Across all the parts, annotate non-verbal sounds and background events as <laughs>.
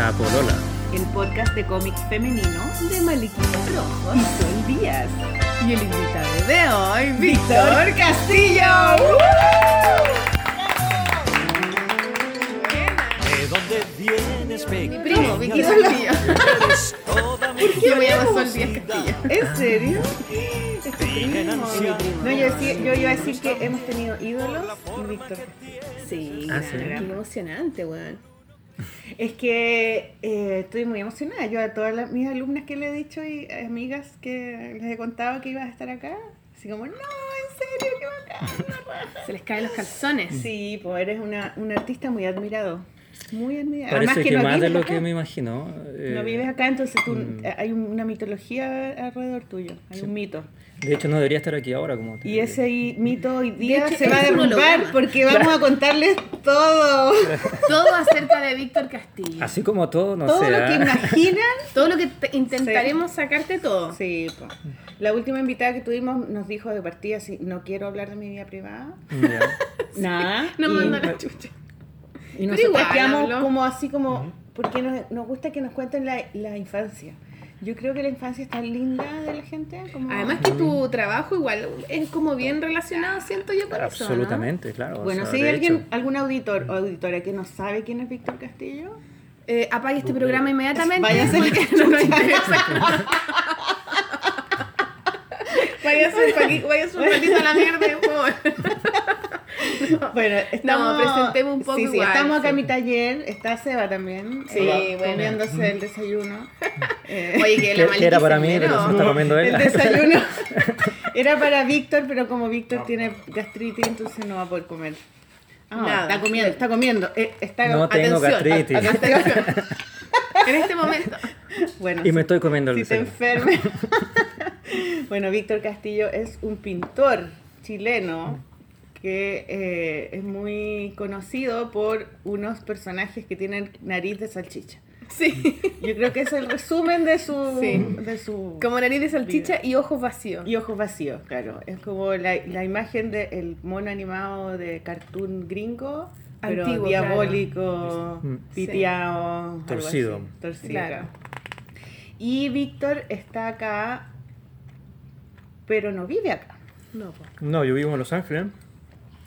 La Polola. el podcast de cómic femenino de Maliquitos Rojos. y Sol Díaz. Y el invitado de hoy, Víctor Víctor Castillo. ¿De dónde vienes, Mi primo, Vicky Castillo. Eres toda mi Yo me llamo Sol Díaz Castillo. ¿En serio? Nancy, No, yo, decía- yo iba a decir que hemos tenido ídolos y Víctor. Sí, Ah, sí. qué emocionante, weón. <laughs> Es que eh, estoy muy emocionada. Yo a todas las- mis alumnas que le he dicho y amigas que les he contado que ibas a estar acá, así como, no, en serio, qué bacán. una raja". Se les caen los calzones. Sí, pues eres una, un artista muy admirado. Muy admirado. Parece Además que, no más de lo acá. que me imagino. eh, No vives acá, entonces tú, mm. eh, hay una mitología alrededor tuyo, hay un mito. De hecho, no debería estar aquí ahora. como Y ese mito hoy día hecho, se va a derrumbar porque vamos a contarles todo. Todo acerca de Víctor Castillo. Así como todo, no todo sé. lo que imaginan. <laughs> Todo lo que te- intentaremos sacarte todo. Sí, po. la última invitada que tuvimos nos dijo de partida así, no quiero hablar de mi vida privada. ya. <laughs> Nada. <laughs> No manda la chucha. y igual quedamos como así como, porque nos, nos gusta que nos cuenten la, la infancia. Yo creo que la infancia es tan linda de la gente. Como... Además que tu trabajo igual es como bien relacionado, siento yo, con eso, ¿no? Absolutamente, claro. o Bueno, sea, si hay alguien, hecho, algún auditor o auditora que no sabe quién es Víctor Castillo, Eh, apague este programa inmediatamente. Váyase. porque <laughs> no nos interesa. Váyase váyase un ratito a la mierda, por favor. <laughs> Bueno, estamos, presentemos un poco Sí, sí, igual, estamos acá sí. en mi taller, está Seba también, Sí, eh, bueno. comiéndose el desayuno. <laughs> Eh, Oye, que la que era para mí, pero se lo está comiendo él. el desayuno <laughs> era para Víctor, pero como Víctor tiene gastritis, entonces no va a poder comer. Ah, Nada. está comiendo, está comiendo. eh, está, No tengo atención, gastritis. atención. En este momento. Bueno, Y me estoy comiendo el si te desayuno. enfermes. <laughs> bueno, Víctor Castillo es un pintor chileno que eh, es muy conocido por unos personajes que tienen nariz de salchicha. Sí. <laughs> Yo creo que es el resumen de su, Sí. de su Como nariz de salchicha y ojos vacíos. y ojos vacíos, claro. Es como la, la imagen del mono animado de cartoon gringo, pero Antiguo, diabólico, Mm. piteado, Torcido. torcido. Claro. Y Víctor está acá, pero no vive acá. No, po. No, yo vivo en Los Ángeles.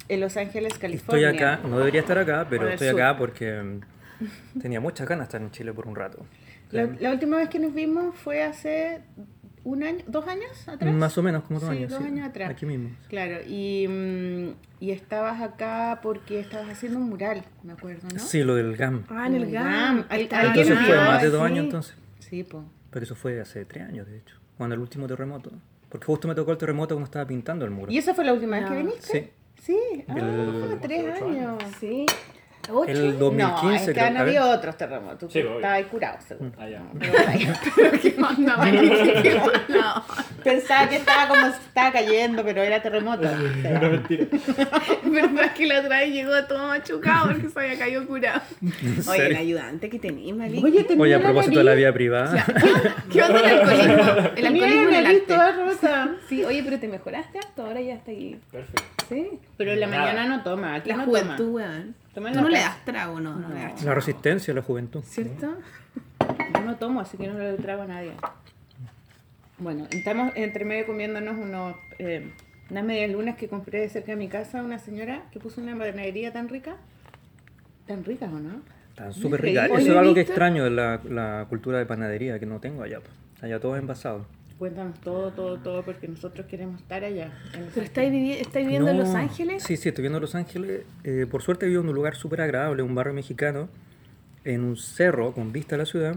En Los Ángeles, Estoy California. acá, no debería estar acá, pero estoy sur. acá porque <laughs> tenía muchas ganas de estar en Chile por un rato. La, la última vez que nos vimos fue hace un año, dos años atrás. Más o menos como dos Sí, años. dos sí, años atrás. Aquí mismo. Claro, y, mm, y estabas acá porque estabas haciendo un mural, me acuerdo, ¿no? Sí, lo del GAM. Ah, en el El GAM. Ah, ahí Entonces fue vio, más de dos sí. años entonces. Sí, pues. Pero eso fue hace tres años, de hecho. Cuando el último terremoto. Porque justo me tocó el terremoto cuando estaba pintando el muro. ¿Y esa fue la última vez que No. viniste? Sí. Sí, ah, El- tres años. Sí. ¿Ocho? El 2015 no, es que creo. han habido otros terremotos. Sí, estabas ahí curado, seguro. Ah, ya. Pero. <laughs> ¿Qué onda, <laughs> onda? Pensaba que estaba como estaba cayendo, pero era terremoto. Sea, No, mentira. <laughs> verdad que la otra vez llegó todo machucado porque se había caído curado. ¿En Oye, el ayudante que tenéis, Malika. Oye, tenía Oye, a la propósito de la vida privada. ¿Qué onda el alcoholismo? El alcoholismo en el arte. Sí, oye, pero te mejoraste harto, ahora ya está ahí. Perfecto. Sí. Pero en la Nada. mañana no toma, aquí La no juventud, toma. weón. Toma en Tú la no le casa. das trago, no, no, le das La resistencia, la juventud. ¿Cierto? Yo no tomo, así que no le trago a nadie. Bueno, estamos entre medio comiéndonos unos, eh, unas medias lunas que compré cerca de mi casa, una señora que puso una panadería tan rica. Tan rica, ¿o no? Están súper ricas. Eso es algo que ¿viste? extraño de la, la cultura de panadería que no tengo allá. pues. Allá todo es envasado. Cuéntanos todo, todo, todo, porque nosotros queremos estar allá. en ¿Pero estáis, vivi- estáis viviendo en No, Los Ángeles? Sí, sí, estoy viviendo en Los Ángeles. Eh, por suerte vivo en un lugar súper agradable, un barrio mexicano, en un cerro con vista a la ciudad.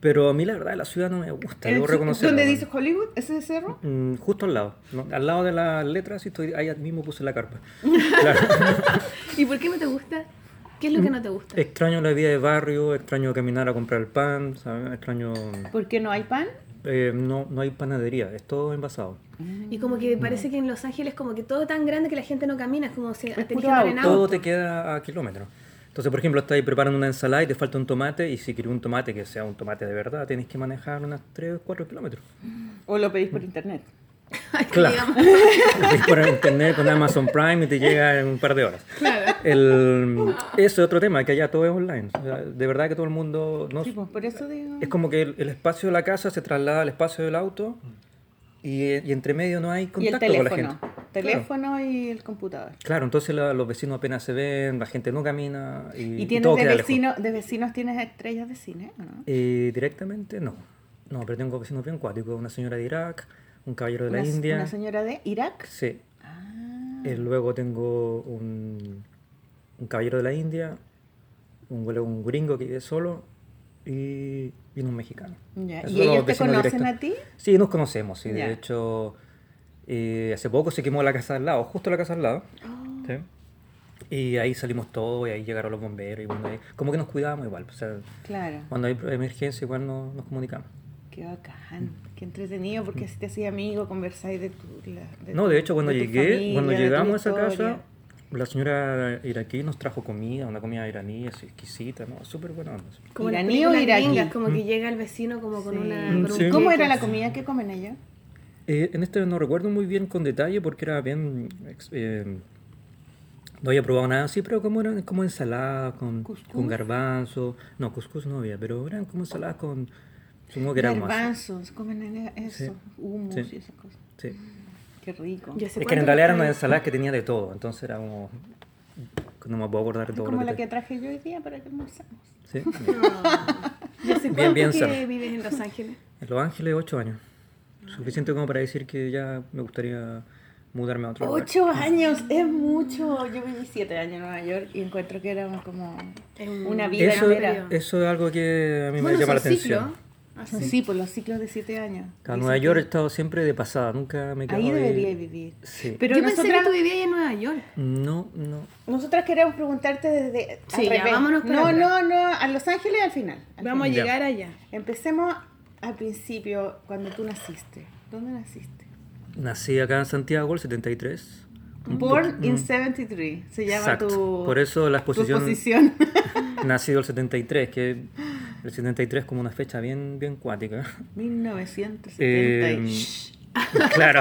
Pero a mí la verdad la ciudad no me gusta, ¿En debo reconocerlo. ¿Dónde dice Hollywood? ¿Ese cerro? Mm, justo al lado, ¿no? al lado de las letras, estoy, ahí mismo puse la carpa. <laughs> Claro. <laughs> ¿Y por qué no te gusta? ¿Qué es lo que no te gusta? extraño la vida de barrio, extraño caminar a comprar el pan, ¿sabes? extraño... ¿Por qué no hay pan? Eh, no, no hay panadería, es todo envasado. Y como que parece que en Los Ángeles como que todo es tan grande que la gente no camina, es como si andar en auto. Todo te queda a kilómetros. Entonces, por ejemplo, estás ahí preparando una ensalada y te falta un tomate, y si quieres un tomate que sea un tomate de verdad, tienes que manejar unas 3 o 4 kilómetros. ¿O lo pedís por internet? <laughs> Claro. <laughs> por internet con Amazon Prime y te llega en un par de horas. El, eso es otro tema, que allá todo es online. O sea, de verdad que todo el mundo... No, Sí, pues, por eso digo. es como que el, el espacio de la casa se traslada al espacio del auto y, y entre medio no hay Y el contacto con la teléfono. gente. Teléfono y el computador. Claro, entonces la- los vecinos apenas se ven, la gente no camina y, ¿Y y tienes todo de, queda lejos. vecino, de vecinos tienes estrellas de cine o no? Eh, directamente no. No, pero tengo vecinos bien cuáticos. Una señora de Irak, un caballero de la Una, India. una señora de Irak. Sí. Ah, Eh, luego tengo un, un caballero de la India, un, un gringo que vive solo y, y un mexicano. ya. Esos ¿Y ellos te conocen directos. a ti? Sí, nos conocemos. Sí. Ya. De hecho, eh, hace poco se quemó la casa al lado, justo la casa al lado. Oh. ¿sí? Y ahí salimos todos y ahí llegaron los bomberos. Y bueno, ahí- como que nos cuidábamos igual. O sea, Claro. cuando hay emergencia igual nos, nos comunicamos. Qué bacán. Qué entretenido porque así te hacía amigo, conversáis de tu. la- de No, de hecho, cuando de llegué, familia, cuando llegamos a esa casa, la señora iraquí nos trajo comida, una comida iraní así exquisita, ¿no? Súper buena onda. Como ¿Iraní o iraquí? como que llega el vecino como con Sí. una... Mm, con un sí. ¿Cómo era la comida que comen ellos? Eh, en este no recuerdo muy bien con detalle porque era bien... eh, no había probado nada así, pero como eran como ensaladas con, ¿Cuscús? con garbanzo. No, cuscús no había, pero eran como ensaladas con... Supongo que era algo así. Garbanzos, comen en eso, Sí. hummus Sí. y esas cosas. Sí. Qué rico. Es que en realidad era una costaba. ensalada que tenía de todo, entonces era como... No me puedo acordar de Es todo como lo la que que traje yo hoy día para que almorzamos. Sí. <laughs> <laughs> Yo sé Bien, cuánto bien que vives en Los Ángeles. En Los Ángeles, ocho años. Suficiente como para decir que ya me gustaría mudarme a otro lugar. Ocho años, es mucho. Yo viví siete años en Nueva York y encuentro que era como Es un- una vida Eso, entera. eso es algo que a mí Bueno, me llama la son ciclos. Así. Sí, por los ciclos de siete años. A Nueva York he estado siempre de pasada, nunca me he quedado Ahí de- debería vivir. Sí. Pero Yo pensé nosotras, que tú vivías en Nueva York. No, no. nosotras queremos preguntarte desde. Sí, al ya, revés. vámonos No, atrás. no, no, a Los Ángeles al final. al Vamos a final. Ya. llegar allá. Empecemos al principio, cuando tú naciste. ¿Dónde naciste? Nací acá en Santiago, el 73. Born in 73. Se llama Exacto. tu, Por eso la tu exposición exposición. <laughs> nacido el 73, que el 73 como una fecha bien, bien cuática. 1970. Eh, claro.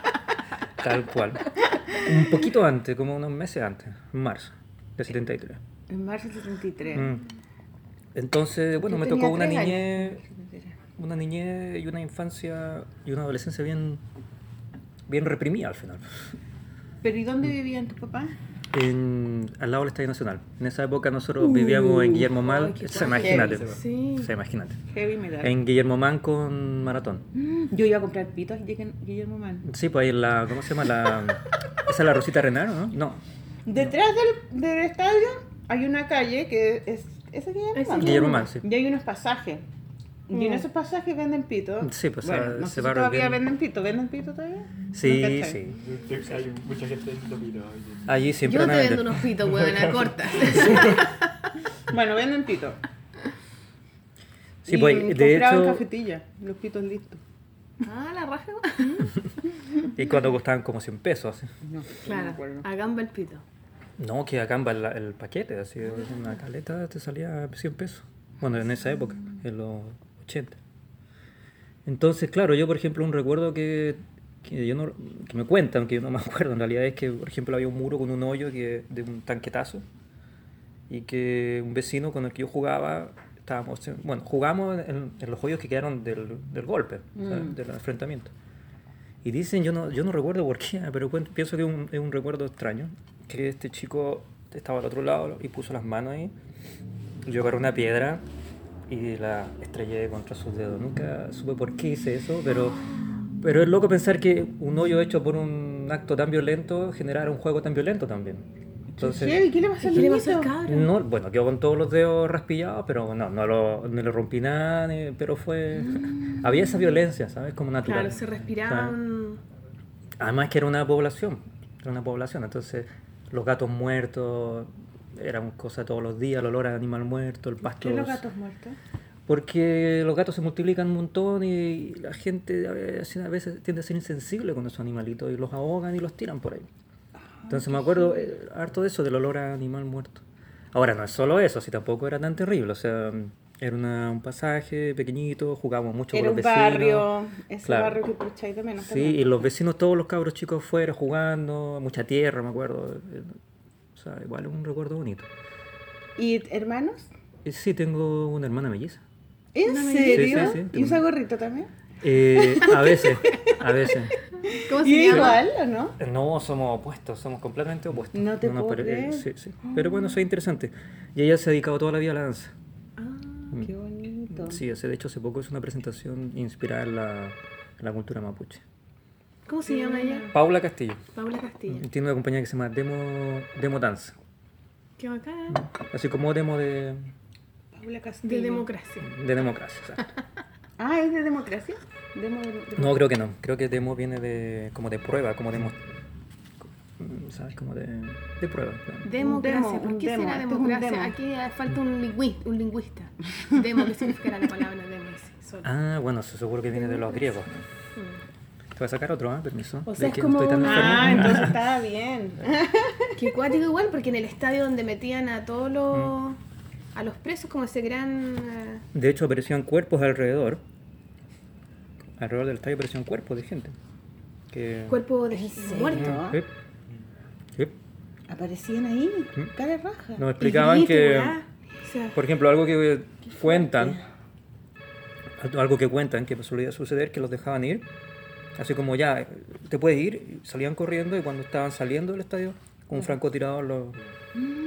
<laughs> Tal cual. Un poquito antes, como unos meses antes, en marzo de 73. En marzo del 73. Mm. Entonces, bueno, Yo me tocó una niñez, una niñez y una infancia y una adolescencia bien, bien reprimida al final. ¿Pero y dónde vivían tus papás? En, al lado del Estadio Nacional. En esa época nosotros vivíamos en Guillermo Mal, se imagínate. Sí. Se imagínate. Heavy metal. En Guillermo Man con Maratón. Mm, Yo iba a comprar pitos y llegué Guillermo Man. Sí, pues ahí en la, ¿cómo se llama? La, esa es la Rosita Renaro, ¿no? No, Detrás del, del estadio hay una calle que es. ¿Esa Guillermo? Guillermo Man, sí. Y hay unos pasajes. Y en Mm. esos pasajes venden pito. Sí, pues, bueno, no sé si todavía bien- venden pito. ¿Venden pito todavía? Sí, No sí. Hay mucha gente en lo mira. Allí siempre Yo te a vendo unos pitos, huevona, <laughs> corta. <laughs> Bueno, venden pito. Sí, y pues, de compraban hecho, cafetilla, los pitos listos. Ah, la raja. y cuando costaban como 100 pesos. así. No, Claro, no a gamba el pito. No, que acá en el, el paquete, así, una caleta te salía 100 pesos. Bueno, en esa época, en los 80. Entonces, claro, yo por ejemplo un recuerdo que, que yo no, que me cuentan, que yo no me <laughs> acuerdo en realidad, es que por ejemplo había un muro con un hoyo que, de un tanquetazo y que un vecino con el que yo jugaba, estábamos, en- bueno, jugamos en, en los hoyos que quedaron del, del golpe, o sea, Mm. del enfrentamiento. Y dicen, yo no, yo no recuerdo por qué, <laughs> pero pienso que es un, es un recuerdo extraño, que este chico estaba al otro lado y puso las manos ahí. Yo agarré una piedra y la estrellé contra sus dedos. Nunca supe por qué hice eso, pero, pero es loco pensar que un hoyo hecho por un acto tan violento generara un juego tan violento también. Entonces, ¿Qué? ¿Qué le pasó al cabro? no, bueno, quedó con todos los dedos raspillados, pero no, no, lo, no le rompí nada, ni- pero fue... <laughs> Había esa violencia, ¿sabes? Como natural. Claro, se respiraban. Además que era una población, era una población, entonces los gatos muertos eran cosas todos los días, el olor a animal muerto, el pasto. ¿Qué los gatos muertos? Porque los gatos se multiplican un montón y la gente a veces, a veces tiende a ser insensible con esos animalitos y los ahogan y los tiran por ahí. Entonces me acuerdo eh, harto de eso, del olor a animal muerto. Ahora, no es solo eso, si tampoco era tan terrible, o sea, Era una- un pasaje pequeñito, jugábamos mucho Era con un los vecinos. barrio, ese Claro. barrio que tú echáis de menos. Sí, también. y los vecinos, todos los cabros chicos afuera jugando, mucha tierra, me acuerdo. Eh, sea, igual es un recuerdo bonito. ¿Y hermanos? Y sí, tengo una hermana melliza. ¿En Una serio? Sí, sí, sí, ¿Y usa gorrito también? Eh, a veces, a veces. ¿Cómo se igual o no? No, somos opuestos, somos completamente opuestos. No te nos puedo creer. sí, sí. Pero bueno, eso es interesante. Y ella se ha dedicado toda la vida a la danza. Ah, qué bonito. Sí, hace, de hecho hace poco es una presentación inspirada en la, en la cultura mapuche. ¿Cómo se llama ella? Paula Castillo. Paula Castillo. Tiene una compañía que se llama Demo, Demo Danza. Qué bacán. Así como demo de, Paula Castillo. De democracia. de democracia. exacto. <laughs> Ah, ¿es de democracia? Demo de- de- No, creo que no. Creo que demo viene de como de prueba, como demo... ¿Sabes? Como de, de prueba. claro. Democracia. demo, ¿Por qué demo, será democracia? demo. Aquí falta un, lingüi- un lingüista. Demo, ¿qué significará la palabra demo? Ah, bueno, seguro que viene de los griegos. Te voy a sacar otro, ¿ah? Permiso. O sea, ¿Ves es que como estoy tan? Ah, entonces <laughs> estaba bien. Qué cuático igual, porque en el estadio donde metían a todos los... Mm. A los presos como ese gran... eh, De hecho, aparecían cuerpos alrededor. Alrededor del estadio aparecían cuerpos de gente. Que... cuerpo de serio? muerto. Sí. Sí. Aparecían ahí, Mm. cara raja. Nos explicaban que, por ejemplo, algo que cuentan, algo que cuentan que solía suceder, que los dejaban ir, así como ya, te puedes ir, salían corriendo y cuando estaban saliendo del estadio, con un francotirador los,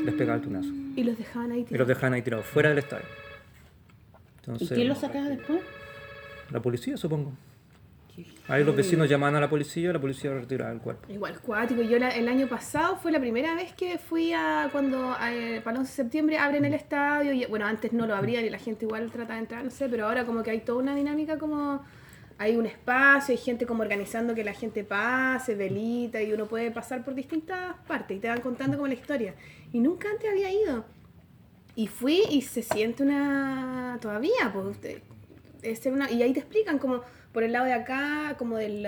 les pegaba el tunazo. y los dejaban ahí Y los tirados. dejaban ahí tirados, fuera del estadio. ¿Y quién lo sacaba después? La policía, supongo. Ahí los vecinos llamaban a la policía y la policía retiraba el cuerpo. Igual, cuático. Yo la- el año pasado fue la primera vez que fui a cuando eh, para el 11 de septiembre abren el estadio. Y, bueno, antes no lo abrían y la gente igual trata de entrar, no sé, pero ahora como que hay toda una dinámica como... Hay un espacio, hay gente como organizando que la gente pase, velita, y uno puede pasar por distintas partes y te van contando como la historia. Y nunca antes había ido. Y fui y se siente una... Todavía, pues... usted- es una, y ahí te explican como por el lado de acá, como del...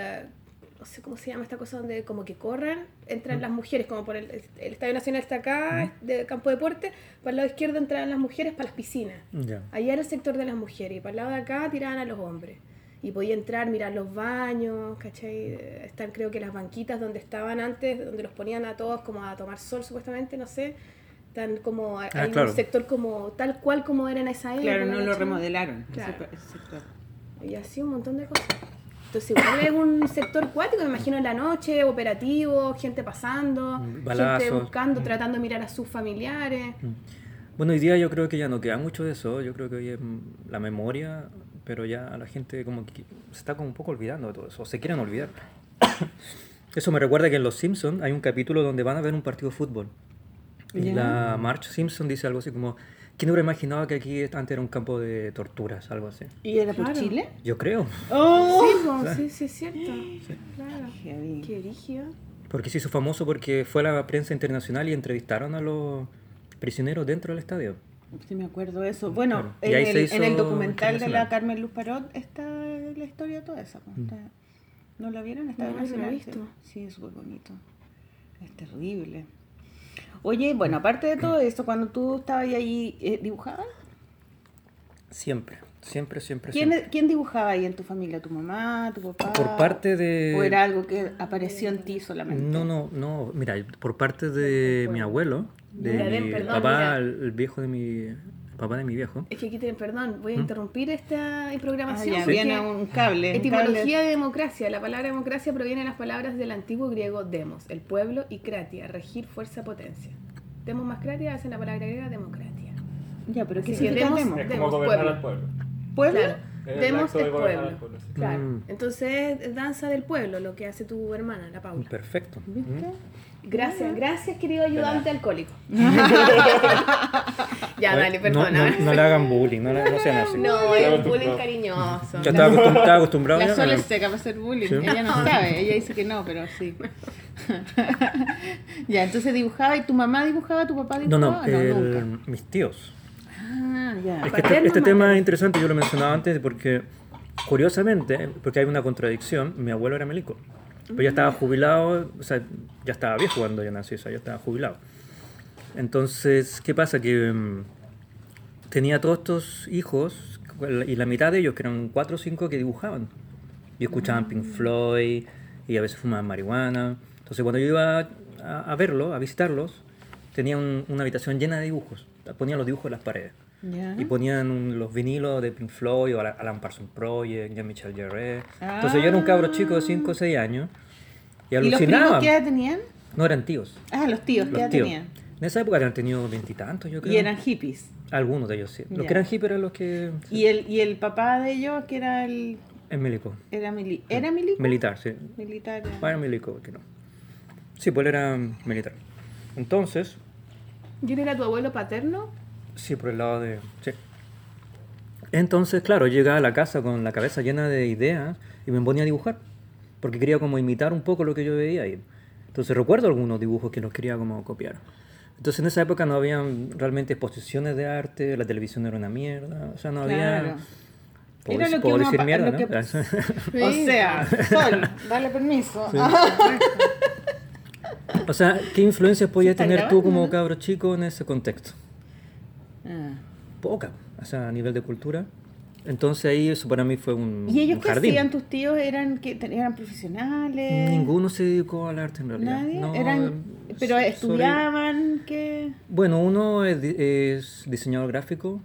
No sé cómo se llama esta cosa donde como que corren, entran las mujeres, como por el, el Estadio Nacional está acá, de campo de deporte, para el lado izquierdo entran las mujeres para las piscinas. Ya. Allá era el sector de las mujeres y para el lado de acá tiraban a los hombres. Y podía entrar, mirar los baños, ¿cachai? Están creo que las banquitas donde estaban antes, donde los ponían a todos como a tomar sol supuestamente, no sé. Están como, hay Ah, claro. un sector como tal cual como era en esa época. Claro, no lo remodelaron. Claro. ese- sector. Y así un montón de cosas. Entonces igual es un sector cuático, me imagino en la noche, operativo, gente pasando, gente Balazos. buscando, tratando de mirar a sus familiares. Bueno, hoy día yo creo que ya no queda mucho de eso. Yo creo que hoy es mm, la memoria, pero ya la gente como que se está como un poco olvidando de todo eso. O se quieren olvidar. <coughs> Eso me recuerda que en Los Simpsons hay un capítulo donde van a ver un partido de fútbol. Y Ya. la Marge Simpson dice algo así como, ¿quién hubiera imaginado que aquí antes era un campo de torturas? Algo así. ¿Y era por Claro. Chile? Yo creo. ¡Oh! Sí, po, sí, sí, es cierto. Claro. Heavy. Qué. Porque se hizo famoso porque fue a la prensa internacional y entrevistaron a los prisioneros dentro del estadio. Sí, me acuerdo de eso. Bueno, Claro. En, el, hizo en el documental de la. Carmen Luz Parot está la historia toda esa. pues, está- ¿No la vieron? Está No, la he visto. Sí, es súper bonito. Es terrible. Oye, bueno, aparte de todo esto, cuando tú estabas ahí, eh, ¿dibujabas? Siempre, siempre, siempre, ¿Quién, siempre. ¿Quién dibujaba ahí en tu familia? ¿Tu mamá? ¿Tu papá? Por parte de... ¿O era algo que apareció en ti solamente? No, no, no. Mira, por parte de mi abuelo, de Mira, mi ven, perdón, papá, mira. el, el viejo de mi... el papá de mi viejo. Es que aquí tienen, perdón, voy a interrumpir esta Ah, programación. ya, porque viene un cable. un Etimología cable. de democracia. La palabra democracia proviene de las palabras del antiguo griego demos, el pueblo, y kratia, regir, fuerza, potencia. Demos más kratia hacen la palabra griega democracia. Ya, pero ¿qué significa demos- demo? Es Demos, como gobernar pueblo. al pueblo. ¿Pueblo? Claro, el demos es gobernar pueblo. al pueblo, sí. Claro. Mm. Entonces es danza del pueblo, lo que hace tu hermana, la Paula. Perfecto. ¿Viste? Gracias, gracias querido ayudante alcohólico. <laughs> ya, Oye, dale, no, perdona. no, no le hagan bullying, no, le- no sean así. <laughs> No, es bullying cariñoso. Yo estaba, acostum- estaba acostumbrado La ya, es seca para hacer bullying. Sí. Ella no <laughs> sabe, ella dice que no, pero sí. ya, entonces dibujaba y tu mamá dibujaba, tu papá No, dibujaba. no, el- nunca. mis tíos. Ah, ya. Es que este, este tema es interesante, yo lo mencionaba antes porque, curiosamente, porque hay una contradicción, mi abuelo era milico, pero ya estaba jubilado, o sea, ya estaba viejo cuando yo nací, o sea, ya estaba jubilado. Entonces, ¿qué pasa? Que mm, tenía todos estos hijos y la mitad de ellos, que eran cuatro o cinco, que dibujaban. Y escuchaban Pink Floyd y a veces fumaban marihuana. Entonces cuando yo iba a, a verlo, a visitarlos, tenía un- una habitación llena de dibujos. Ponían los dibujos en las paredes. Ya. Y ponían un- los vinilos de Pink Floyd o Alan- Parsons Project, Jean-Michel Jarre. Entonces yo era un cabro chico de 5 o 6 años y ¿Y los primos alucinaba. qué edad tenían? No eran tíos. Ah, los tíos, ¿qué Los edad tíos. tenían? En esa época habían tenido veintitantos, yo creo. Y eran hippies. Algunos de ellos sí. Los Ya. que eran hippies eran los que... Y el, y el papá de ellos, que era el. En milico. Era, mili ¿era milico? Militar, sí. Militar. Ah, era milico, que no. Sí, pues él era militar. Entonces, ¿Quién era tu abuelo paterno? Sí, por el lado de... Sí. Entonces, claro, llegaba a la casa con la cabeza llena de ideas y me ponía a dibujar. Porque quería como imitar un poco lo que yo veía ahí. Entonces recuerdo algunos dibujos que los quería como copiar. Entonces en esa época no había realmente exposiciones de arte, la televisión era una mierda, o sea, no Claro. había... Puedo Era decir- lo que puedo uno decir mierda, lo ¿no? que- <laughs> O sea, Sol, dale permiso. <laughs> o sea, ¿qué influencias podías tener tú grabando, como no? cabro chico en ese contexto? Ah. Poca, o sea, a nivel de cultura. Entonces ahí eso para mí fue un, ¿Y ellos un jardín. hacían? ¿Tus tíos eran, que eran profesionales? Ninguno se dedicó al arte en realidad. ¿Nadie? No, eran, eh, ¿Pero sobre- estudiaban? ¿Qué? Bueno, uno es, es diseñador gráfico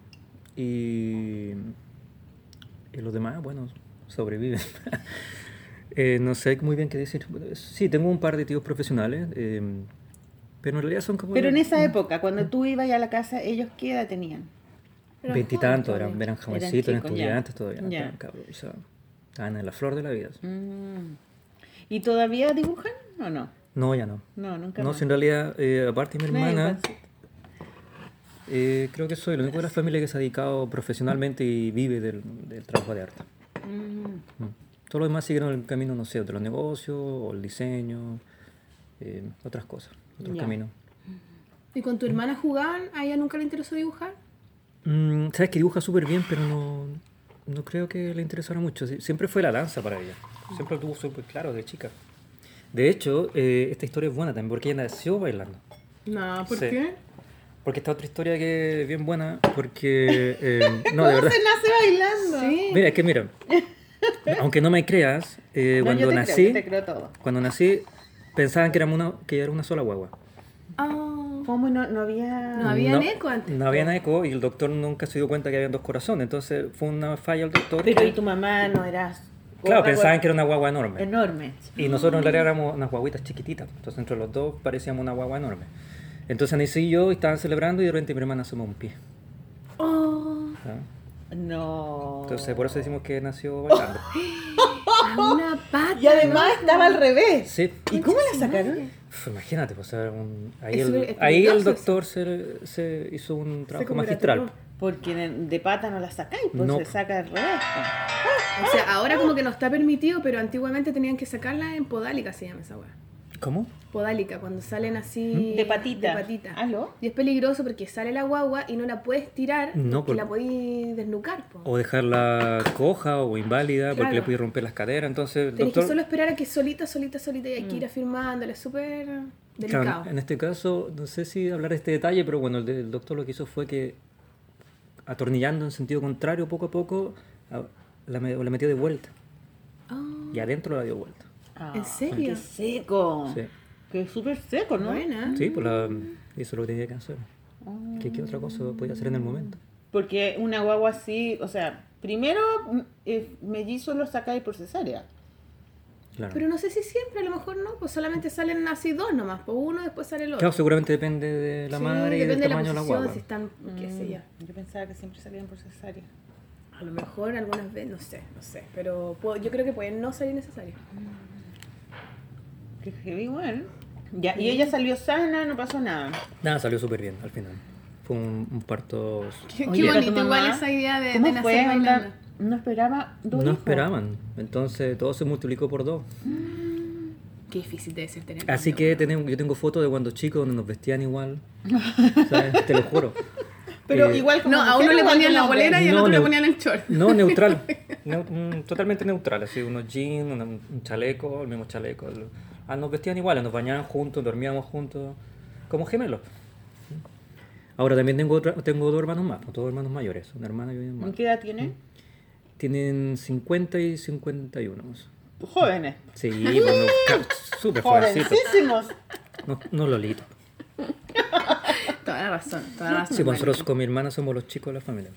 y, y los demás, bueno, sobreviven. <laughs> Eh, no sé muy bien qué decir. Sí, tengo un par de tíos profesionales, eh, pero en realidad son como... Pero en esa época, cuando tú ibas a la casa, ¿ellos qué edad tenían? Eran Veintitantos, eran, eran Eran jovencitos, eran ya. estudiantes todavía, no Ya. estaban cabros, o sea, estaban en la flor de la vida. Mm. ¿Y todavía dibujan o no? No, ya no. No, nunca No, más. si en realidad, eh, aparte de mi hermana, eh, creo que soy el único de la familia que se ha dedicado profesionalmente y vive del, del trabajo de arte. Mm. Mm. Todos los demás siguieron el camino, no sé, de los negocios o el diseño, eh, otras cosas, otros Ya. caminos. ¿Y con tu hermana jugaban? ¿A ella nunca le interesó dibujar? Mm, Sabes que dibuja súper bien, pero no, no creo que le interesara mucho. Sie- Siempre fue la danza para ella. Siempre lo tuvo súper claro de chica. De hecho, eh, esta historia es buena también porque ella nació bailando. No, ¿por Sí. qué? Porque esta otra historia que es bien buena, porque... eh, <laughs> no, de verdad. Se nace bailando. Sí. Mira, es que mira, <laughs> aunque no me creas, eh, No, cuando yo te nací, creo, yo te creo todo. cuando nací, pensaban que, éramos una, que era una sola guagua. Ah, ¿Cómo no, no había...? No había eco antes, No había eco y el doctor nunca se dio cuenta que había dos corazones. Entonces fue una falla el doctor. Pero que- y tu mamá no eras... claro, pensaban que era una guagua enorme. Enorme. Y nosotros en realidad éramos unas guaguitas chiquititas. Entonces entre los dos parecíamos una guagua enorme. Entonces yo y estaban celebrando y de repente mi hermana asomó un pie. oh, ¿no? No. Entonces por eso decimos que nació bailando. a <laughs> <laughs> una pata. Y además estaba al revés. Sí. ¿Y cómo la sacaron? Uf, imagínate, pues, un- ahí, el, súper- es ahí el peligroso doctor se, se hizo un trabajo magistral. Porque de, de pata no la sacáis, pues No. se saca al revés. pues. O sea, ahora como que no está permitido, pero antiguamente tenían que sacarla en podálica, se llama esa weá. ¿Cómo? Podálica, cuando salen así... De patita. De patita. ¿Aló? Y es peligroso porque sale la guagua y no la puedes tirar No, porque por- la podéis desnucar. Po. O dejarla coja o inválida porque le puede romper las caderas. Entonces, Tenés doctor. que solo esperar a que solita, solita, solita y hay que ir afirmándole. Es súper delicado. Claro, en este caso, no sé si hablar de este detalle, pero bueno, el, doctor lo que hizo fue que, atornillando en sentido contrario poco a poco, la metió de vuelta. Ah, Y adentro la dio vuelta. ¿En serio? Qué seco. Sí. Que es súper seco, ¿no? Buena. Sí, pues la, hizo lo que tenía que hacer. ¿Qué, qué otra cosa podía hacer en el momento? Porque una guagua así, o sea, primero mm, eh, mellizos los sacáis por cesárea. Claro. Pero no sé si siempre, a lo mejor no, pues solamente salen así dos nomás, pues uno después sale el otro. Claro, seguramente depende de la Sí, madre y del de la tamaño de la guagua. si están, qué sé yo. Mm, Yo pensaba que siempre salían por cesárea. A lo mejor algunas veces, no sé, no sé, pero puedo- yo creo que pueden no salir necesarios. Que heavy igual. Ya, y ella salió sana, no pasó nada. Nada, salió súper bien al final. Fue un, un parto... Qué, Oye, qué ¿tu bonito igual esa idea de, ¿Cómo de nacer fue? bailando. No esperaba dos No hijos. esperaban. Entonces todo se multiplicó por dos. <gasps> Qué difícil debe ser tener Así que tenemos, yo tengo fotos de cuando chicos donde nos vestían igual. <laughs> ¿sabes? Te lo juro. Pero Eh, igual como No, a uno le ponían la bolera y al No, otro le ponían el short. No, neutral. <laughs> Neu- mm, totalmente neutral. Así, unos jeans, un chaleco, el mismo chaleco. el- Ah, nos vestían iguales, nos bañaban juntos, dormíamos juntos. Como gemelos. Ahora también tengo otra, tengo dos hermanos más, pues, dos hermanos mayores, una hermana y un hermano. ¿En qué edad tienen? Tienen 50 y 51. Jóvenes. Sí, bueno, <laughs> súper jovencitos. Jovencísimos. No, no Lolito. <laughs> Toda la razón, toda la razón. Sí, pues nosotros con mi hermana somos los chicos de la familia.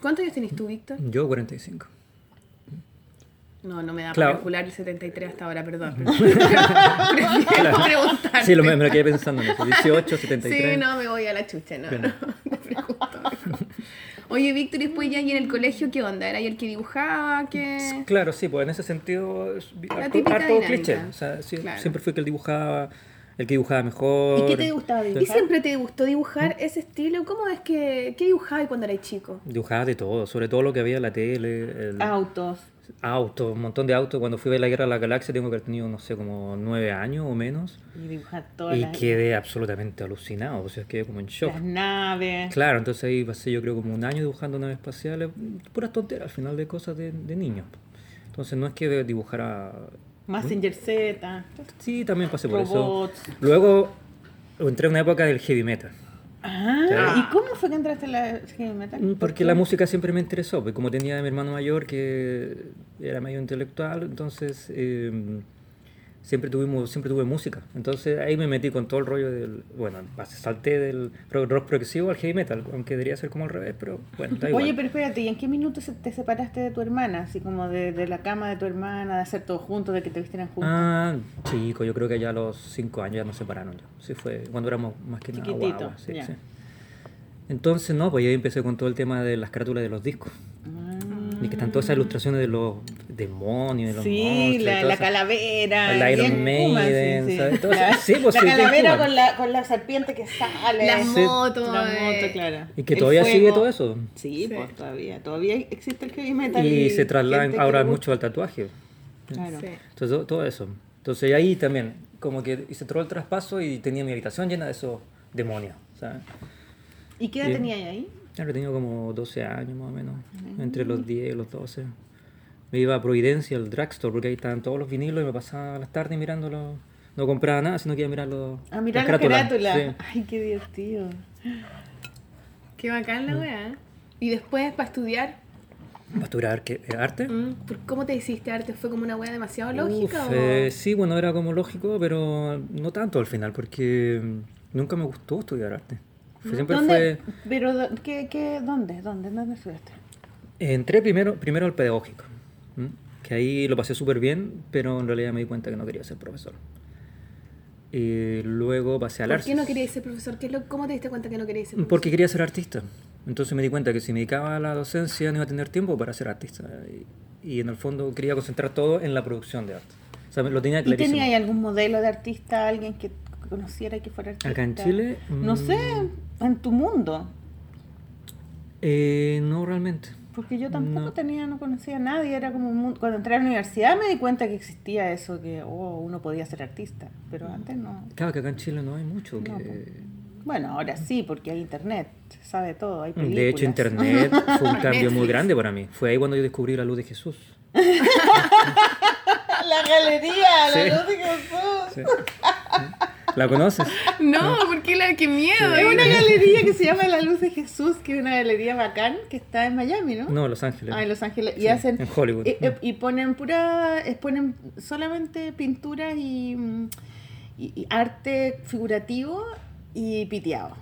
¿Cuántos años tenés tú, Víctor? Yo 45. No, no me da Claro. para calcular el 73 hasta ahora, perdón. <laughs> Prefiero preguntar. Sí, lo, me, me lo quedé pensando en eso. 18, 73. Sí, no, me voy a la chucha, no. no. Te pregunto mejor. Oye, Víctor, y después ya ahí en el colegio, ¿qué onda? ¿Era ahí el que dibujaba? ¿Qué...? Claro, sí, pues en ese sentido harto, típica harto dinámica. cliché. O sea, sí, Claro. siempre fui el que dibujaba, el que dibujaba mejor. ¿Y qué te gustaba ¿Y dibujar? siempre te gustó dibujar ese estilo? ¿Cómo es que... ¿Qué dibujabas cuando eras chico? Dibujaba de todo, sobre todo lo que había en la tele, el Autos. Auto, un montón de autos. Cuando fui a ver la Guerra de la Galaxia tengo que haber tenido, no sé, como nueve años o menos. Y dibujar todas Y las, quedé absolutamente alucinado, o sea, quedé como en shock. las naves. Claro, entonces ahí pasé yo creo como un año dibujando naves espaciales, puras tonteras al final de cosas de, de niños. Entonces no es que dibujara... Messenger Z. Sí, también pasé por Robots. eso. Luego entré en una época del heavy metal. Ah, ¿y cómo fue que entraste en la heavy metal? ¿Por Porque qué? la música siempre me interesó, pues como tenía a mi hermano mayor que era medio intelectual, entonces eh, siempre tuvimos siempre tuve música. Entonces ahí me metí con todo el rollo del, bueno, salté del rock, rock progresivo al heavy metal, aunque debería ser como al revés, pero bueno, da igual. Oye, pero espérate, ¿y en qué minuto se- te separaste de tu hermana? Así como de, de la cama de tu hermana, de hacer todo juntos, de que te vistieran juntos. Ah, chico, yo creo que ya a los cinco años ya nos separaron. Ya. Sí, fue cuando éramos más que nada sí, sí. Entonces, no, pues ahí empecé con todo el tema de las carátulas de los discos. Y que están todas esas ilustraciones de los demonios, de los Sí, monstruos. la, la calavera. El Iron Maiden, sí, sí. ¿sabes? Todo. La, Sí, pues la calavera con la, con la serpiente que sale. Las Sí. motos. La eh, moto, claro. Y que El todavía sigue todo eso. Sí, Sí. pues todavía. Todavía existe el heavy metal. Y se trasladan que ahora mucho al tatuaje. Claro. Sí. Entonces, todo, todo eso. Entonces ahí también, como que hice todo el traspaso y tenía mi habitación llena de esos demonios. ¿sabes? ¿Y qué edad tenía ahí? Claro, tenía como 12 años más o menos, entre los 10 y los 12. Me iba a Providencia, al drugstore, porque ahí estaban todos los vinilos y me pasaba las tardes mirándolos. No compraba nada, sino que iba a mirarlo. A mirar la carátula. Ay, qué divertido. Qué bacán Mm. la weá. ¿eh? Y después, para estudiar, ¿Pasturar qué? ¿Eh, arte? mm, ¿por- ¿cómo te hiciste arte? ¿Fue como una weá demasiado lógica? Uf, o... eh, sí, bueno, era como lógico, pero no tanto al final, porque mm, nunca me gustó estudiar arte. Fue- Siempre ¿Dónde? fue... Pero, ¿qué, qué, ¿dónde? ¿Dónde? ¿Dónde estudiaste? Entré primero, primero al pedagógico, ¿m? que ahí lo pasé súper bien, pero en realidad me di cuenta que no quería ser profesor. Y luego pasé al ¿Por Arces. qué no querías ser profesor? ¿Qué lo- ¿Cómo te diste cuenta que no querías ser profesor? Porque quería ser artista. Entonces me di cuenta que si me dedicaba a la docencia no iba a tener tiempo para ser artista. Y, y en el fondo quería concentrar todo en la producción de arte. O sea, lo tenía ¿Y tenía algún modelo de artista, alguien que conociera y que fuera artista? Acá en Chile, No mm. sé, en tu mundo. Eh, no realmente. Porque yo tampoco No. tenía, no conocía a nadie, era como un mundo. Cuando entré a la universidad me di cuenta que existía eso, que oh, uno podía ser artista, pero antes no. Claro que acá en Chile no hay mucho. No, que... Bueno, ahora sí, porque hay internet, se sabe todo, hay películas. De hecho, Internet fue un <laughs> cambio muy grande para mí. Fue ahí cuando yo descubrí la luz de Jesús. <laughs> la galería, la luz de Jesús. Sí. ¿La conoces? No, porque la qué miedo. ¿eh? una galería que se llama La Luz de Jesús, que es una galería bacán, que está en Miami, ¿no? No, Los Ángeles. Ah, en Los Ángeles. Y hacen. en Hollywood. Y, ponen pura. eh, Ponen solamente pinturas y, mm, y- y arte figurativo y piteado.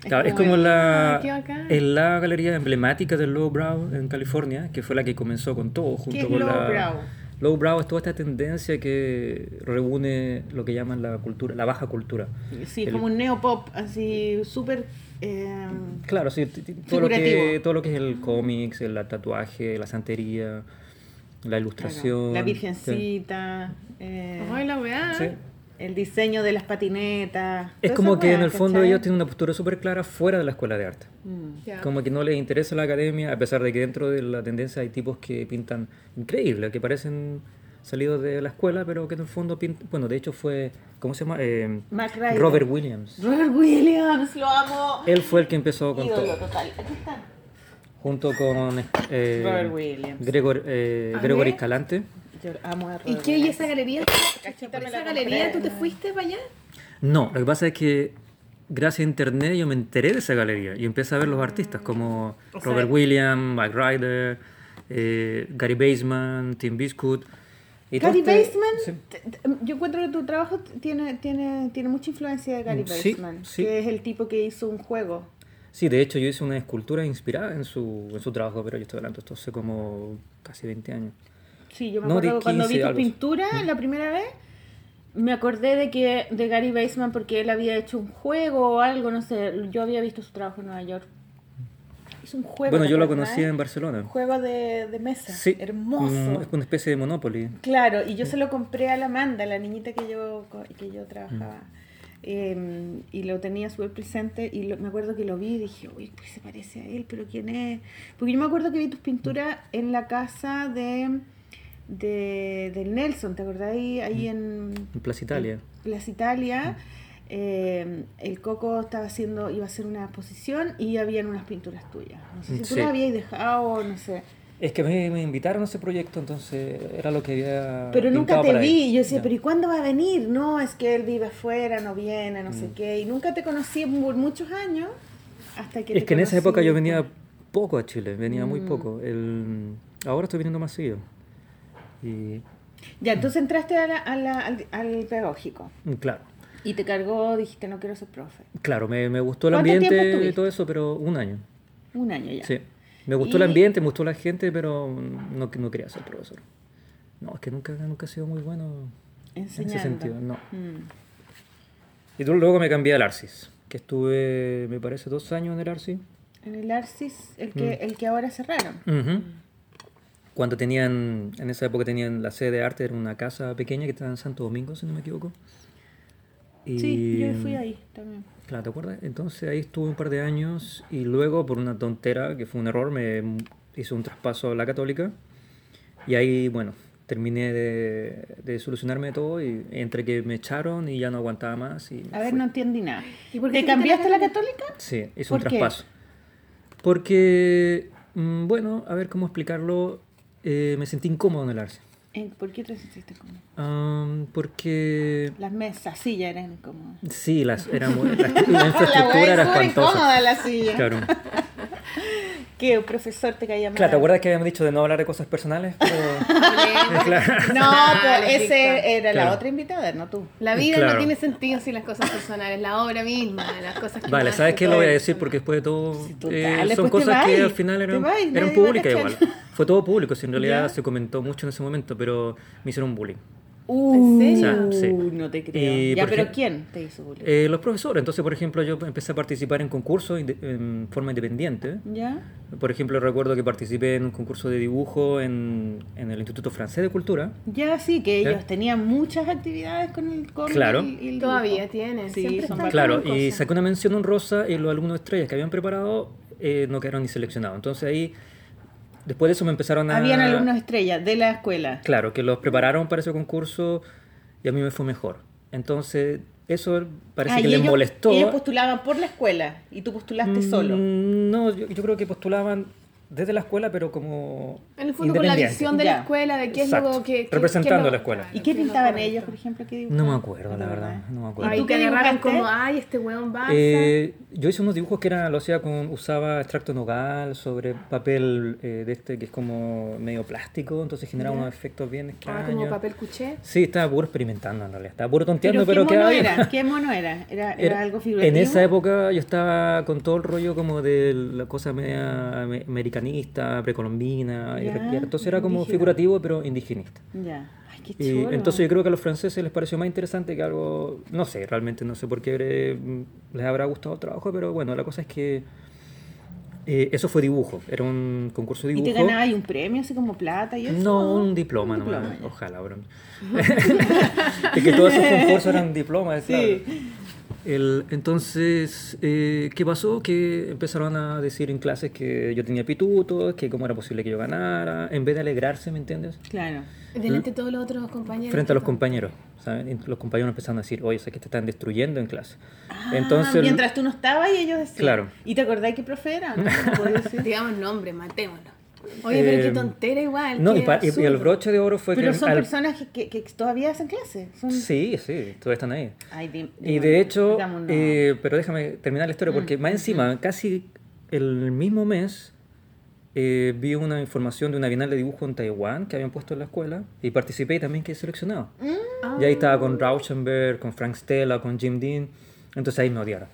Claro, es como la, Ah, qué es la galería emblemática del Lowbrow en California, que fue la que comenzó con todo, junto es con la... lowbrow? Lowbrow es toda esta tendencia que reúne lo que llaman la cultura, la baja cultura. Sí, El- como un neopop, así súper. eh, Claro, sí, todo lo, que, todo lo que es el cómics, el tatuaje, la santería, la ilustración. la sí. virgencita. eh, Ay, la weá. Sí. El diseño de las patinetas. Es como que en el fondo ¿cachai? ellos tienen una postura súper clara fuera de la escuela de arte. Mm. Como que no les interesa la academia, a pesar de que dentro de la tendencia hay tipos que pintan increíble, que parecen salidos de la escuela, pero que en el fondo pintan... Bueno, de hecho fue... ¿Cómo se llama? Eh. Robert Williams. Robert Williams, lo amo. Él fue el que empezó con Ídolo todo. total. Aquí está. Junto con eh, Robert Williams. Gregor, eh, Gregory. Escalante. Yo amo a ¿Y qué? ¿Y esa galería? Cachita ¿Por me esa galería tú te fuiste para allá? No, lo que pasa es que gracias a internet yo me enteré de esa galería y empecé a ver los artistas como O sea- Robert Williams, Mike Ryder, eh, Gary Baseman, Tim Biscuit. Y Gary este- Baseman, sí. yo encuentro que tu trabajo tiene, tiene, tiene mucha influencia de Gary Sí, Baseman, sí. que es el tipo que hizo un juego. Sí, de hecho yo hice una escultura inspirada en su, en su trabajo, pero yo estoy hablando esto hace como casi 20 años. Sí, yo me No, acuerdo que cuando vi 15 tu algo así. pintura la primera vez, me acordé de que de Gary Baseman porque él había hecho un juego o algo, no sé, yo había visto su trabajo en Nueva York. Hizo un juego. Bueno, ¿te yo lo conocí en Barcelona. Un juego de, de mesa. Sí, Hermoso. es una especie de Monopoly. Claro, y yo se lo compré a la Amanda, la niñita que yo, que yo trabajaba. Mm. Eh, y lo tenía súper presente y lo- me acuerdo que lo vi y dije, uy, pues se parece a él, pero ¿quién es? Porque yo me acuerdo que vi tus pinturas en la casa de, de del Nelson, ¿te acordás? Ahí, ahí en En Plaza Italia. en Plaza Italia. eh, el Coco estaba haciendo, iba a hacer una exposición y habían unas pinturas tuyas. No sé si tú Sí. las habías dejado, no sé. Es que me, me invitaron a ese proyecto, entonces era lo que había. Pero nunca te ahí. vi. Yo decía, pero ¿y cuándo va a venir? No, es que él vive afuera, no viene, no Mm. sé qué. Y nunca te conocí por muchos años hasta que Es te que en esa época yo venía poco a Chile, venía muy Mm. poco. El, ahora estoy viniendo más seguido. Y Ya, entonces entraste a la- a la- al, al pedagógico mm, claro, y te cargó, dijiste, no quiero ser profe. claro, me, me gustó el ¿Cuánto tiempo ambiente y todo eso, pero un año. Un año ya. Sí. Me gustó Y- el ambiente, me gustó la gente, pero no, no quería ser profesor. No, es que nunca, nunca he sido muy bueno en Enseñando. ese sentido. No. Mm. Y luego me cambié al Arcis, que estuve, me parece, dos años en el Arcis. En el Arcis, el que, Mm. el que ahora cerraron. Ujú. Cuando tenían, en esa época tenían la sede de arte, era una casa pequeña que estaba en Santo Domingo, si no me equivoco. Y, Sí, yo fui ahí también. Claro, ¿te acuerdas? Entonces ahí estuve un par de años y luego por una tontera, que fue un error, me hice un traspaso a la católica y ahí, bueno, terminé de, de solucionarme todo y entre que me echaron y ya no aguantaba más y A ver, fui. no entendí nada. ¿Y por qué ¿Te cambiaste a la católica? Sí, hice ¿Por un qué? traspaso. Porque, mm, bueno, a ver cómo explicarlo, eh, me sentí incómodo en el Arce. ¿Por qué te sentiste como? Am, porque, Las mesas, sillas eran como... sí, las, era muy- la, la <laughs> La infraestructura wea era espantosa. incómoda la silla. Claro. <laughs> Que el profesor te caía mal. Claro, ¿te acuerdas que habíamos dicho de no hablar de cosas personales? Pero- <laughs> claro. <laughs> No, Personales, pues ese era la otra invitada, no tú. La vida Claro. no tiene sentido sin las cosas personales, la obra misma, las cosas que Vale, ¿sabes qué? Lo voy a decir porque después de todo eh, son cosas que al final eran, eran públicas igual. Fue todo público, si en realidad Ya. se comentó mucho en ese momento, pero me hicieron bullying. Uh, serio? O sea, sí. no te creo. Y, ya, pero ejemplo, ¿quién te hizo bullying? Eh, los profesores, entonces por ejemplo yo empecé a participar en concursos en forma independiente. ¿Ya? Por ejemplo recuerdo que participé en un concurso de dibujo en, en el Instituto Francés de Cultura. Ya sí, que ¿Ya? ellos tenían muchas actividades con el con Claro. y el Todavía tienen, Sí, son Claro, y saqué una mención honrosa y los alumnos estrellas que habían preparado eh, no quedaron ni seleccionados. Entonces ahí, después de eso me empezaron a... Habían alumnos estrellas de la escuela. Claro, que los prepararon para ese concurso y a mí me fue mejor. Entonces, eso parece Ah, que y les ellos, molestó. Ellos postulaban por la escuela y tú postulaste solo. Mm, No, yo, yo creo que postulaban desde la escuela, pero como. En el fondo con la independiente. visión de Ya. la escuela, de qué es Exacto. lo que... que- Representando qué es lo- a la escuela. ¿Y qué pintaban ellos, por ejemplo? ¿Qué No me acuerdo, la verdad. No me ¿Y acuerdo. Ahí tú qué agarraron dibujaste? como, ay, este weón Barça. Eh, yo hice unos dibujos que era, lo hacía con, usaba extracto nogal sobre papel eh, de este que es como medio plástico, entonces generaba unos efectos bien Ah, extraños. como papel cuché. Sí, estaba puro experimentando en realidad, estaba puro ¿Pero tonteando, qué pero, mono quedaba bien. era? ¿Qué mono era? ¿Era, era Era- algo figurativo? En esa época yo estaba con todo el rollo como de la cosa media ame- precolombina, y Ya, re- y entonces era como figurativo pero indigenista. Ya. Ay, qué Y entonces yo creo que a los franceses les pareció más interesante que algo, no sé, realmente no sé por qué habré- les habrá gustado el trabajo, pero bueno, la cosa es que eh, eso fue dibujo, era un concurso de ¿Y dibujo. te ganabas un premio así como plata y eso? No, un diploma, ya. ojalá, bro. <laughs> es que todos esos concursos eran diplomas, Sí. claro. El, entonces, eh, ¿qué pasó? Que empezaron a decir en clases que yo tenía pitutos, que cómo era posible que yo ganara, en vez de alegrarse, ¿me entiendes? Claro. Delante de todos los otros compañeros. Frente a los compañeros, los compañeros empezaron a decir, oye, sé que te están destruyendo en clase. Ah, Entonces, mientras tú no estabas y ellos decían. Claro. ¿Y te acordás qué profe era? No, No. <laughs> Digamos nombre, matémoslo. Oye, pero Eh, qué tontera igual. No, y, pa- y- y el broche de oro fue Pero que... son al- personas que, que, que todavía hacen clases. Son... Sí, sí, todos están ahí. Ay, di- Y de hecho, eh, pero déjame terminar la historia, porque más encima, casi el mismo mes, eh, vi una información de una bienal de dibujo en Taiwán que habían puesto en la escuela y participé y también quedé seleccionado. Y ahí estaba con Rauschenberg, con Frank Stella, con Jim Dean. Entonces ahí me odiaron.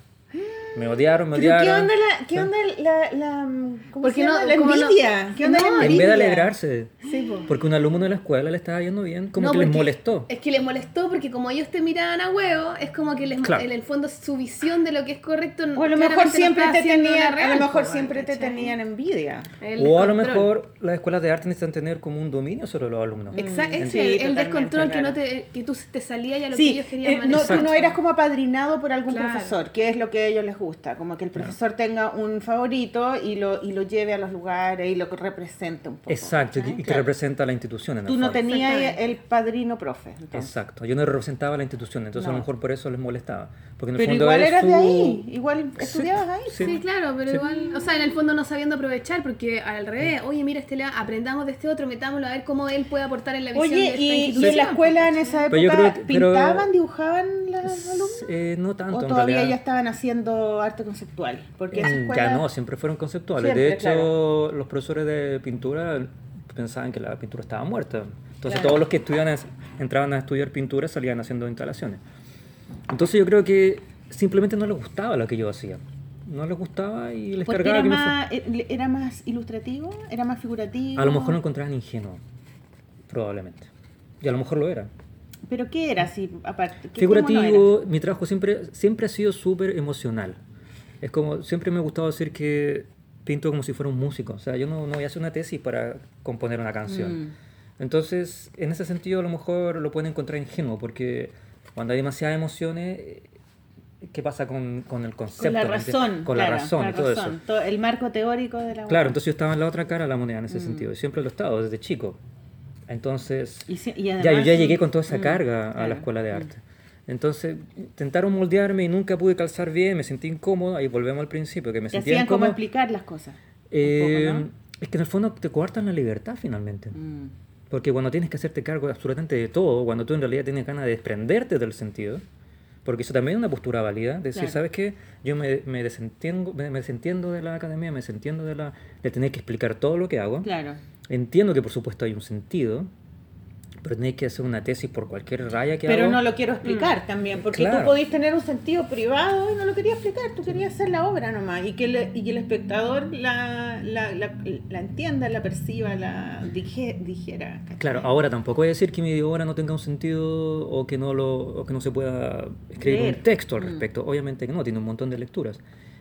Me odiaron, me Pero ¿qué odiaron. onda la, qué onda la, la ¿cómo Porque se llama? no- la como no- envidia? ¿Qué onda No, la En envidia? vez de alegrarse, Sí, po. porque un alumno de la escuela le estaba yendo bien, como No, que les molestó. Es que les molestó porque como ellos te miraban a huevo, es como que les, Claro. en el fondo su visión de lo que es correcto. O a lo mejor no siempre te tenían, la a real, lo mejor siempre te tenían envidia. El O a lo mejor las escuelas de arte necesitan tener como un dominio sobre los alumnos. Exacto, Mm, es sí, el, descontrol que, no te, que tú te salías y a lo que Sí, ellos querían eh, no, manejar. tú no eras como apadrinado por algún Claro. profesor, que es lo que ellos les gusta, como que el profesor tenga un favorito y lo, y lo lleve a los lugares y lo represente un poco. Exacto, y, que Claro. representa a la institución en el Tú no tenías el padrino profe. entonces. Exacto, yo no representaba a la institución, entonces a lo mejor por eso les molestaba. Porque en el Pero fondo igual eras de ahí, igual estudiabas ahí. Sí. Sí, claro, pero Sí. igual, o sea, en el fondo no sabiendo aprovechar, porque al revés, oye, mira, este lea, aprendamos de este otro, metámoslo a ver cómo él puede aportar en la visión de Oye, esta y, y institución. en la escuela en esa época pero- pintaban, dibujaban los alumnos. Eh, no tanto, ¿O en todavía realidad. ya estaban haciendo arte conceptual? Porque esa Mm, escuela... Ya no, siempre fueron conceptuales. Siempre, de hecho, claro. los profesores de pintura pensaban que la pintura estaba muerta. Entonces Claro. todos los que estudiaban, entraban a estudiar pintura salían haciendo instalaciones. Entonces yo creo que simplemente no les gustaba lo que yo hacía. No les gustaba y les Porque cargaba era que más, eh, era más ilustrativo, era más figurativo. A lo mejor lo encontraban ingenuo, probablemente. Y a lo mejor lo era. ¿Pero qué era así, aparte? ¿Qué- Figurativo, mi trabajo siempre, siempre ha sido súper emocional. Es como, siempre me ha gustado decir que pinto como si fuera un músico. O sea, yo no, no voy a hacer una tesis para componer una canción. Mm. Entonces, en ese sentido, a lo mejor lo pueden encontrar ingenuo, porque cuando hay demasiadas emociones, eh, ¿qué pasa con, con el concepto? Con la razón. Con la claro, razón la todo razón, eso. todo el marco teórico de la Claro, entonces yo estaba en la otra cara de la moneda en Mm. ese sentido. Y siempre lo he estado, desde chico. Entonces, Y, si- y ya, yo ya llegué con toda esa Mm, carga a la escuela de mm. arte. Entonces, intentaron moldearme y nunca pude calzar bien, me sentí incómodo, ahí volvemos al principio, que me sentía hacían como incómodo. explicar las cosas. Eh, poco, ¿no? Es que en el fondo te coartan la libertad finalmente. Mm. Porque cuando tienes que hacerte cargo absolutamente de todo, cuando tú en realidad tienes ganas de desprenderte del sentido, porque eso también es una postura válida, decir, Claro. ¿sabes qué? Yo me, me, desentiendo, me, me desentiendo de la academia, me desentiendo de, la, de tener que explicar todo lo que hago. Claro. Entiendo que por supuesto hay un sentido, pero tenéis que hacer una tesis por cualquier raya que Pero hago. no lo quiero explicar también, porque Claro. tú podías tener un sentido privado y no lo querías explicar, tú querías hacer la obra nomás y que, le- y que el espectador la, la, la, la entienda, la perciba, la dije- dijera. ¿cachai? Claro, ahora tampoco voy a decir que mi obra no tenga un sentido o que no lo o que no se pueda escribir Leer. un texto al Mm. respecto. Obviamente que no, tiene un montón de lecturas.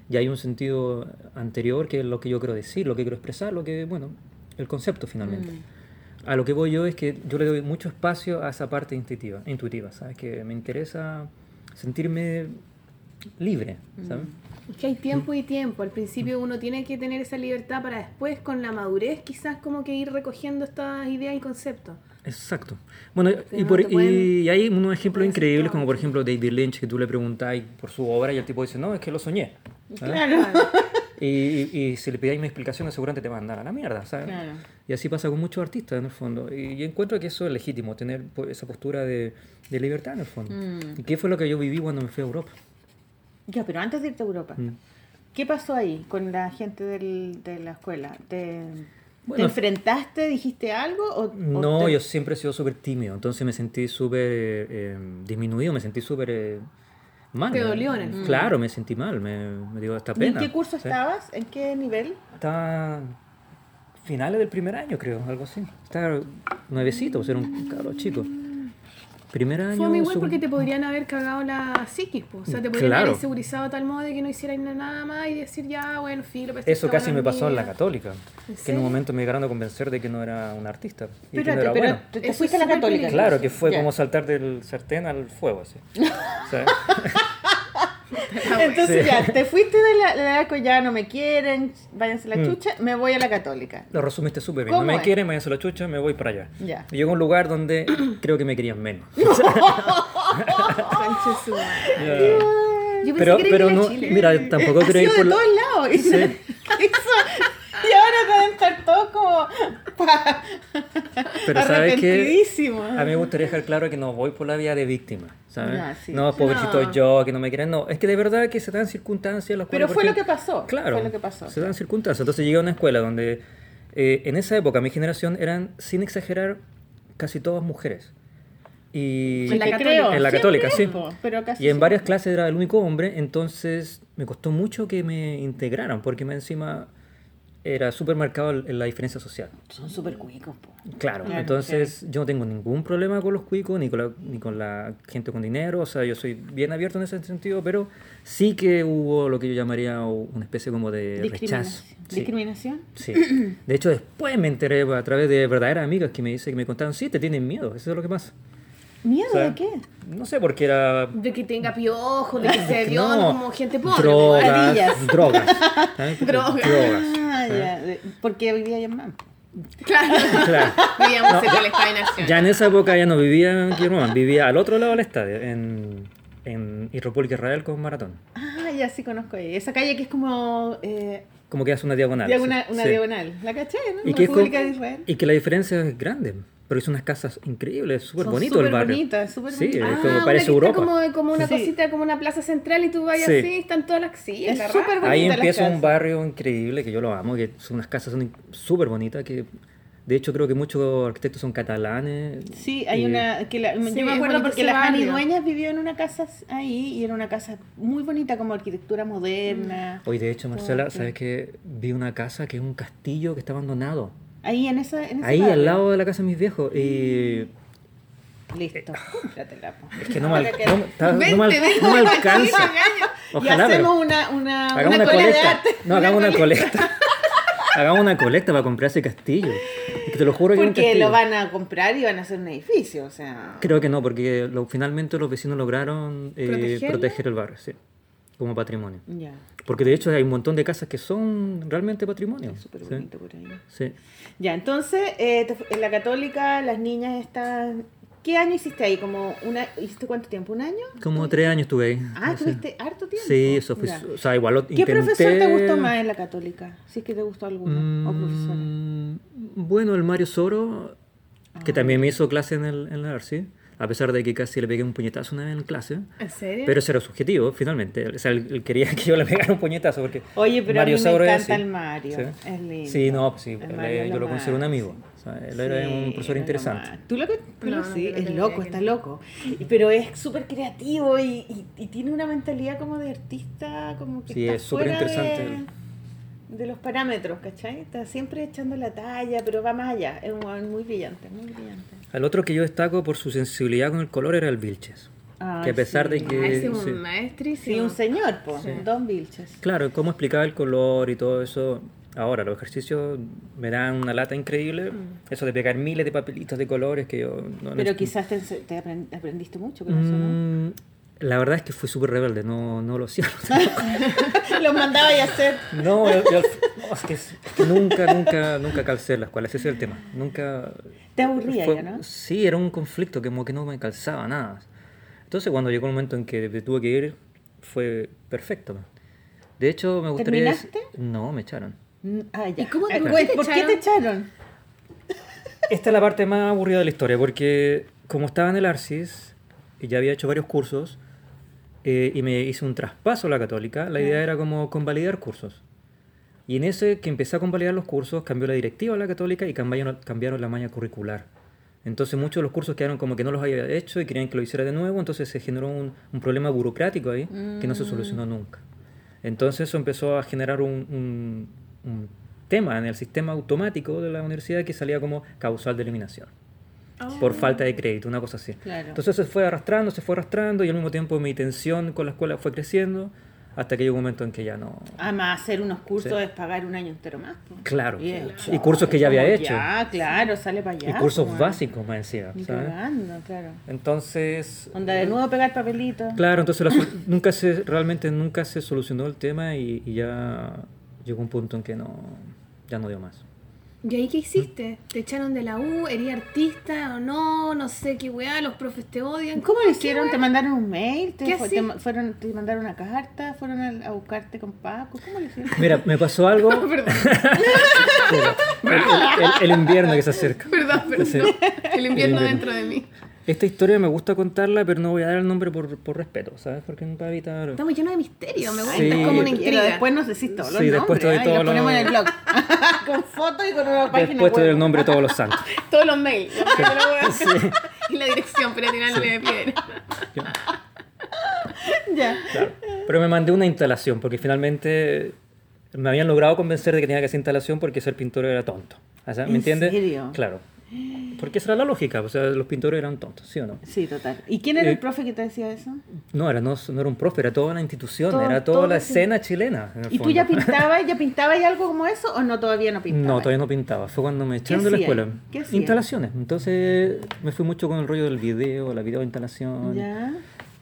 Y hay un sentido anterior que es lo que yo quiero decir, lo que quiero expresar, lo que, bueno, el concepto finalmente. Mm. A lo que voy yo es que yo le doy mucho espacio a esa parte intuitiva, intuitiva ¿sabes? Que me interesa sentirme libre, ¿sabes? Mm. Es que hay tiempo y tiempo. Al principio uno tiene que tener esa libertad para después, con la madurez, quizás como que ir recogiendo estas ideas y conceptos. Exacto. Bueno, y, no por- y hay unos ejemplos increíbles, como por ejemplo David Lynch, que tú le preguntáis por su obra y el tipo dice, no, es que lo soñé. ¿sabes? Claro. <laughs> Y, y- y si le pidáis una explicación, seguramente te va a la mierda, ¿sabes? Claro. Y así pasa con muchos artistas, en el fondo. Y yo encuentro que eso es legítimo, tener esa postura de, de libertad, en el fondo. Mm. ¿Y qué fue lo que yo viví cuando me fui a Europa? Ya, pero antes de irte a Europa, Mm. ¿qué pasó ahí con la gente del- de la escuela? ¿Te, Bueno, ¿te enfrentaste, dijiste algo? O, o No, te- yo siempre he sido súper tímido, entonces me sentí súper eh, disminuido, me sentí súper eh, mal. Te me- dolió en el fondo. Claro, me sentí mal, me, me dio esta ¿Y en pena. qué curso ¿sí? estabas? ¿En qué nivel? Estaba finales del primer año, creo, algo así. Estaba nuevecito, o sea, era un cabro chico. Primer año. Fue muy igual segun- porque te podrían haber cagado la psiquis, po. o sea, te podrían Claro. haber insegurizado de tal modo de que no hicieras nada más y decir ya, bueno, filo, pero esta Eso casi me pasó en la católica. ¿En Que en un momento me llegaron a convencer de que no era un artista. Y que no era pero bueno. te, fuiste a la católica. Claro, que fue como saltar del sartén al fuego, así. <laughs> O sea, <laughs> Entonces Sí. ya, te fuiste de la, de la ya no me quieren, váyanse a la Mm. chucha, me voy a la católica. lo resumiste súper bien. ¿Cómo No me es? quieren, váyanse a la chucha, me voy para allá. Ya. Y llego a un lugar donde <clears throat> creo que me querían menos. <laughs> <laughs> Yo pensé Pero, que pero no, Chile. mira, tampoco quiero ir por de todos lados. Sí. Y ahora deben estar todos como pa- Pero sabes que arrepentidísimos. a mí me gustaría dejar claro que no voy por la vía de víctima, ¿sabes? Ya, sí. No, pobrecito No. yo, que no me quieren, no. Es que de verdad que se dan circunstancias en las Pero fue lo que pasó. Claro, Fue lo que pasó. se dan circunstancias. Entonces llegué a una escuela donde eh, en esa época mi generación eran, sin exagerar, casi todas mujeres. Y En la católica. creo, En la católica, sí. Pero casi Y en siempre. varias clases era el único hombre, entonces me costó mucho que me integraran, porque me encima era súper marcado el- la diferencia social. Son súper cuicos, po. Claro, Claro, entonces yo no tengo ningún problema con los cuicos ni con, la, ni con la gente con dinero, o sea, yo soy bien abierto en ese sentido, pero sí que hubo lo que yo llamaría una especie como de rechazo. Discriminación. Sí, ¿Discriminación? sí. De hecho, después me enteré a través de verdaderas amigas que me dicen que me contaron, sí, te tienen miedo, eso es lo que pasa. ¿Miedo O sea, de qué? No sé, porque era De que tenga piojos, de que se que vio no, como gente pobre. drogas, Ardillas. drogas, <laughs> ¿sabes? Drogas. drogas. Ah, ya. Porque vivía en Mampo. Claro. Claro. <laughs> Vivíamos Estadio. Ya en esa época ya no vivía en Quilomán, vivía al otro lado del estadio, en, en República Israel con Maratón. Ah, ya sí conozco ahí. Esa calle que es como eh, Como que hace una diagonal. diagonal- sí, una sí. diagonal. ¿La caché, no? Y que, es República como- de Israel. y que la diferencia es grande, pero es unas casas increíbles, súper bonito el súper barrio. bonitas, súper sí, bonitas. es Ah, como una parece que está Europa. Como, como una Sí. cosita, como una plaza central y tú vayas Sí. así, están todas las sillas. Es súper bonita Ahí empieza un barrio increíble que yo lo amo, que son unas casas súper bonitas, que de hecho creo que muchos arquitectos son catalanes. Sí, hay y- una que la- Sí, yo me acuerdo porque la Jani. Dueñas vivió en una casa ahí y era una casa muy bonita como arquitectura moderna. Hoy de hecho, Marcela, ¿sabes que Vi una casa que es un castillo que está abandonado. Ahí en esa en ese Ahí al lado de la casa de mis viejos. Y Listo, cómpratela, po. es que no me, al- Ahora que- no, no vente, no me alcanza. vente, y Ojalá, hacemos una, una, hagamos una una cola de colecta. arte. No, hagamos una colecta. <laughs> Hagamos una colecta para comprar ese castillo. Te lo juro que Porque lo van a comprar y van a hacer un edificio, o sea... Creo que no, porque lo- finalmente los vecinos lograron eh, proteger el barrio, sí, como patrimonio. Porque de hecho hay un montón de casas que son realmente patrimonio. es súper sí, bonito por ahí. sí. Ya, entonces, eh, en la católica las niñas están... ¿Qué año hiciste ahí? Como una, ¿Hiciste cuánto tiempo? ¿Un año? Como tres años estuve ahí. Ah, tuviste harto tiempo. Sí, eso fue. Ya. O sea, igual lo ¿Qué profesor te gustó más en la católica? Si es que te gustó alguno, o profesora. Mm, Bueno, el Mario Soro, que Ah. también me hizo clase en el, en la ARSI, a pesar de que casi le pegué un puñetazo una vez en clase. ¿En serio? Pero ese era su objetivo, finalmente. O sea, él, él quería <laughs> que yo le pegara un puñetazo porque Oye, pero a mí me es encanta el Mario, Sí. es lindo. Sí, no, pues sí, él- Mario yo lo lo considero un amigo. O sea, él era Sí, un profesor era interesante. Tú lo que tú No, lo no, sí, no es loco, está loco. Pero es súper creativo y, y- y tiene una mentalidad como de artista, como que Sí, está es súper fuera interesante De, de los parámetros, ¿cachai? Está siempre echando la talla, pero va más allá. Es un muy brillante, muy brillante. Al otro que yo destaco por su sensibilidad con el color era el Vilches. Ay, que a pesar de sí. que... Ah, es un sí. maestrísimo. Sí, un señor, pues, Don Vilches. Claro, cómo explicaba el color y todo eso. Ahora, los ejercicios me dan una lata increíble. Eso de pegar miles de papelitos de colores que yo no Pero no- quizás te, te aprend- aprendiste mucho con eso, ¿no? La verdad es que fui súper rebelde, no, no lo hacía. <laughs> <laughs> Los mandaba a hacer. no, yo- yo- no, es, que, es que nunca, nunca, nunca calcé en la escuela, ese es el tema. Nunca... Te aburría fue- ya, ¿no? Sí, era un conflicto que como que no me calzaba nada. Entonces cuando llegó el momento en que me tuve que ir, fue perfecto. De hecho, me gustaría... ¿Terminaste? No, me echaron. Mm, Ah, ya. ¿Y cómo- por pues, te ¿Por qué te echaron? Esta es la parte más aburrida de la historia, porque como estaba en el Arcis y ya había hecho varios cursos eh, y me hice un traspaso a la católica, la idea era como convalidar cursos. Y en ese que empecé a convalidar los cursos, cambió la directiva a la católica y cambiaron, cambiaron la malla curricular. Entonces muchos de los cursos quedaron como que no los había hecho y querían que lo hiciera de nuevo, entonces se generó un, un problema burocrático ahí que no se solucionó nunca. Entonces eso empezó a generar un, un- un tema en el sistema automático de la universidad que salía como causal de eliminación. Por falta de crédito, una cosa así. Claro. Entonces se fue arrastrando, se fue arrastrando y al mismo tiempo mi tensión con la escuela fue creciendo hasta que llegó un momento en que ya no... Además, hacer unos cursos Sí. es pagar un año entero más. Claro. Y, Y cursos que ya había hecho. Ya, claro, sale para allá. y cursos po, básicos más encima, ¿sabes? cagando, claro. Entonces... Onda de nuevo pegar papelitos. Claro, entonces la <coughs> nunca se, realmente nunca se solucionó el tema y, y ya llegó un punto en que no, ya no dio más. ¿Y ahí qué hiciste? ¿Te echaron de la U? ¿Eres artista o no? No sé qué weá, los profes te odian. ¿Cómo lo hicieron? ¿Te mandaron un mail? ¿Te, ¿Qué así? te fueron, ¿Te mandaron una carta? ¿Fueron a, a buscarte con Paco? ¿Cómo lo hicieron? Mira, me pasó algo. <laughs> Perdón, el, el- el invierno que se acerca. perdón, perdón. Sí. El invierno El invierno. dentro de mí. Esta historia me gusta contarla, pero no voy a dar el nombre por, por respeto, ¿sabes? Porque para evitar. Estamos llenos de misterio, me gusta. Sí. Es como una Pero intriga. después nos decís todos los Sí, después nombres, te doy y todos los ponemos en el blog. <laughs> con fotos y con una página Después te doy el nombre de todos los santos. <laughs> Todos los mails. Sí. <laughs> Y la dirección para tirarle de piedra. Ya. Claro. Pero me mandé una instalación, porque finalmente me habían logrado convencer de que tenía que hacer instalación porque ser pintor era tonto. O sea, ¿Me ¿En entiendes? serio? Claro. Porque esa era la lógica, o sea, los pintores eran tontos, ¿sí o no? Sí, total. ¿Y quién era Eh, el profe que te decía eso? No, era, no, no era un profe, era toda una institución, Todo- era toda la escena chilena. ¿Y tú fondo. ya <laughs> pintabas, ya pintabas algo como eso o no todavía no pintabas? No, todavía no pintaba. Fue cuando me echaron de la escuela. ¿Qué? Instalaciones. Entonces me fui mucho con el rollo del video, la video de instalación. Ya.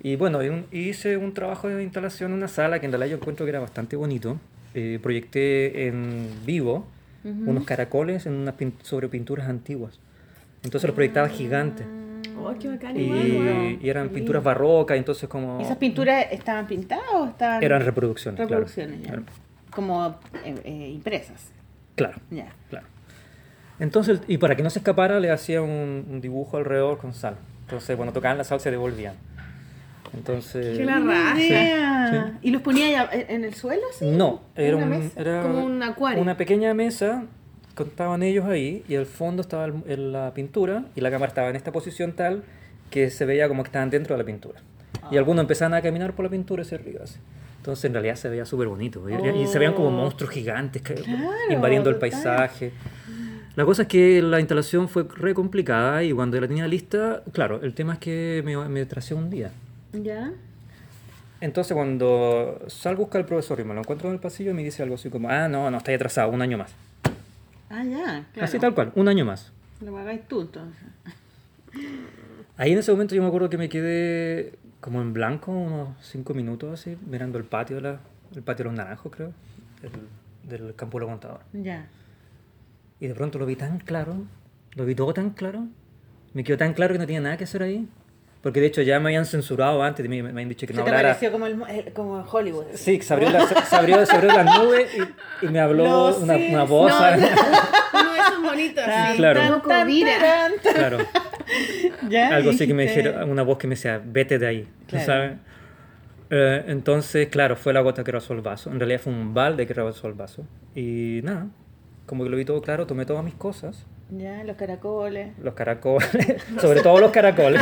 Y bueno, hice un trabajo de instalación en una sala que en realidad yo encuentro que era bastante bonito. Eh, proyecté en vivo unos caracoles en unas pin- sobre pinturas antiguas. Entonces los proyectaba gigantes. Oh, qué bacán, Y, y eran pinturas barrocas, entonces como... ¿Esas pinturas estaban pintadas o estaban...? Eran reproducciones. claro. reproducciones, ya. Claro. Como eh, eh, impresas. Claro. Ya. Claro. Entonces, y para que no se escapara, le hacía un, un dibujo alrededor con sal. Entonces, cuando tocaban la sal, se devolvían. Entonces. Qué la raza. idea. ¿Y los ponía en el suelo? Sí? No, era, ¿Una un- mesa? era Como un acuario. una pequeña mesa, contaban ellos ahí, y al fondo estaba el- el- la pintura, y la cámara estaba en esta posición tal que se veía como que estaban dentro de la pintura. Ah. Y algunos empezaban a caminar por la pintura y se arriba así. Entonces, en realidad se veía súper bonito. Y, y se veían como Oh. monstruos gigantes que, Claro, invadiendo el paisaje. La cosa es que la instalación fue re complicada y cuando la tenía lista, claro, el tema es que me, me tracé un día. ¿Ya? Entonces cuando salgo a buscar al profesor y me lo encuentro en el pasillo me dice algo así como, ah, no, no, está ahí atrasado, un año más. Ah, ya. Claro. Así tal cual, un año más. Lo hagáis tú, entonces. <laughs> Ahí en ese momento yo me acuerdo que me quedé como en blanco unos cinco minutos así, mirando el patio, de la, el patio de los naranjos creo, del, del campo de los contadores. Ya. Y de pronto lo vi tan claro, lo vi todo tan claro, me quedó tan claro que no tenía nada que hacer ahí. Porque de hecho ya me habían censurado antes, me, me habían dicho que ¿Se no te hablara. pareció como, el, el- como Hollywood? Sí, se abrió, la, se abrió, se abrió las nubes y, y me habló una, voz. No, ¿sabes? Uno de <laughs> esos bonitos, así. Claro. Claro, <laughs> ¿Ya? algo así que me dijera, una voz que me decía, vete de ahí, Claro. ¿sabes? Eh, entonces, claro, fue la gota que rasó el vaso. En realidad fue un balde que rasó el vaso. Y nada, como que lo vi todo claro, tomé todas mis cosas, Ya, los caracoles. los caracoles, <laughs> sobre todo los caracoles.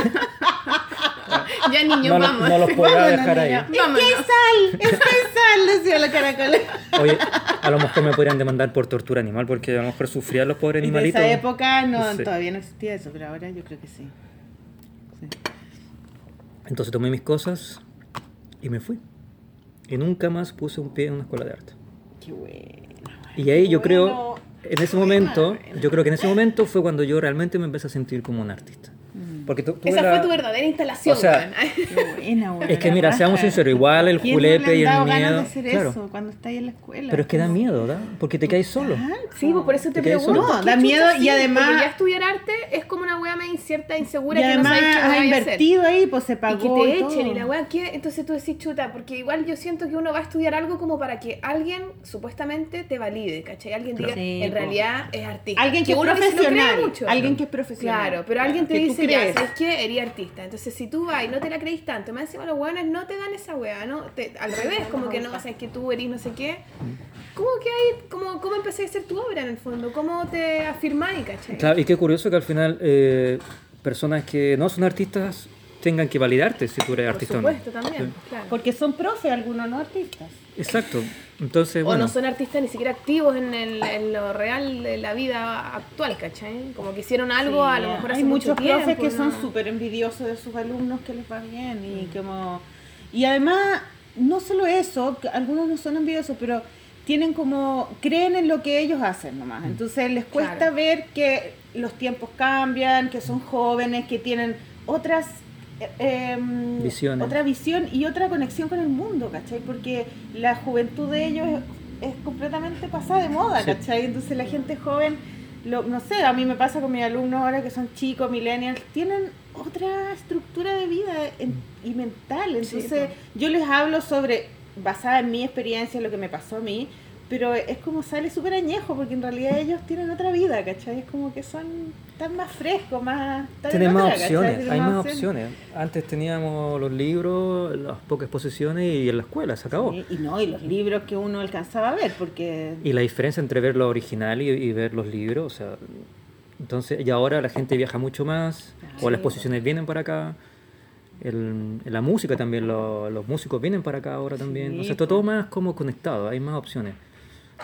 Ya, No, lo- vamos. no los podía Vámonos, dejar ahí. niña. Vámonos. ¡Es que sal! ¡Es que sal! Decía los caracoles. Oye, a lo mejor me podrían demandar por tortura animal porque a lo mejor sufrían los pobres En animalitos. esa época no, Sí. todavía no existía eso, pero ahora yo creo que sí. Sí. Entonces tomé mis cosas y me fui. Y nunca más puse un pie en una escuela de arte. Qué bueno. Y ahí yo creo, en ese momento, yo creo que en ese momento fue cuando yo realmente me empecé a sentir como un artista. Porque tu- tuve Esa la- fue tu verdadera instalación, O sea, <laughs> buena. Es que mira, seamos sinceros, igual el ¿Quién julepe no le y el dado ganas miedo. de hacer Claro. eso cuando estáis en la escuela? Pero es que da miedo, ¿da? Porque te caes solo. Sí, pues por eso te Te pregunto. No, ¿qué da miedo y además- Porque ya estudiar arte es como una wea medio incierta, insegura, Y que no además sabes qué has hacer. invertido ahí, pues se Y pagó. que te todo. echen y la weá, ¿qué? Entonces tú decís chuta, porque igual yo siento que uno va a estudiar algo como para que alguien supuestamente te valide, ¿cachai? Alguien diga, Sí, en realidad es artista. Alguien que es lo cree profesional. mucho. Alguien que es profesional. Claro, pero alguien te que tú dice. ¿Sabes qué? Eres artista. Entonces, si tú vas y no te la creís tanto, más encima los weones no te dan esa weá, ¿no? Te- al revés, como que no, sabes que tú eres no sé qué. ¿Cómo que hay, cómo, cómo empecé a hacer tu obra en el fondo? ¿Cómo te afirmáis, cachai? Claro, y qué curioso que al final eh, personas que no son artistas tengan que validarte si tú eres Por artista o no. supuesto, también, claro. Porque son profes algunos, no artistas. Exacto. Entonces, O no son artistas ni siquiera activos en, el- en lo real de la vida actual, ¿cachai? Como que hicieron algo a lo mejor hace Hay mucho muchos tiempo. profes que son súper envidiosos de sus alumnos que les va bien y como y además no solo eso, que algunos no son envidiosos, pero tienen como creen en lo que ellos hacen nomás. Entonces les cuesta Claro. ver que los tiempos cambian, que son jóvenes, que tienen otras eh, em, Visiones. otra visión y otra conexión con el mundo, ¿cachai? Porque la juventud de ellos es, es completamente pasada de moda, Sí. ¿cachai? Entonces la gente joven lo- no sé, a mí me pasa con mis alumnos ahora que son chicos, millennials, tienen otra estructura de vida en- y mental. Entonces, yo les hablo sobre, basada en mi experiencia, lo que me pasó a mí, pero es como sale súper añejo, porque en realidad ellos tienen otra vida, ¿cachai? Es como que son tan más frescos, más... Tienen más opciones, Tienen hay más opciones. Antes teníamos los libros, las pocas exposiciones y en la escuela se acabó. Sí, y no, y los libros que uno alcanzaba a ver, porque... Y la diferencia entre ver lo original y, y ver los libros, o sea, entonces, y ahora la gente viaja mucho más, o las exposiciones vienen para acá, el- la música también, lo- los músicos vienen para acá ahora también, o sea, está todo más como conectado, hay más opciones.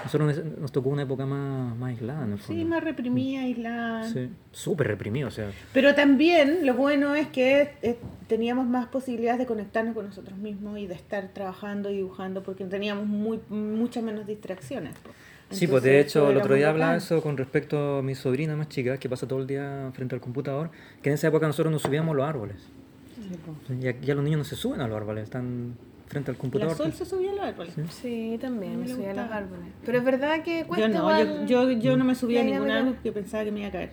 Nosotros nos- tocó una época más, más aislada, en el Sí, fondo. más reprimida, aislada. Sí, súper reprimido, o sea, Pero también lo bueno es que eh, teníamos más posibilidades de conectarnos con nosotros mismos y de estar trabajando y dibujando porque teníamos muy, muchas menos distracciones. Sí, pues de hecho el otro día hablaba eso con respecto a mi sobrina más chica que pasa todo el día frente al computador, que en esa época nosotros nos subíamos a los árboles. Sí. Ya, ya los niños no se suben a los árboles, están frente al La computador. sol se subía a los árboles. Sí, también, me Me subí a los árboles. Pero es verdad que cuesta Yo no, yo, igual yo, yo no me subía a la ningún árbol porque pensaba que me iba a caer.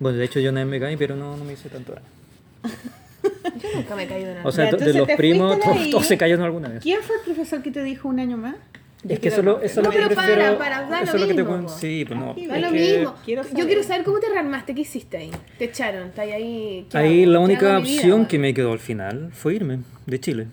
Bueno, de hecho yo una vez me caí, pero no, no me hice tanto daño. Yo nunca me he caído en O sea, de los primos, de todos, todos se cayeron alguna vez. ¿Quién fue el profesor que te dijo un año más? Yo Es que quiero eso, No, lo que pero para- prefiero. para dar eso lo mismo, cuento. po. Sí, pues no. Da Da es lo que mismo. quiero Yo quiero saber cómo te rearmaste, ¿qué hiciste ahí? Te echaron, está ahí. ¿qué Ahí hago? la ¿Qué única vida opción que me quedó al final fue irme de Chile.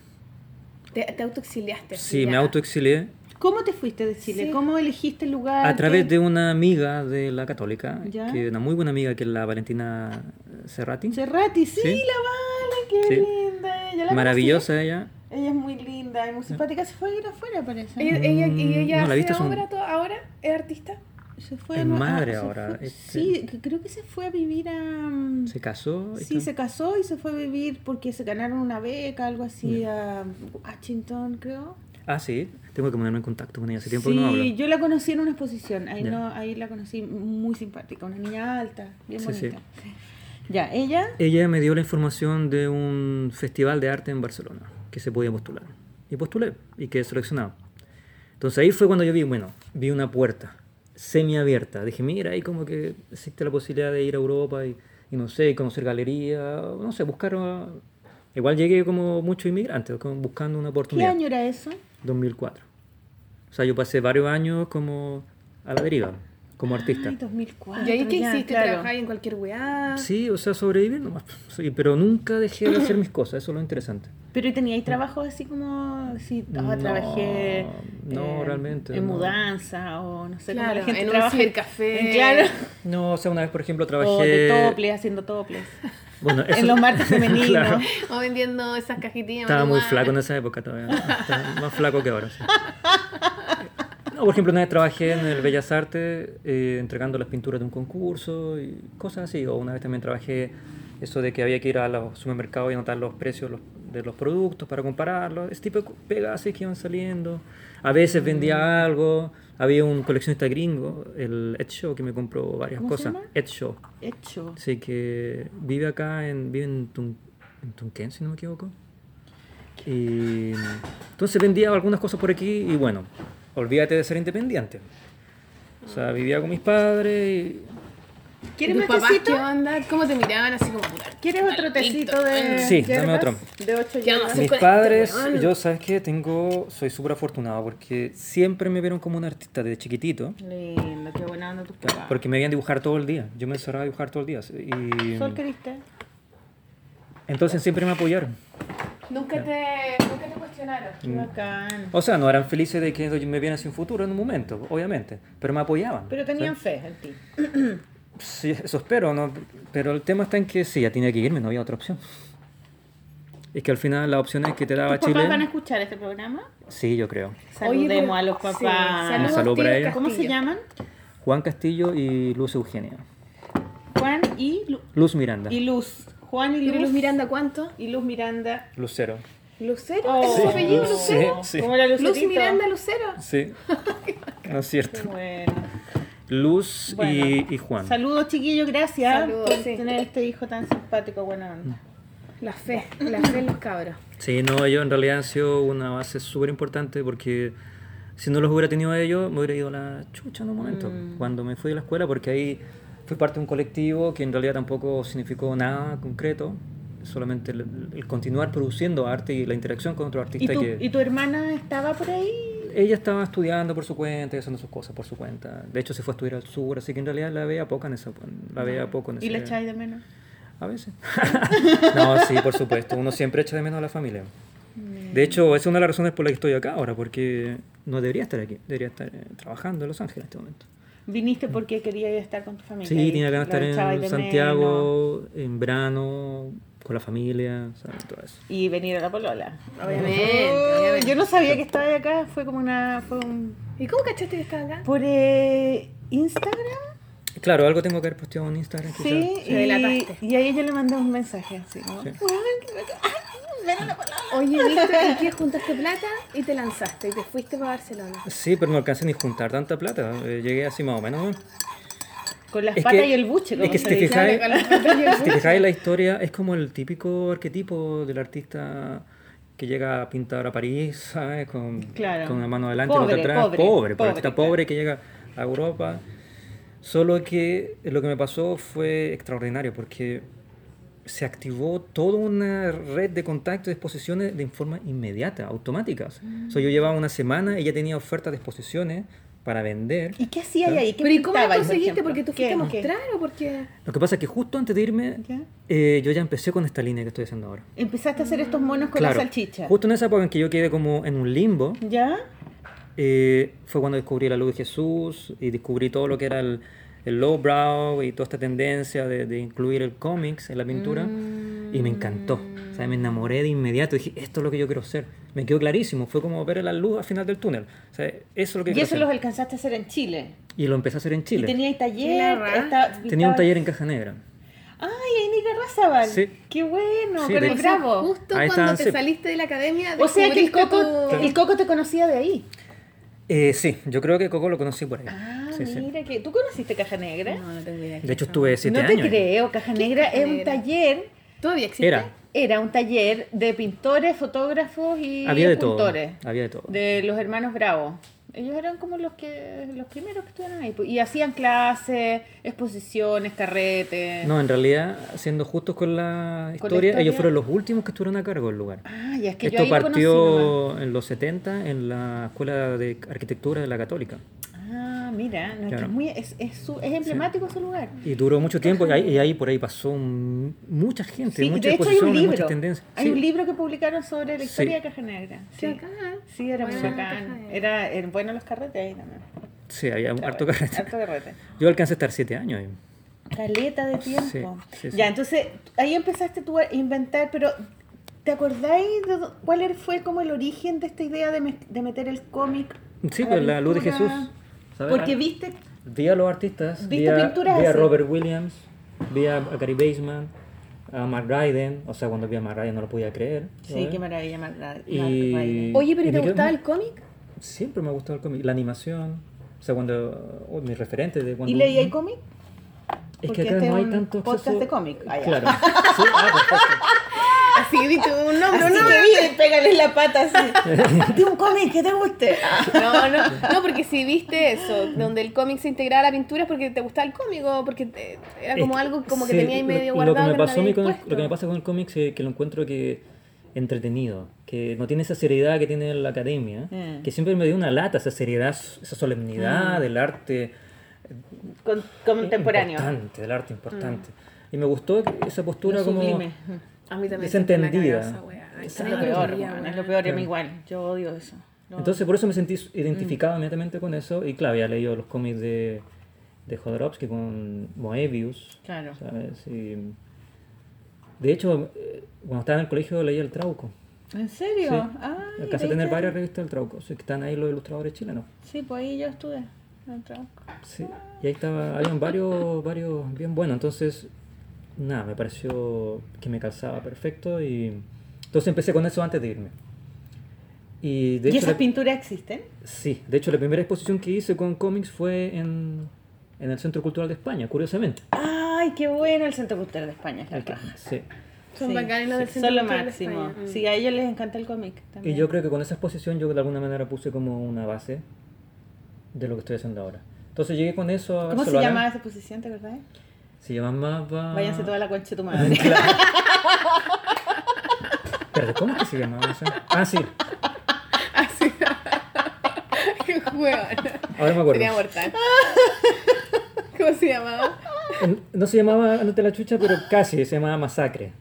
Te, te autoexiliaste. Sí, ya. me autoexilié ¿Cómo te fuiste de Chile? Sí. ¿Cómo elegiste el lugar? a través ¿Qué- de una amiga de la católica, Ya. que una muy buena amiga que es la Valentina Serrati. Cerrati, sí, Sí. la vale, qué Sí. linda ella. la Maravillosa ella. conocí. Ella es muy linda y muy simpática. Se fue a ir afuera, parece. Ella, ella, Mm, ¿Y ella no, la hace viste, es un- ahora? ¿Es artista? Se fue Es a- madre se ahora, fue- este. Sí, creo que se fue a vivir a. mm, Se casó. Sí, se casó y se fue a vivir porque se ganaron una beca, algo así, a Washington, creo. Ah, sí. Tengo que ponerme en contacto con ella. Hace tiempo que no hablo. Sí, yo la conocí en una exposición. Ahí, Ya. no, ahí la conocí muy simpática, una niña alta, bien Sí, sí. bonita. Ya, ella. Ella me dio la información de un festival de arte en Barcelona que se podía postular. Y postulé y quedé seleccionado. Entonces ahí fue cuando yo vi, bueno, vi una puerta semiabierta. Dije, mira, ahí como que existe la posibilidad de ir a Europa y, y no sé, conocer galerías, no sé, buscar... Igual llegué como muchos inmigrantes, como buscando una ¿Qué oportunidad. año era eso? 2004. O sea, yo pasé varios años como a la deriva, como artista. Ay, 2004. ¿Y ahí qué ya, hiciste? claro. ¿Trabajabas en cualquier weá? Sí, o sea, sobrevivir nomás. Sí, pero nunca dejé de hacer mis cosas, eso es lo interesante. Pero ¿y teníais trabajo así como, sí, ah, No, trabajé no, eh, realmente, en no. mudanza o no sé, Claro, la gente en un trabaja cibercafé. en- Claro, No, o sea, una vez, por ejemplo, o de trabajé... toples, haciendo toples. Bueno, <laughs> eso- En los martes femeninos. <laughs> Claro. O vendiendo esas cajitillas. Estaba muy flaco en esa época todavía. Estaba más flaco que ahora, sí. <laughs> No, por ejemplo, una vez trabajé en el Bellas Artes eh, entregando las pinturas de un concurso y cosas así. O una vez también trabajé eso de que había que ir a los supermercados y anotar los precios los- de los productos para compararlos. Ese tipo de pegas que iban saliendo. A veces vendía algo. Había un coleccionista gringo, el Ed Show, que me compró varias ¿Cómo se cosas. llama? Ed Show. Hecho. Sí, que vive acá, en, vive en, Tun, en Tunquén, si no me equivoco. Y entonces vendía algunas cosas por aquí y bueno, olvídate de ser independiente. O sea, vivía con mis padres y... ¿Y ¿Quieres tus más papás qué tecito? onda? ¿Cómo te miraban así como puta? ¿Quieres otro tecito de Sí, dame otro. De ocho ¿Qué vamos a hierbas. hacer Mis este padres, yo sabes que tengo, soy súper afortunado porque siempre me vieron como un artista desde chiquitito. Lindo, qué buena onda tus papás. Porque me veían dibujar todo el día. Yo me encerraba a dibujar todo el día. Y Sol, entonces siempre me apoyaron. Nunca te, nunca te cuestionaron. Bacán. O sea, no eran felices de que me vieran sin futuro en un momento, obviamente, pero me apoyaban. Pero tenían ¿sí? fe en ti. Sí, eso espero, ¿no? Pero el tema está en que sí, ya tenía que irme, no había otra opción. Es que al final las opciones que te daba ¿Tus papás van a Chile... escuchar este programa? Sí, yo creo. Saludemos pero- a los sí, papás. saludos, Salud para tío ellos. ¿Cómo se llaman? Juan Castillo y Luz Eugenia. Juan y, Lu- Luz Miranda. y Luz. Juan y ¿Y Luz. Luz Miranda cuánto? Y Luz Miranda. Lucero. ¿Lucero? Oh. ¿Es su apellido, Sí. Lucero? Sí, sí. ¿Cómo era Luz? Miranda Lucero. Sí. No es cierto. Qué bueno. Luz Bueno. y, y Juan. Saludos, chiquillos. Gracias Saludos, por sí. tener este hijo tan simpático. Buena onda. La fe, la fe en los cabros. Sí, no, ellos en realidad han sido una base súper importante porque si no los hubiera tenido a ellos, me hubiera ido a la chucha en un momento. Mm. Cuando me fui de la escuela, porque ahí fui parte de un colectivo que en realidad tampoco significó nada concreto, solamente el, el continuar produciendo arte y la interacción con otros ¿Y artistas tu, que... ¿Y tu hermana estaba por ahí? Ella estaba estudiando por su cuenta y haciendo sus cosas por su cuenta. De hecho, se fue a estudiar al sur, así que en realidad la veía poca en esa, la veía poco en ¿Y la echáis de menos? A veces. <laughs> no, sí, por supuesto. Uno siempre echa de menos a la familia. De hecho, esa es una de las razones por las que estoy acá ahora, porque no debería estar aquí. Debería estar eh, trabajando en Los Ángeles en este momento. ¿Viniste porque querías estar con tu familia? Sí, y tenía ganas de estar en Santiago en verano, con la familia, ¿sabes? Todo eso. menos? Y venir a la polola. Obviamente, obviamente. Yo no sabía que estaba acá, fue como una... Fue un... ¿Y cómo cachaste que estaba acá? Por eh, Instagram, Claro, algo tengo que haber posteado en Instagram. quizás. sí, y, y a ella le mandé un mensaje así, ¿no? Sí. "Weón, que me- ay, ven a la polola". Oye, viste y que juntaste plata y te lanzaste y te fuiste para Barcelona. Sí, pero no alcancé ni juntar tanta plata. Eh, llegué así más o menos. ¿no? Con las Es patas que- y el buche, es como que se si te dice. fijas- Claro, con las patas y el Si te fijáis, la historia es como el típico arquetipo del artista que llega a pintar a París, ¿sabes? Con, Claro. con una mano adelante y Pobre, otra atrás. pobre, Pobre, pero pobre, artista claro. pobre que llega a Europa. Solo que lo que me pasó fue extraordinario porque se activó toda una red de contactos y exposiciones de forma inmediata, automáticas. O sea, yo llevaba una semana y ya tenía ofertas de exposiciones para vender. ¿Y qué hacía ahí? ¿Qué Pero ¿y cómo lo por conseguiste? ¿Porque tú fuiste a mostrar o porque...? Lo que pasa es que justo antes de irme, eh, yo ya empecé con esta línea que estoy haciendo ahora. Empezaste a hacer estos monos con Claro, la salchicha. Justo en esa época en que yo quedé como en un limbo, ¿Ya? eh, fue cuando descubrí la luz de Jesús y descubrí todo lo que era el, el lowbrow y toda esta tendencia de, de incluir el cómics en la pintura y me encantó. O sea, me enamoré de inmediato. Dije, esto es lo que yo quiero hacer. Me quedó clarísimo. Fue como ver la luz al final del túnel. O sea, eso es lo que Y eso hacer. los alcanzaste a hacer en Chile. Y lo empecé a hacer en Y Chile. tenía ahí taller. Qué estaba- Tenía un taller en Caja Negra. Ay, ahí Nica Razabal. Sí. Qué bueno, Sí, con el bravo. Justo Ahí cuando está, te sí. saliste de la academia O sea que el coco, tu- el coco te conocía de ahí. Eh, sí, yo creo que Coco lo conocí por ahí. Ah, Sí, sí. mira que. ¿Tú conociste Caja Negra? No, no tengo idea. De hecho, estuve siete no te años. ahí. creo, Caja Negra Caja es un Negra? taller. ¿Todavía existe? Era. Era un taller de pintores, fotógrafos y Había de todo. escultores. Había de todo. De los hermanos Bravo. Ellos eran como los que los primeros que estuvieron ahí. pues, Y hacían clases, exposiciones, carretes. No, en realidad, siendo justos con la historia, historia. ellos fueron los últimos que estuvieron a cargo del lugar. Ah, ya es que yo Esto ahí lo conocí nomás. partió en los 70 en la Escuela de Arquitectura de la Católica. Ah, mira, no, es, que Claro. es, muy, es, es, su- es emblemático ese lugar. Y duró mucho tiempo y ahí, y ahí por ahí pasó un- mucha gente, Sí, muchas de hecho hay un exposiciones, libro. muchas tendencias. Hay Sí. un libro que publicaron sobre la Sí. historia de Caja Negra. Sí, era muy Buena bacán. Era, eran buenos los carretes ahí también. Sí, había un Era harto bueno, carrete. Harto carrete. Yo alcancé a estar siete años ahí. Caleta de tiempo. Sí, sí, sí. Ya, entonces ahí empezaste tú a inventar, pero ¿te acordáis de cuál fue como el origen de esta idea de, me- de meter el cómic? Sí, pues la luz de? Jesús. ¿Sabes? Porque Ah, viste, Vi a los artistas, vi ¿Viste a, vi? Robert Williams, vi a, Gary Baseman, a Mark Ryden, o sea, cuando vi a Mark Ryden no lo podía creer. sí, qué maravilla, Mark Ryden. Oye, pero Y ¿y ¿te gustaba el cómic? Siempre me ha gustado el cómic, la animación, o sea, cuando oh, mis referentes de cuando... ¿Y leía el cómic? Es Porque que acá este no hay tanto podcast acceso- de cómic. Ah. Claro. Sí, ah, perfecto. Así, viste, un nombre, Así un nombre. que viene, pégale la pata así. <laughs> De un cómic que te guste. Ah. No, no, no, porque si viste eso, donde el cómic se integraba a la pintura es porque te gustaba el cómic o porque te- era como Es algo como que sí, tenía ahí lo- medio lo, guardado. que me lo pasó con el- lo que me pasa con el cómic es que lo encuentro que entretenido, que no tiene esa seriedad que tiene la academia, Mm. que siempre me dio una lata esa seriedad, esa solemnidad del arte Con- contemporáneo. importante, del arte importante. Y me gustó esa postura Lo como sublime. A mí también desentendida. esa Es lo peor, man, es lo peor, y a mí Claro. igual. Yo odio eso. Lo- Entonces por eso me sentí Mm. identificado inmediatamente con eso y claro, había leído los cómics de, de Jodorowsky con Moebius, Claro. ¿sabes? Y, de hecho, eh, cuando estaba en el colegio leía el Trauco. ¿En serio? Sí. Ay, Alcancé a tener varias revistas del Trauco, así que están ahí los ilustradores chilenos. Sí, pues ahí yo estuve. en el trabajo. Sí, y ahí estaba, habían varios, varios bien buenos, entonces, nada, me pareció que me calzaba perfecto y entonces empecé con eso antes de irme. Y de ¿Y hecho, esas la- pinturas existen? sí, de hecho la primera exposición que hice con cómics fue en, en el Centro Cultural de España, curiosamente. Ay, qué bueno el Centro Cultural de España. Es la El que- raja. sí. Son bacanes los del sí, Centro Son lo Cultural de máximo. España. Mm. Sí, a ellos les encanta el cómic Y yo creo que con esa exposición yo de alguna manera puse como una base de lo que estoy haciendo ahora. Entonces llegué con eso a ¿Cómo se llamaba esa exposición, te acordás? Se llamaba... Váyanse toda la concha de tu madre. <laughs> Claro. Espérate, ¿cómo es que se llamaba eso? Ah, sí, Así. Qué hueón. ahora me acuerdo. Sería mortal. ¿Cómo se llamaba? No se llamaba Andate la chucha, pero casi, se llamaba Masacre.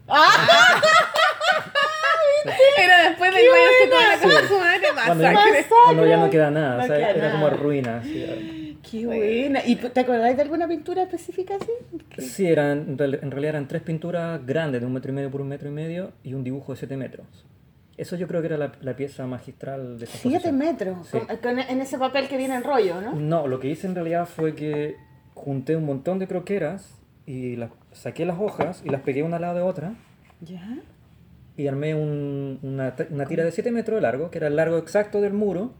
Era después del váyanse toda la su madre, Cuando ya, masacre. cuando ya no queda nada, No o sea, queda era como ruina. así. Qué buena. ¿Y te acordás de alguna pintura específica así? Sí, eran, en real- en realidad eran tres pinturas grandes, de un metro y medio por un metro y medio, y un dibujo de siete metros. Eso yo creo que era la, la pieza magistral de esa Siete exposición. metros. Sí. Con- con- en ese papel que viene en rollo, ¿no? No, lo que hice en realidad fue que junté un montón de croqueras y las, saqué las hojas y las pegué una al lado de otra Ya. y armé un- una, una tira de 7 metros de largo, que era el largo exacto del muro,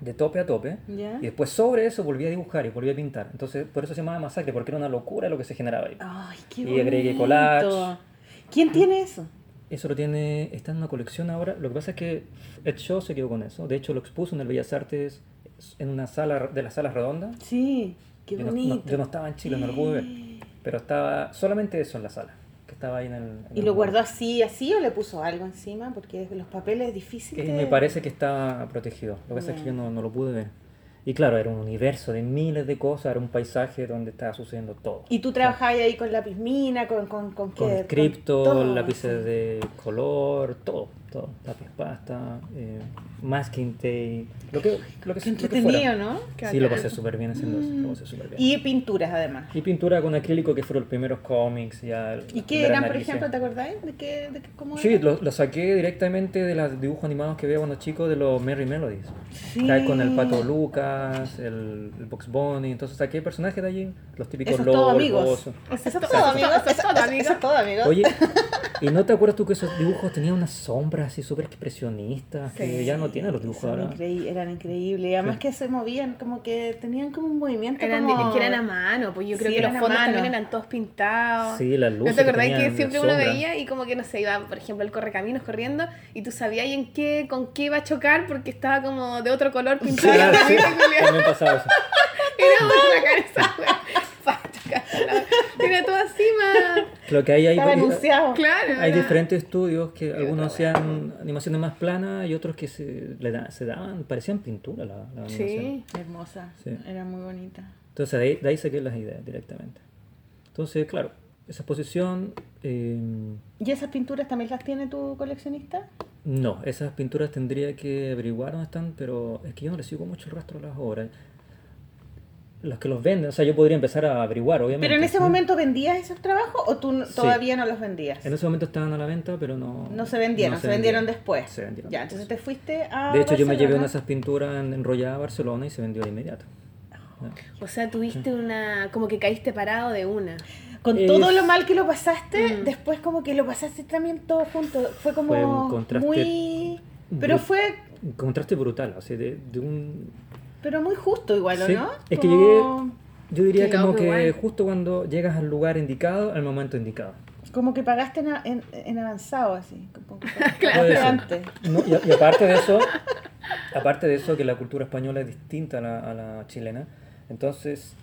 de tope a tope. Y después sobre eso volví a dibujar y volví a pintar. Entonces, por eso se llamaba masacre, porque era una locura lo que se generaba ahí. Ay, qué Y bonito. agregué collage. ¿Quién tiene eso? Eso lo tiene, está en una colección ahora. Lo que pasa es que Ed Shaw se quedó con eso. De hecho, lo expuso en el Bellas Artes en una sala de las salas redondas. Sí, qué Yo no, bonito. no- yo no estaba en Chile, no lo pude ver. Pero estaba solamente eso en la sala, estaba ahí en el... en ¿Y el lo guardó así, así o le puso algo encima? Porque los papeles es difícil. De- me parece que está protegido. Lo que pasa es que yo no, no lo pude ver. Y claro, era un universo de miles de cosas, era un paisaje donde estaba sucediendo todo. ¿Y tú trabajabas ahí con lápiz mina, con, con, con qué? Con Con cripto, todo, lápices de color, todo, todo. Lápiz pasta, eh, masking tape, lo que, lo que, Qué lo que fuera. ¿no? Qué Sí, lo pasé súper bien haciendo eso, lo pasé súper bien. Y pinturas además. Y pintura con acrílico, que fueron los primeros cómics. Ya, ¿Y qué eran, por ejemplo, te acordáis? ¿De qué, de qué, cómo Sí, lo, lo saqué directamente de los dibujos animados que veía cuando chico de los Merry Melodies. Sí. Con el pato Lucas, el, el Box Bunny. Entonces saqué personajes de allí, los típicos Eso es lobos, todo, amigos. Eso es todo, amigos. Eso es todo, amigos. Oye, ¿y no te acuerdas tú que esos dibujos tenían unas así súper expresionistas que ya no tienen los dibujos ahora? eran increíbles. Y además Sí. que se movían, como que tenían como un movimiento. Eran, como... es que eran a mano, pues yo creo Sí, que los eran a fondos mano. también eran todos pintados. Sí, las ¿No luces te que acordás que tenían siempre uno veía y como que no se iba, por ejemplo, el correcaminos corriendo y tú sabías en qué, con qué iba a chocar porque estaba como de otro color pintado? Claro, <laughs> también pasaba eso. <laughs> Era muy bacán esa Era todo así. Lo que hay, hay. Claro. hay diferentes estudios que algunos hacían animaciones más planas y otros que se, le da- se daban, parecían pintura la, la animación. Sí. Hermosa. Sí. Era muy bonita. Entonces de ahí, de ahí saqué las ideas directamente. Entonces, claro, esa exposición, eh, ¿Y esas pinturas también las tiene tu coleccionista? no, esas pinturas tendría que averiguar dónde están, pero es que yo no le sigo mucho el rastro de las obras. Los que los venden, o sea, yo podría empezar a averiguar, obviamente. ¿Pero en ese momento vendías esos trabajos o tú no- Sí. todavía no los vendías? En ese momento estaban a la venta, pero no... No se vendieron, no se, vendieron después. Se vendieron Ya, después. entonces te fuiste a. De hecho, yo me llevé una de esas pinturas en- enrollada a Barcelona y se vendió de inmediato. O sea, tuviste una. como que caíste parado de una. Con Es- todo lo mal que lo pasaste, Mm. después como que lo pasaste también todo junto. Fue como Fue un contraste muy. Pero fue. Un contraste brutal, así de, de un... Pero muy justo igual, ¿o Sí, ¿no? Es que llegué, yo diría Qué como que justo cuando llegas al lugar indicado, al momento indicado. Como que pagaste en, en, en avanzado, así. Como que <laughs> ser. antes. No, y, y aparte de eso, aparte de eso, que la cultura española es distinta a la, a la chilena, entonces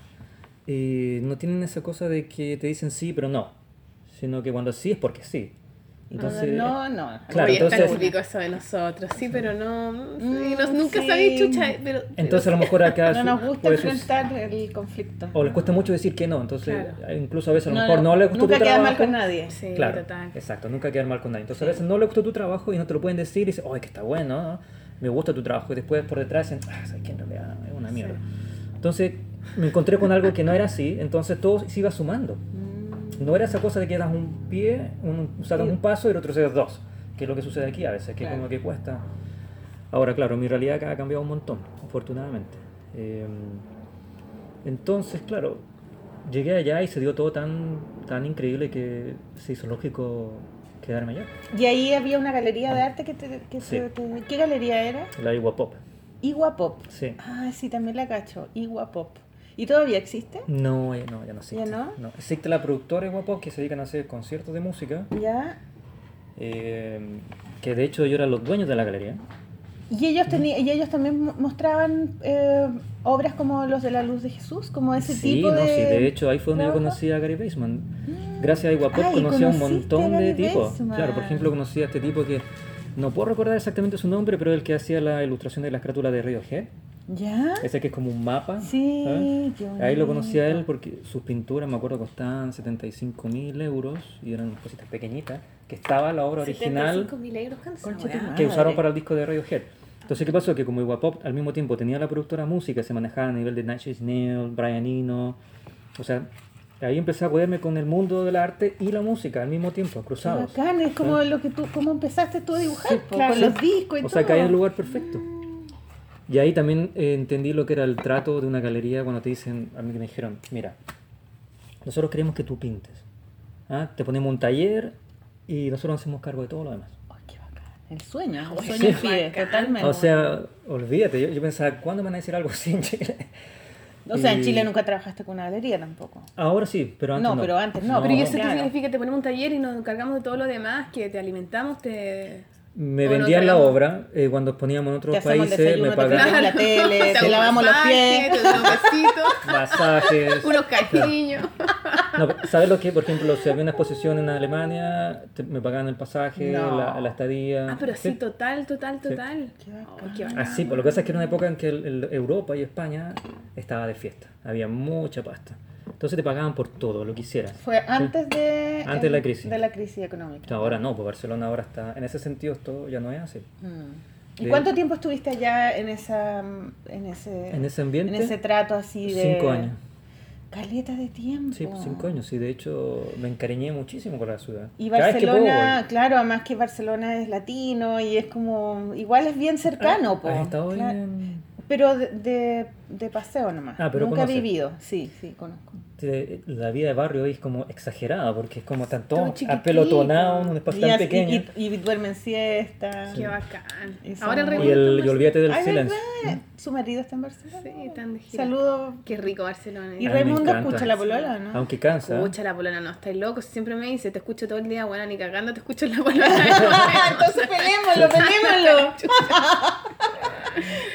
eh, no tienen esa cosa de que te dicen sí, pero no, sino que cuando sí es porque sí. Entonces, no, no. Claro, Oye, es tan entonces- eso de nosotros, sí, pero no. sí, Mm, nos- nunca sí. sabía chucha, pero. entonces a lo mejor acá <laughs> No su- nos gusta puede sus- enfrentar el conflicto. o les cuesta mucho decir que no, entonces Claro. incluso a veces a lo No, mejor no, no, les gustó nunca tu queda trabajo. mal con nadie. Sí, Claro, total. exacto, nunca quedar mal con nadie. Entonces a veces no le gustó tu trabajo y no te lo pueden decir y dicen, oh, es que está bueno, ¿no? me gusta tu trabajo. Y después por detrás dicen, ah, sabes que en realidad es una mierda. Entonces me encontré con algo que no era así, entonces todo se iba sumando. No era esa cosa de que das un pie, un, sacas un paso y retrocedes dos, que es lo que sucede aquí a veces, que Claro. como que cuesta. Ahora, claro, mi realidad acá ha cambiado un montón, afortunadamente. Eh, entonces, claro, llegué allá y se dio todo tan, tan increíble que se hizo lógico quedarme allá. Y ahí había una galería de arte que te... Que Sí. te- ¿Qué galería era? La Igua Pop. Igua Pop. Sí. Ah, sí, también la cacho. Igua Pop. ¿Y todavía existe? No, ya no, ya no existe. ¿Ya no? Existe la productora Igua Pop que se dedican a hacer conciertos de música, Ya. eh, que de hecho yo era los dueños de la galería. Y ellos, y ellos también mo- mostraban eh, obras como los de la luz de Jesús, como ese Sí, tipo no, de... sí, de hecho ahí fue donde yo conocí a Gary Baseman. Gracias a Iguapop conocí a un montón a de tipos. Baseman. Claro, por ejemplo conocí a este tipo que no puedo recordar exactamente su nombre, pero el que hacía la ilustración de las carátulas de Radiohead. ¿Ya? Ese que es como un mapa. Sí, ¿sabes? qué Ahí lo conocí a él porque sus pinturas, me acuerdo, costaban 75 mil euros y eran cositas pequeñitas. Que estaba la obra original 75.000 euros que usaron para el disco de Radiohead. Entonces, ¿qué pasó? Que como Iguapop al mismo tiempo tenía la productora música, se manejaba a nivel de Inch Nails, Brian Eno. O sea, ahí empecé a codearme con el mundo del arte y la música al mismo tiempo, Qué cruzados. bacán, es como lo que tú, como empezaste tú a dibujar, Sí, po, claro. con los discos y O sea, todo. caí en el lugar perfecto. Y ahí también eh, entendí lo que era el trato de una galería cuando te dicen, a mí que me dijeron, mira, nosotros queremos que tú pintes. ¿ah? Te ponemos un taller y nosotros nos hacemos cargo de todo lo demás. Ay, qué bacán. El sueño, el Sí. sueño pide, totalmente. O sea, olvídate, yo, yo pensaba, ¿cuándo me van a decir algo así en Chile? <laughs> O sea, en Chile nunca trabajaste con una galería tampoco. Ahora sí, pero antes No, no. pero antes no, Pero ¿y eso Claro. qué significa? Te ponemos un taller y nos encargamos de todo lo demás, que te alimentamos, te... Me ¿O no vendían la obra eh, cuando poníamos en otros países, desayuno, me pagaban la tele, <laughs> te lavamos los pies. Te <laughs> <laughs> unos besitos, masajes. unos cariños. No, ¿Sabes lo que? Por ejemplo, si había una exposición en Alemania, te- me pagaban el pasaje, No. la, la estadía. Ah, pero sí, Sí. total, total, total. Qué. Oh, qué bacán. Así, por lo que pasa es que era una época en que el- el Europa y España estaba de fiesta. Había mucha pasta. Entonces te pagaban por todo, lo que hicieras. Fue antes de... Antes de la crisis. De la crisis económica. Ahora no, pues Barcelona ahora está. En ese sentido, esto ya no es así. Mm. ¿Y De- cuánto tiempo estuviste allá en esa en ese En ese ambiente, en ese trato así de Cinco años. Caleta de tiempo. Sí, pues, cinco años. Y de hecho, me encariñé muchísimo con la ciudad. Y Cada puedo Barcelona, voy. claro, además que Barcelona es latino y es como igual es bien cercano. ¿Has estado Claro. en.? Pero de, de, de paseo nomás. Ah, pero Nunca he vivido. Sí, sí, conozco. De- La vida de barrio es como exagerada porque es como tan Todo todo chiquitito. apelotonado en un espacio Y, tan pequeño. y, y duermen siesta. Qué bacán. Eso. Ahora el Y Y, el, y olvídate del Ay, silencio. ¿verdad? Su marido está en Barcelona. Sí, tan de gira. Saludos. Qué rico Barcelona. Y Raimundo escucha la polola, ¿no? Aunque cansa. Escucha la polona, no, estáis locos. Siempre me dice, te escucho todo el día, bueno, ni cagando te escucho en la polona. <laughs> Entonces peleémoslo, peleémoslo. <laughs>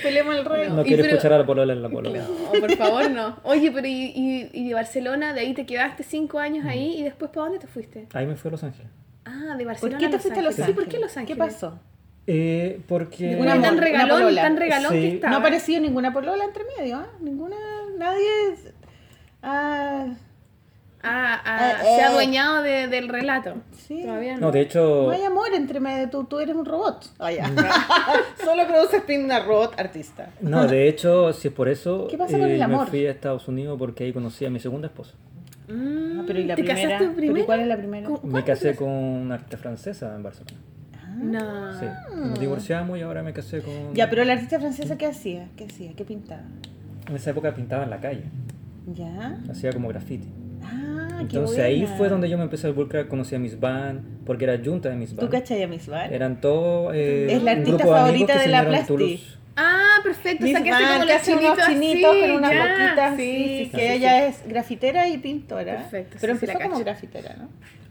Peleemos el rey. No Y quiere pero- escuchar a la polola en la polola. No, por favor, no. Oye, pero y, y, y de Barcelona, de ahí te quedaste cinco años ahí y después ¿para dónde te fuiste? Ahí me fui a Los Ángeles. Ah, de ¿Por Barcelona. qué te fuiste a Los Ángeles? Sí, ¿por qué Los Ángeles? ¿Qué pasó? Eh, porque. Una tan regalón, una tan regalón Sí. que estaba. No ha aparecido ninguna polola entre medio, ¿eh? Ninguna, nadie. es- Ah, Ah, ah, Eh, se ha eh. adueñado de- del relato. Sí. Todavía no. No, de hecho. no hay amor entre medio, tú, tú eres un robot. Ah, ya. <laughs> Solo produces pin una robot artista. No, de hecho, si es por eso. ¿Qué pasa con el me amor? fui a Estados Unidos porque ahí conocí a mi segunda esposa. Mm, Ah, pero ¿y la ¿Te primera? casaste ¿Pero primero? cuál es la primera? ¿Con- Me casé con una artista francesa en Barcelona. No. Sí. Nos divorciamos y ahora me casé con. Ya, pero la artista francesa, ¿qué hacía? ¿Qué hacía? ¿Qué pintaba? En esa época pintaba en la calle. ¿Ya? Hacía como graffiti. Ah, qué Entonces ahí fue donde yo me empecé a involucrar. Conocí a Miss Van, porque era junta de Miss Van. ¿Tú cachai a Miss Van? Eran todos. eh, Es la un artista grupo de favorita que de se la de Plasti. Ah, perfecto. Miss o sea, que hace como que los hace unos chinitos así, con unas ya, boquitas sí, sí, que sí, ella es grafitera y pintora. Perfecto, Pero sí, sí, empezó la como cacho. grafitera, ¿no?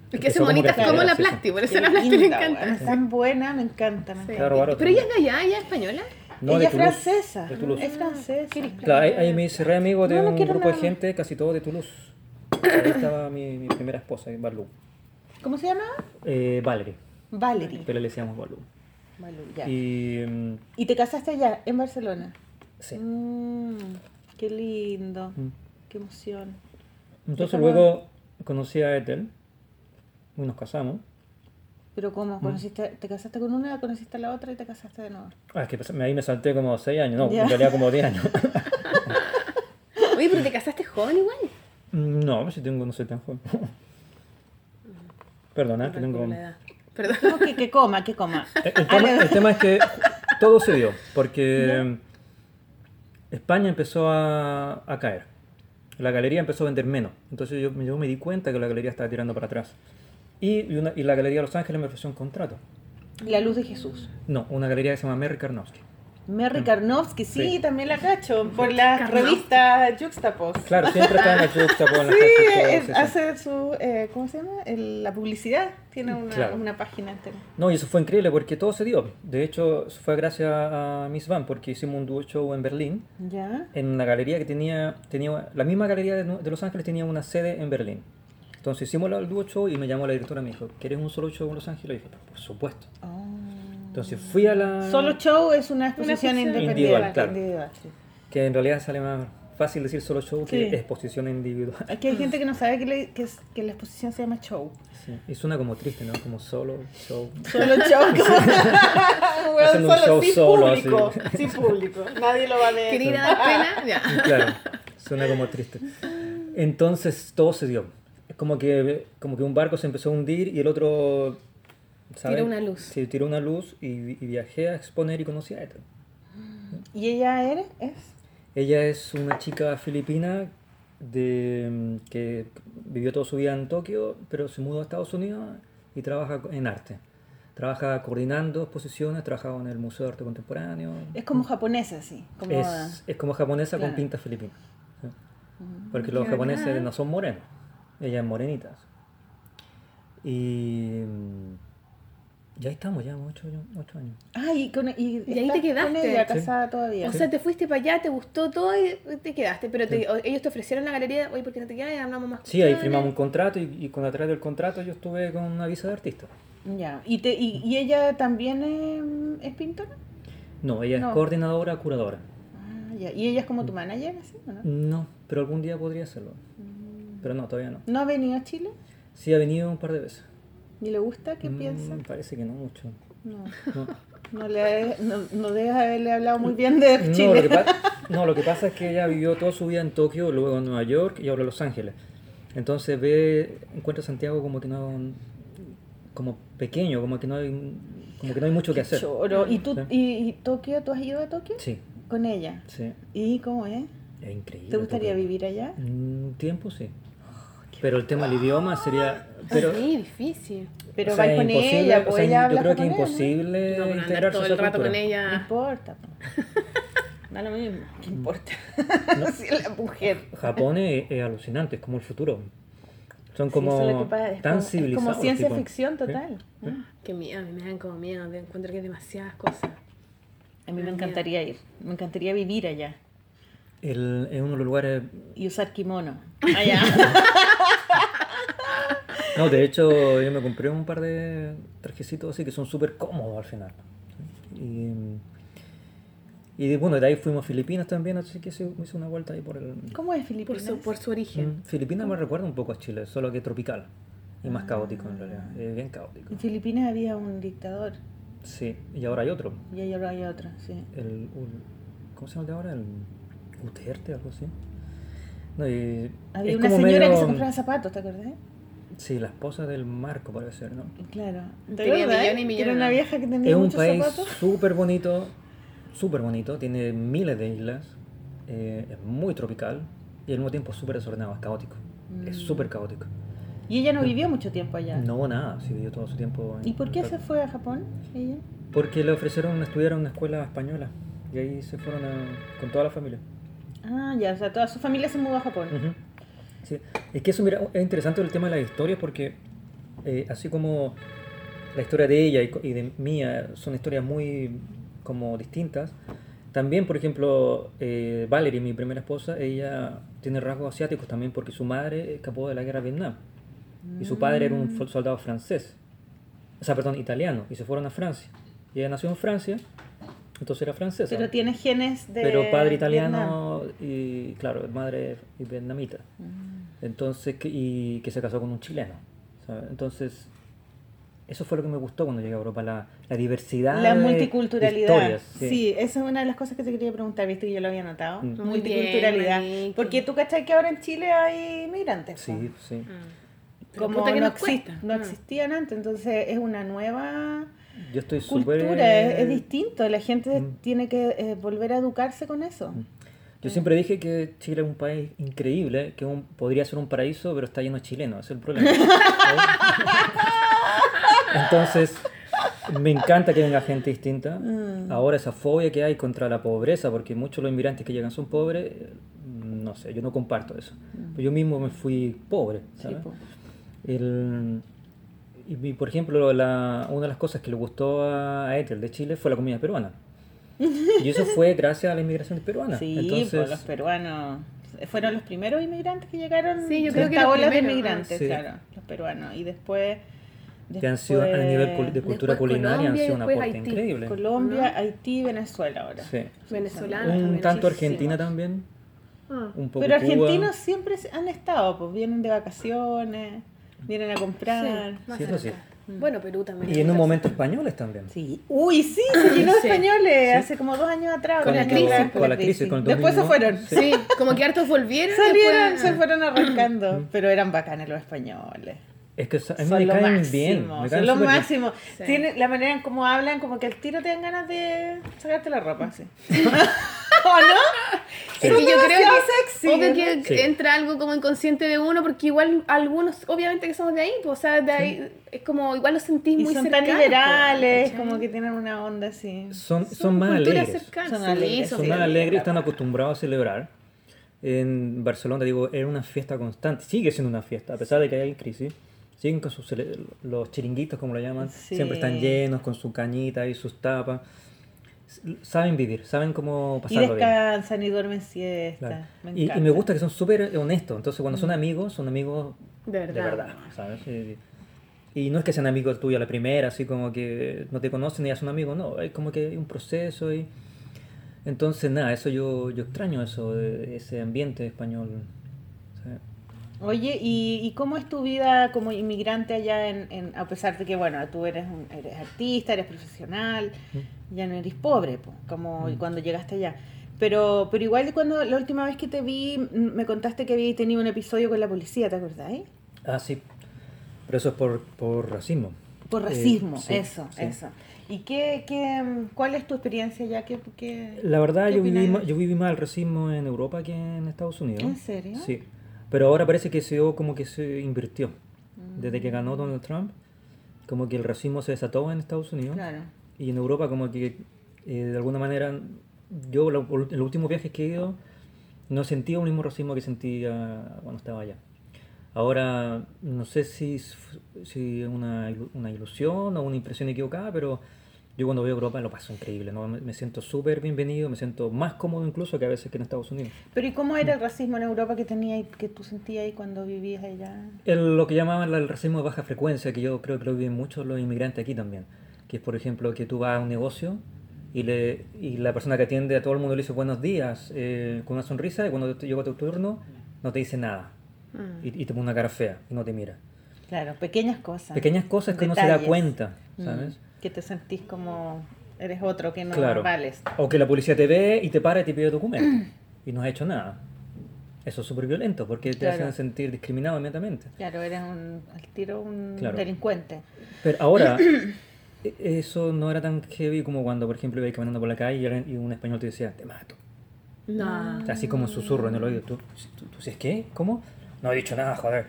Es que como bonitas como la sí, sí. Plasti, por eso la Plasti le linda, encanta. Es tan buena, me encanta, me Sí. Pero ella es de allá, ella es española. No, ella de es Toulouse, francesa, de Toulouse. es francesa. Claro, ahí, ahí me hice re amigo de No, no un grupo de gente, casi todos de Toulouse. Ahí estaba mi, mi primera esposa, Balú. ¿Cómo se llama? Eh, Valerie, Valerie. pero le decíamos Balú. Vale, ya. Y... Y. mm, te casaste allá, en Barcelona. sí. Mm, qué lindo, Mm. qué emoción. Entonces ¿Cómo? luego conocí a Ethel y nos casamos. Pero Mm. ¿cómo? ¿Conociste, ¿Te casaste con una, conociste a la otra y te casaste de nuevo? Ah, es que ahí me salté como 6 años, no, Ya. en realidad como 10 años. <laughs> Oye, pero te casaste joven igual. No, si tengo, no soy tan joven. <laughs> Perdona, que tengo. Perdón. No, que, que coma, que coma. El, el tema, el tema es que <laughs> todo se dio, porque España empezó a, a caer. La galería empezó a vender menos. Entonces yo, yo me di cuenta que la galería estaba tirando para atrás. Y, y una- y la galería de Los Ángeles me ofreció un contrato. La luz de Jesús. No, una galería que se llama Merry Karnowski. Merry Karnowski, sí, Sí. también la cacho, por la Karnowski. revista Juxtapost. Claro, siempre está en la <laughs> juxtapos, en Sí, juxtapos, es- hace su, eh, ¿cómo se llama? El- la publicidad, tiene una, Claro. una página entera. No, y eso fue increíble porque todo se dio. De hecho, fue gracias a Miss Van porque hicimos un dúo show en Berlín, ¿Ya? en una galería que tenía, tenía la misma galería de, Los Ángeles tenía una sede en Berlín. Entonces hicimos el dúo show y me llamó la directora y me dijo, ¿quieres un solo show en Los Ángeles? Y dije, por supuesto. Oh. Entonces fui a la... Solo show es una exposición exposición independiente. individual, claro. individual, sí. Que en realidad sale más fácil decir solo show que Sí. exposición individual. Aquí hay gente que no sabe que, le- que, es- que la exposición se llama show. Sí. Y suena como triste, ¿no? Como solo show. Solo show. <laughs> como- Bueno, Haciendo un show sin solo, público. así. <laughs> Sin público. Nadie lo va a ver. ¿Quería a dar pena? <laughs> Ya. Claro, suena como triste. Entonces todo se dio. Es como que, como que un barco se empezó a hundir y el otro... ¿sabes? Tiró una luz. Sí, tiró una luz y, y viajé a exponer y conocí a Ethel. ¿Y ella eres? ¿Es? Ella es una chica filipina de, mm, que vivió toda su vida en Tokio, pero se mudó a Estados Unidos y trabaja en arte. Trabaja coordinando exposiciones, trabaja en el Museo de Arte Contemporáneo. Es como japonesa, sí. Como, Es, es como japonesa Claro. con pinta filipina. ¿sí? Porque los qué japoneses bacán. no son morenos, ella es morenita. Y mm, ya estamos, ya ocho, años- ocho años. Ah, y, con, y, Y ahí te estás con quedaste. ella, Sí. casada todavía. O sea, te fuiste para allá, te gustó todo y te quedaste. Pero te- o- ellos te ofrecieron la galería, oye, ¿por qué no te quedas? Y hablamos más Sí, ahí firmamos un contrato y, y con a través del contrato yo estuve con una visa de artista. Ya. ¿Y, te, y, y ella también es, es pintora? No, ella No. es coordinadora, curadora. Ah, ya. ¿Y ella es como tu manager, así, o no? No, pero algún día podría hacerlo. Pero no, todavía no. ¿No ha venido a Chile? Sí, ha venido un par de veces. ¿Y le gusta? ¿Qué Mm, piensa? Parece que no mucho. No. No. No, le, no, no debes haberle hablado muy bien de No, Chile. lo que, pa- no, lo que pasa es que ella vivió toda su vida en Tokio, luego en Nueva York y ahora en Los Ángeles. Entonces ve, encuentra Santiago como que no, como pequeño, como que no hay, como que no hay mucho que hacer. Choro. ¿Y, tú, Sí. y, y Tokio? ¿Tú has ido a Tokio? Sí, Con ella. sí, ¿Y cómo es? es increíble. ¿Te gustaría Tokio. vivir allá? Un tiempo sí. Pero el tema del idioma sería, pero, Sí, difícil. Pero o sea, con ella, o pues sea, ella yo creo que es ¿no? imposible No, integrarse todo el esa rato cultura. con No ella. importa. po. <laughs> Da lo mismo. ¿Qué importa? <laughs> si es la mujer. Japón es, es alucinante, es como el futuro. Son Sí, como que pasa, es tan como- es civilizados. como ciencia tipo. ficción Sí. total. Qué miedo, a mí me dan como miedo. Encuentro que hay demasiadas cosas. A mí me Ay, encantaría ir. Me encantaría vivir allá. El- es uno de los lugares Y usar kimono. <laughs> Allá. No, de hecho, yo me compré un par de trajecitos así que son súper cómodos al final. Y, y bueno, de ahí fuimos a Filipinas también, así que hice una vuelta ahí por el... ¿Cómo es Por Filipinas? su, por su origen. Mm, Filipinas me recuerda un poco a Chile, solo que tropical y más caótico en realidad, Ah. es bien caótico. En Filipinas había un dictador. Sí, y ahora hay otro, Y ahora hay otro, sí. el... un- ¿Cómo se llama el de ahora? El Uterte, algo así. No, y Había es una como señora que medio- se compraba zapatos, ¿te acordás? Sí, la esposa del Marco parece ser, ¿no? Claro. ¿Te Tenía millones y Que millones. Era una vieja que tenía Es un país súper bonito, súper bonito, tiene miles de islas, eh, es muy tropical y al mismo tiempo súper desordenado, es caótico, es Mm. súper caótico. Y ella no vivió mucho tiempo allá. No, nada, sí vivió todo su tiempo. en- ¿Y por qué se fue a Japón ella? Porque le ofrecieron estudiar en una escuela española y ahí se fueron a- con toda la familia. Ah, ya, o sea, toda su familia se mudó a Japón. Ujú. Sí. Es que eso, mira, es interesante el tema de las historias porque eh, así como la historia de ella y, y de mía son historias muy como distintas, también, por ejemplo, eh, Valerie, mi primera esposa, ella tiene rasgos asiáticos también porque su madre escapó de la guerra de Vietnam y su padre era un fo- soldado francés, o sea, perdón, italiano, y se fueron a Francia. Y ella nació en Francia, entonces era francesa. Pero tiene genes de. Pero padre Vietnam. italiano y, claro, madre vietnamita. Entonces, que, y que se casó con un chileno. ¿sabes? Entonces, eso fue lo que me gustó cuando llegué a Europa, la, la diversidad. La multiculturalidad. de historias, sí. esa es una de las cosas que te quería preguntar, viste que yo lo había notado. Mm. Bien, multiculturalidad. Porque tú cachai que ahora en Chile hay migrantes. Sí, sí. Pero Como que no, no existían antes, entonces es una nueva Yo estoy súper. cultura, es, es distinto, la gente Mm. tiene que eh, volver a educarse con eso. Yo siempre dije que Chile es un país increíble, que un- podría ser un paraíso, pero está lleno de chilenos, ese es el problema. <laughs> Entonces, Me encanta que venga gente distinta. Mm. Ahora esa fobia que hay contra la pobreza, porque muchos de los inmigrantes que llegan son pobres, eh, no sé, yo no comparto eso. Yo mismo me fui pobre. Mm. Sí, po. El- y, y, por ejemplo, la- una de las cosas que le gustó a, a Ethel de Chile fue la comida peruana. <laughs> Y eso fue gracias a la inmigración peruana. Sí, Entonces, pues los peruanos fueron los primeros inmigrantes que llegaron. Sí, yo de creo que ola de inmigrantes, sí. claro, los peruanos. Y después. que han sido a nivel de cultura después culinaria han Colombia y sido un después aporte Haití. increíble. Colombia, Haití, Venezuela ahora. Sí. Venezolana. Un también. tanto. Argentina también, Ah. un poco Pero Cuba. argentinos siempre han estado, pues vienen de vacaciones, vienen a comprar. Sí, más Sí, eso sí. cerca. Bueno, Perú también. Y en un momento españoles también. Sí. Uy, sí, se llenó de Sí. españoles hace como dos años atrás. Con la crisis, atrás, con la crisis, con el Después se 2001. fueron. Sí, como que hartos volvieron. <laughs> Salieron, después- se fueron arrancando, pero eran bacanes los españoles. Es que a mí Son me lo caen máximo, bien. Me son lo máximo. Sí. Tiene la manera en cómo hablan, como que al tiro te dan ganas de sacarte la ropa, sí. <laughs> ¿O no? Es que yo creo que, sexy, obvio que Sí. entra algo como inconsciente de uno, porque igual algunos, obviamente que somos de ahí, pues, o sea, de ahí, es como, igual lo sentís Y muy son cercano. tan liberales, ¿cachai? como que tienen una onda así. Son, son, más culturas alegres. Son sí, alegres, son Son Sí, más sí, alegres, están acostumbrados a celebrar. En Barcelona, digo, era una fiesta constante. Sigue siendo una fiesta, a pesar de que hay crisis. Siguen con sus los chiringuitos, como lo llaman. Sí. Siempre están llenos con su cañita y sus tapas. Saben vivir, saben cómo Y pasarlo bien. descansan y duermen siesta. Claro. Me Y, y me gusta que son súper honestos. Entonces, cuando son amigos, son amigos De de verdad. Y, y no es que sean amigos tuyos a la primera, así como que no te conocen y ya son amigos, no, hay como que hay un proceso y... Entonces, nada, eso yo, yo extraño eso, ese ambiente español. Oye, ¿y, y cómo es tu vida como inmigrante allá en, en- a pesar de que, bueno, tú eres, un- eres artista, eres profesional, ya no eres pobre, po, como cuando llegaste allá? Pero, pero igual cuando la última vez que te vi, me contaste que habías tenido un episodio con la policía, ¿te acordás? Ah, sí, pero eso es por, por racismo. Por Eh, racismo, sí, eso, sí. eso. ¿Y qué, qué, mm, cuál es tu experiencia allá? ¿Qué, qué- La verdad, qué yo viví, yo viví más el racismo en Europa que en Estados Unidos. ¿En serio? Sí, pero ahora parece que se dio como que se invirtió. Desde que Mm. ganó Donald Trump, como que el racismo se desató en Estados Unidos. Claro. Y en Europa como que eh, de alguna manera, yo lo- en los últimos viajes que he ido, no sentía un mismo racismo que sentía cuando estaba allá. Ahora, no sé si es si una, una ilusión o una impresión equivocada, pero yo cuando voy a Europa lo paso increíble, ¿no? me, siento súper bienvenido, me siento más cómodo incluso que a veces que en Estados Unidos. Pero ¿y cómo era el racismo en Europa que tenía que tú sentías ahí cuando vivías allá? El- lo que llamaban el racismo de baja frecuencia, que yo creo que lo viven muchos los inmigrantes aquí también, que es por ejemplo que tú vas a un negocio y, le, y la persona que atiende a todo el mundo le dice buenos días eh, con una sonrisa y cuando llega tu turno no te dice nada Ah. y, y te pone una cara fea y no te mira. Claeno, pequeñas cosas. Pequeñas cosas que uno se da Detalles. cuenta, Mm, ¿sabes? Que te sentís como eres otro que no Claro. vales. O que la policía te ve y te para y te pide documento y no has hecho nada. Eso es súper violento porque te Claro. hacen sentir discriminado inmediatamente. Claro, eres un, al tiro un Claro. delincuente. Pero ahora, <clears throat> e- eso no era tan heavy como cuando, por ejemplo, ibas caminando por la calle y un español te decía, te mato. No. Así como susurro en el oído. ¿Tú, tú, tú dices qué? ¿Cómo? No he dicho nada, joder.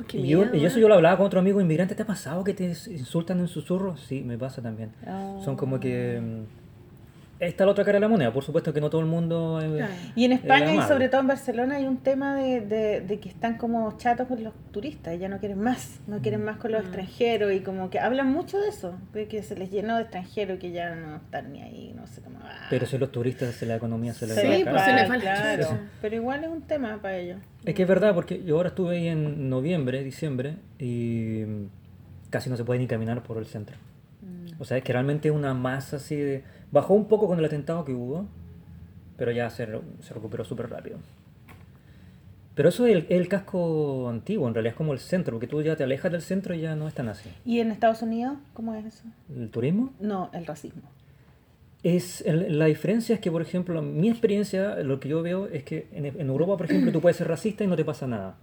Oh, qué Y, yo- y eso ¿eh? yo lo hablaba con otro amigo inmigrante. ¿Te ha pasado que te insultan en susurro? Sí, me pasa también. Oh. Son como que... mm, Está la otra cara de la moneda. Por supuesto que no todo el mundo... eh, Claro. Y en España y sobre todo en Barcelona hay un tema de, de- de que están como chatos con los turistas, ya no quieren más, no quieren más con los extranjeros y como que hablan mucho de eso, de que se les llenó de extranjeros y que ya no están ni ahí, no sé cómo. ah, Pero si los turistas, la economía se les se va a Sí, pues se les va la claro. Pero igual es un tema para ellos. Es que es verdad, porque yo ahora estuve ahí en noviembre, diciembre, y mm, casi no se puede ni caminar por el centro. O sea, es que realmente es una masa así de... Bajó un poco con el atentado que hubo, pero ya se, re- se recuperó súper rápido. Pero eso es el, el casco antiguo, en realidad es como el centro, porque tú ya te alejas del centro y ya no es tan así. ¿Y en Estados Unidos cómo es eso? El turismo No, el racismo. es... el- la diferencia es que, por ejemplo, mi experiencia, lo que yo veo es que en, en Europa, por ejemplo, tú puedes ser racista y no te pasa nada.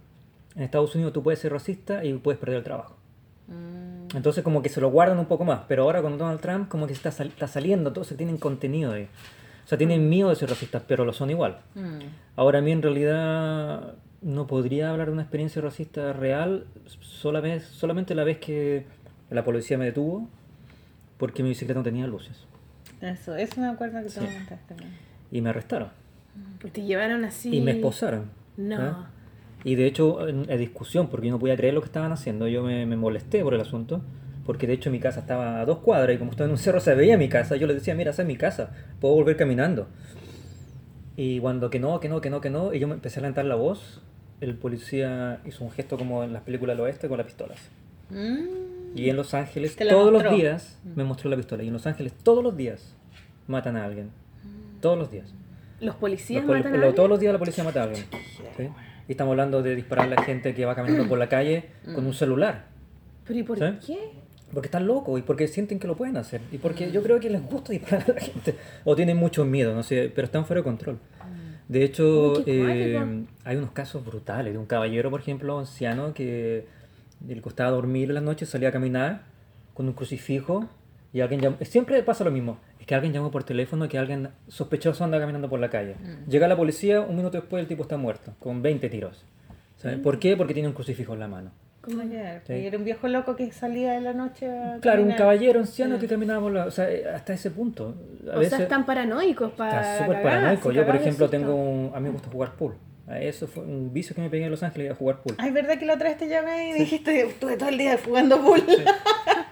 En Estados Unidos tú puedes ser racista y puedes perder el trabajo. Mm, Entonces como que se lo guardan un poco más, pero ahora con Donald Trump como que está, sal- está saliendo, entonces tienen contenido ahí. O sea, tienen miedo de ser racistas, pero lo son igual. mm. Ahora a mí en realidad no podría hablar de una experiencia racista real solamente, solamente la vez que la policía me detuvo porque mi bicicleta no tenía luces. Eso, eso me acuerdo que tú Sí. me contaste. Y me arrestaron. Y te llevaron así. Y me esposaron. No. ¿ah? Y de hecho, en, en discusión, porque yo no podía creer lo que estaban haciendo, yo me, me molesté por el asunto, porque de hecho mi casa estaba a dos cuadras y como estaba en un cerro se veía mi casa, yo les decía, mira, esa es mi casa, puedo volver caminando. Y cuando que no, que no, que no, que no, y yo me empecé a levantar la voz, el policía hizo un gesto como en las películas del oeste con las pistolas. Mm. Y en Los Ángeles, todos los mostró. días, me mostró la pistola. Y en Los Ángeles, todos los días, matan a alguien. Todos los días. Los policías Los matan a lo- alguien? todos los días la policía mata a alguien. ¿sí? Y estamos hablando de disparar a la gente que va caminando por la calle con un celular. ¿Pero y por ¿Sí? qué? Porque están locos y porque sienten que lo pueden hacer. Y porque yo creo que les gusta disparar a la gente. O tienen mucho miedo, no sé, pero están fuera de control. De hecho, Uy, eh, hay unos casos brutales de un caballero, por ejemplo, anciano, que le costaba dormir en las noches, salía a caminar con un crucifijo y alguien llamó. Siempre pasa lo mismo. Es que alguien llamó por teléfono que alguien sospechoso anda caminando por la calle. Llega la policía, un minuto después el tipo está muerto, con 20 tiros. ¿Sabes? ¿Por qué? Porque tiene un crucifijo en la mano. Ayer. Sí. Era un viejo loco que salía de la noche a Claro, un caballero anciano que caminaba por la... O sea, eh, hasta ese punto. A O veces sea, están paranoicos para. está súper paranoico. Yo, por ejemplo, tengo un... A mí me gusta jugar pool. Eso fue un vicio que me pegué en Los Ángeles, a jugar pool. Ay, ¿verdad que la otra vez te llamé y dijiste, estuve todo el día jugando pool?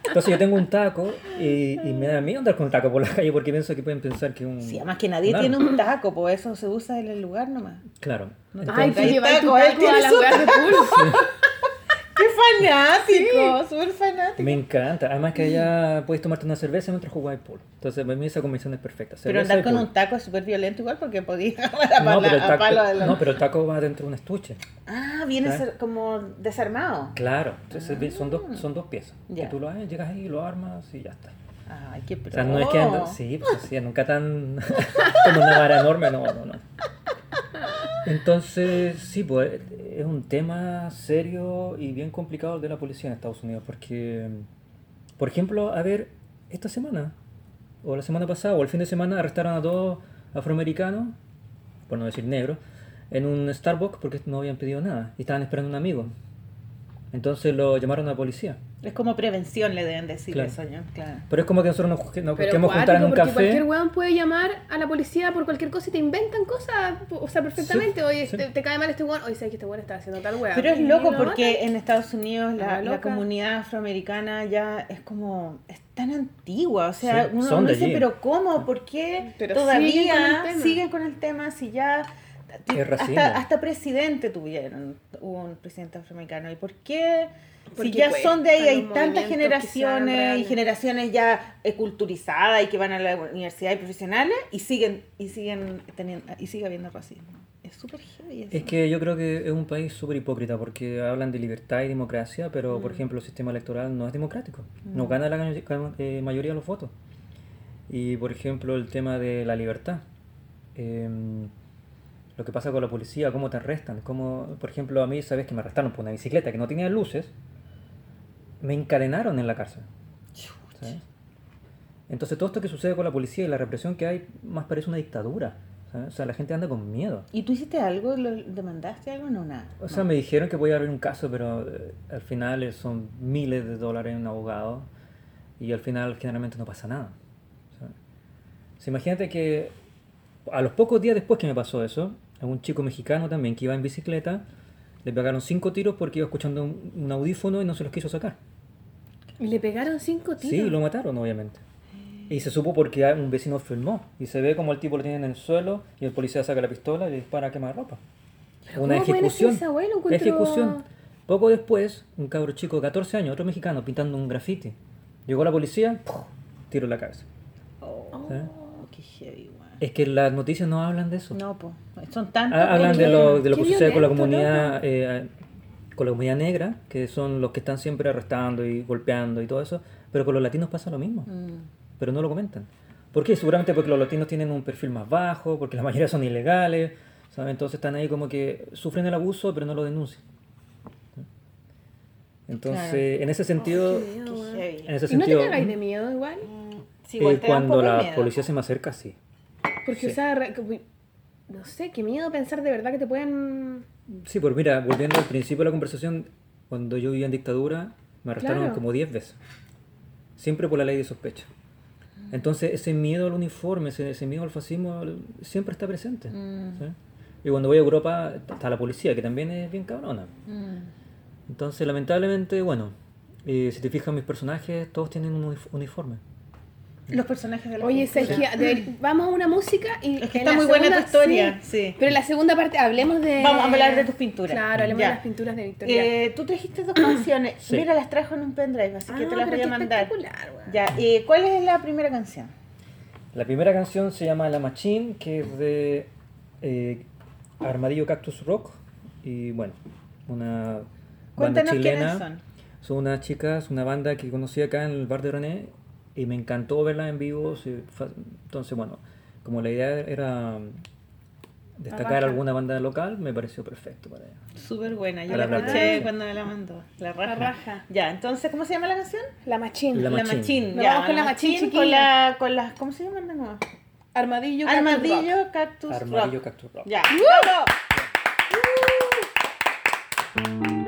Entonces yo tengo un taco y, y me da miedo andar con un taco por la calle porque pienso que pueden pensar que un... Sí, además que nadie un tiene un taco, pues eso se usa en el lugar nomás. Claro. No te Ay, Entonces, está, tu con él taco a la weá de pool. <laughs> ¡Qué fanático! Súper fanático. Me encanta. Además que allá puedes tomarte una cerveza mientras jugáis pool. Entonces, para mí esa combinación es perfecta. Pero andar y con pool. un taco es súper violento igual porque podías <laughs> a, No pero, el a taco, palo de la- no, pero el taco va dentro de un estuche. Ah, viene como desarmado. Claro. Entonces son, dos, son dos piezas. Ya. Que tú lo haces, llegas ahí, lo armas y ya está. Ay, qué O sea, no es que anda, pro. sí, pues así, nunca tan <laughs> como una vara enorme, no, no, no. Entonces, sí, pues es un tema serio y bien complicado de la policía en Estados Unidos, porque, por ejemplo, a ver, esta semana, o la semana pasada, o el fin de semana, arrestaron a dos afroamericanos, por no decir negros, en un Starbucks porque no habían pedido nada y estaban esperando a un amigo. Entonces lo llamaron a la policía. Es como prevención, le deben decir Claro. eso, ¿no? Claro. Pero es como que nosotros nos, queremos juntar en un porque cualquier café. weón puede llamar a la policía por cualquier cosa y te inventan cosas, o sea, perfectamente. Sí, Oye, sí. te, te cae mal este weón, oye, sabes que este weón está haciendo tal weá. Pero es loco lo porque matan. en Estados Unidos la, comunidad afroamericana ya es como, es tan antigua, o sea, Sí, uno, son uno de dice, allí. pero ¿cómo? ¿Por qué Pero todavía siguen con el tema. siguen con el tema si ya... Hasta, hasta presidente tuvieron, hubo un presidente afroamericano. ¿Y por qué? Si ya son de ahí, hay tantas generaciones y generaciones ya eh, culturizadas y que van a la universidad y profesionales y siguen y siguen teniendo y sigue habiendo racismo. Es súper heavy eso. Es que yo creo que es un país súper hipócrita porque hablan de libertad y democracia, pero Mm. por ejemplo el sistema electoral no es democrático. No gana la eh, mayoría de los votos. Y por ejemplo el tema de la libertad. Em, lo que pasa con la policía, cómo te arrestan. Cómo, por ejemplo, a mí, sabes que me arrestaron por una bicicleta que no tenía luces. Me encadenaron en la cárcel. ¿sabes? Entonces todo esto que sucede con la policía y la represión que hay más parece una dictadura. ¿sabes? O sea, la gente anda con miedo. ¿Y tú hiciste algo? ¿Lo demandaste algo? No, nada. O sea, me dijeron que voy a abrir un caso, pero eh, al final son miles de dólares en un abogado y al final generalmente no pasa nada. ¿sabes? O sea, imagínate que a los pocos días después que me pasó eso, a un chico mexicano también que iba en bicicleta, le pegaron cinco tiros porque iba escuchando un, un audífono y no se los quiso sacar. Y le pegaron cinco tiros. Sí, lo mataron, obviamente. Y se supo porque un vecino filmó. Y se ve como el tipo lo tiene en el suelo y el policía saca la pistola y le dispara a quemarropa. Pero Una ¿cómo pueden hacer ejecución. esa encuentro- Ejecución. Poco después, un cabro chico de 14 años, otro mexicano, pintando un graffiti. Llegó la policía, ¡puf! tiro en la cabeza. Oh, qué heavy. Es que las noticias no hablan de eso. No, pues. Son tantos. Ha- Hablan de lo, de lo que sucede con la comunidad eh, con la comunidad negra, que son los que están siempre arrestando y golpeando y todo eso, pero con los latinos pasa lo mismo, Mm. pero no lo comentan. ¿Por qué? Seguramente porque los latinos tienen un perfil más bajo, porque la <laughs> mayoría son ilegales, ¿sabes? entonces están ahí como que sufren el abuso, pero no lo denuncian. Entonces, Claro. en ese sentido, Qué miedo, en ese ¿Y no te sentido, cagáis de miedo igual? Sí, igual eh, un cuando la miedo. policía se me acerca, sí. Porque, Sí. o sea, re- como- no sé, qué miedo pensar de verdad que te pueden... Sí, pues mira, volviendo al principio de la conversación, cuando yo vivía en dictadura, me arrestaron Claro. como 10 veces. Siempre por la ley de sospecha. Entonces ese miedo al uniforme, ese, ese miedo al fascismo siempre está presente. Mm. ¿sí? Y cuando voy a Europa está la policía, que también es bien cabrona. Mm. Entonces lamentablemente, bueno, eh, si te fijas mis personajes, todos tienen un unif- uniforme. Los personajes de la Oye. Sergio, vamos a una música y Es que en está muy buena tu historia, sí. Pero en la segunda parte hablemos de... Vamos a hablar de tus pinturas. Claro, hablemos Ya. de las pinturas de Victoria. Eh, tú trajiste dos canciones. Sí. Mira, las trajo en un pendrive, así que Ah, te las pero voy a mandar. Ya, eh, ¿cuál es la primera canción? La primera canción se llama La Machine, que es de eh, Armadillo Cactus Rock. Y bueno, una banda Cuéntanos chilena. quiénes son. Son unas chicas, una banda que conocí acá en el bar de René y me encantó verla en vivo. Entonces, bueno, como la idea era destacar alguna banda local, me pareció perfecto para ella. Súper buena, yo la la escuché raja. cuando me la mandó. La raja. raja. Ya, entonces, ¿cómo se llama la canción? La machín. La La Machín. Machín. Ya, vamos con la Machín, con, chiquilla. la, con las, ¿cómo se llaman de nuevo? Armadillo. Cactus Rock. Armadillo, Cactus Armadillo Rock. Cactus Rock. Ya, ¡vamos! Una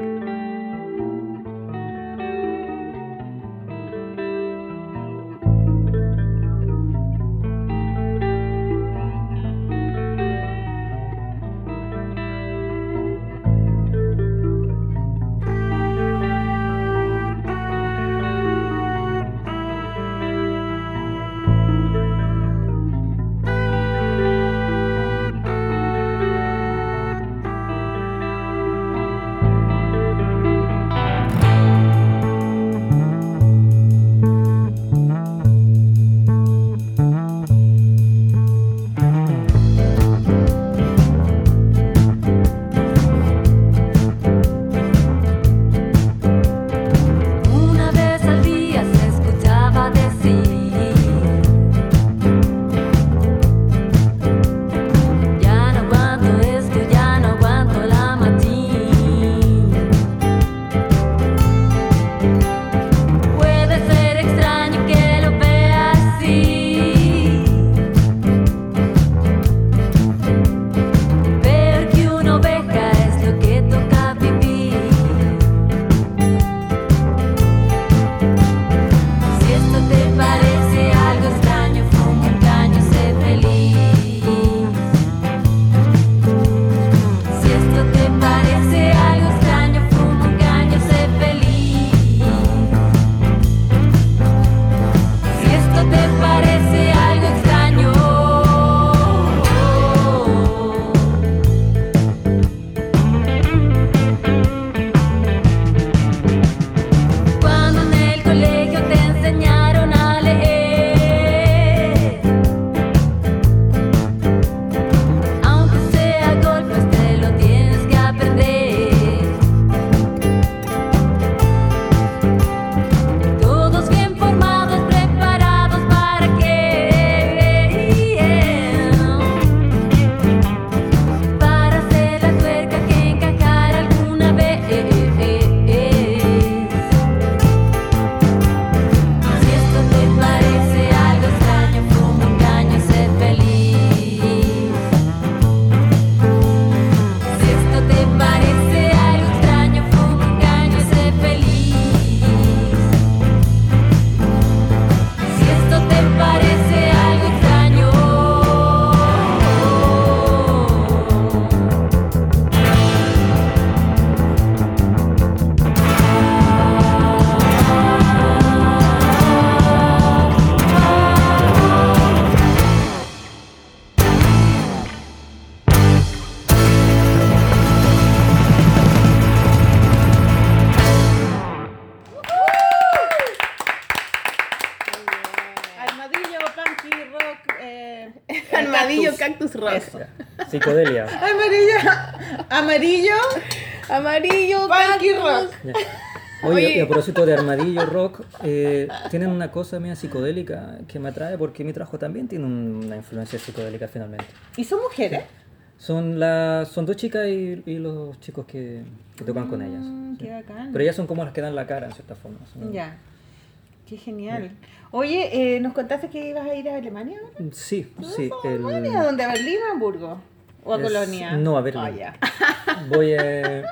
Eso. Psicodelia. <laughs> Amarillo, amarillo, Amarillo Punky. Rock. Ya. Oye, Oye. y a propósito de Armadillo Rock, eh, tienen una cosa media psicodélica que me atrae porque mi trabajo también tiene un- una influencia psicodélica finalmente. ¿Y son mujeres? Son las son dos chicas y, y los chicos que, que tocan con ellas. Mm, sí. qué bacán. Pero ellas son como las que dan la cara en cierta forma. son- Ya. Qué genial. Oye, eh, ¿nos contaste que ibas a ir a Alemania? ahora? Sí, sí. ¿A el- Alemania? ¿A dónde? ¿A Berlín o a Hamburgo? ¿O a Es- Colonia? no, a Berlín. Ya. <laughs> Voy eh,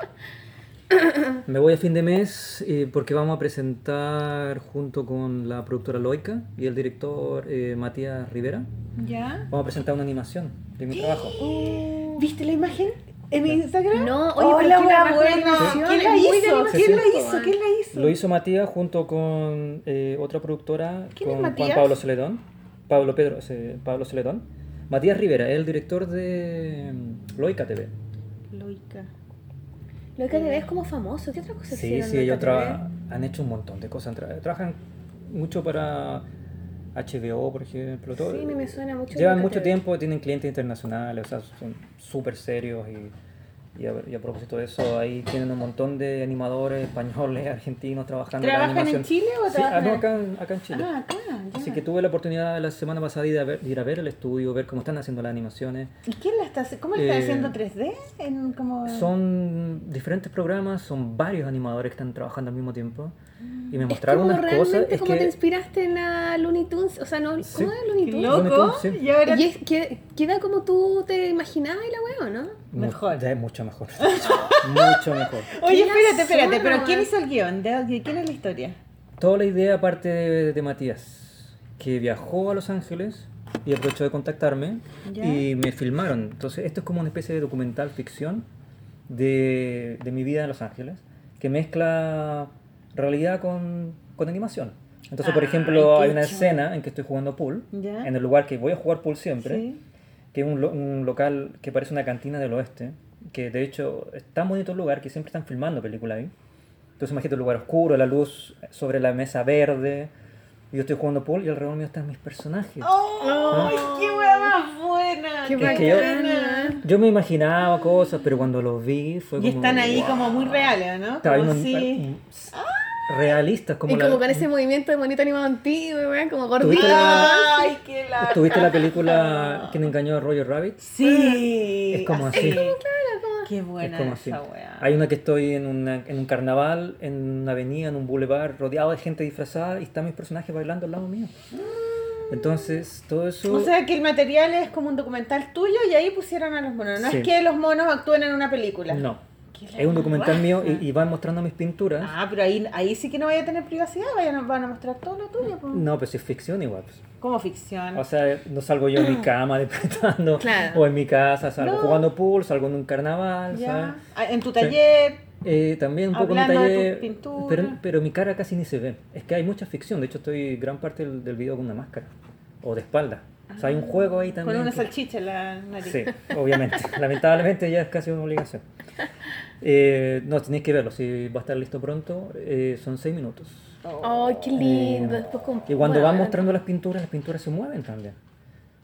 Me voy a fin de mes eh, porque vamos a presentar junto con la productora Loica y el director eh, Matías Rivera. ¿Ya? Vamos a presentar una animación de mi trabajo. ¿Viste la imagen en mi Instagram? No, oye, Hola, pero buena. ¿Quién la hizo? ¿Quién la hizo? ¿Quién la hizo? Lo hizo Matías junto con eh, otra productora, ¿Quién es con Juan? Pablo Celedón. Pablo Pedro, eh, Pablo Celedón. Matías Rivera, es el director de mm, Loica TV. Loica. Lo que TV es como famoso. ¿Qué otra cosa Sí, sí, ellos Loica han hecho un montón de cosas. Tra- Trabajan mucho para HBO, por ejemplo. Todo. Sí, me suena mucho Llevan mucho TV. tiempo, tienen clientes internacionales, o sea, son súper serios y, y, a, y a propósito de eso, ahí tienen un montón de animadores españoles, <laughs> argentinos trabajando en la ¿Trabajan en animación. Chile o Sí, trabajan ah, no, acá, acá en Chile. Ah, acá. ya. Así que tuve la oportunidad la semana pasada de ir a ver, de ir a ver el estudio, ver cómo están haciendo las animaciones. ¿Y quién la está haciendo? ¿Cómo la está Eh, haciendo 3D? En como... Son diferentes programas, son varios animadores que están trabajando al mismo tiempo. Y me Es mostraron como unas realmente cosas. Es como te que inspiraste en la Looney Tunes. O sea, no, ¿cómo Sí. es Looney ¡Qué Tunes? Looney loco! Tunes, sí. Y ahora... Y es que queda como tú te imaginabas y la wea, ¿o ¿no? Mejor. ya es mucho mejor. <laughs> mucho mejor. <laughs> Oye, ¿Qué espérate, espérate, pero ¿quién weón? hizo el guion? ¿De quién es la historia? Toda la idea parte de, de Matías, que viajó a Los Ángeles y aprovechó de contactarme Ya. y me filmaron. Entonces, esto es como una especie de documental ficción de, de mi vida en Los Ángeles, que mezcla realidad con, con animación. Entonces, por Ay, ejemplo, hay una escena en que estoy jugando pool, Ya. en el lugar que voy a jugar pool siempre, Sí. que es un, lo- un local que parece una cantina del oeste, que de hecho es tan bonito el lugar que siempre están filmando películas ahí. Entonces imagínate un lugar oscuro, la luz sobre la mesa verde, yo estoy jugando pool y alrededor mío están mis personajes. ¡Ay, qué hueá más buena! Qué Es que yo- buena! Yo me imaginaba cosas, pero cuando los vi fue Y como... están ahí wow. como muy reales, ¿no? Como si... un- realistas, como y la... como con ese movimiento de monito animado antiguo, weón, como ¿Tuviste gordito. la- ¡Ay, <laughs> qué la... ¿Tuviste la película ¿Quién engañó a Roger Rabbit? Sí. Es como así. Qué Es buena así. esa weá. Hay una que estoy en, una- en un carnaval, en una avenida, en un boulevard, rodeado de gente disfrazada y están mis personajes bailando al lado mío. Entonces, todo eso... O sea que el material es como un documental tuyo y ahí pusieron a los monos. No Sí. es que los monos actúen en una película. no. Es un documental mío y, y van mostrando mis pinturas. Ah, pero ahí, ahí sí que no vaya a tener privacidad, vayan a- van a mostrar todo lo tuyo. po. No, pero si es ficción igual. pues. Como ficción. O sea, no salgo yo en mi <clears throat> cama despertando Claro. o en mi casa, salgo No. jugando pool, salgo en un carnaval, ¿sabes? Ah, En tu taller. Eh, también un poco en mi de taller, tus pinturas. pero, pero mi cara casi ni se ve. Es que hay mucha ficción, de hecho estoy gran parte del, del video con una máscara o de espalda. O sea, hay un juego ahí también. Con una que- salchicha en la nariz. Sí, obviamente. <laughs> Lamentablemente ya es casi una obligación. <laughs> Eh, no, tenéis que verlo, si va a estar listo pronto, eh, son seis minutos. Ay, qué lindo. Eh, Después con- Y cuando bueno, van mostrando las pinturas, las pinturas se mueven también.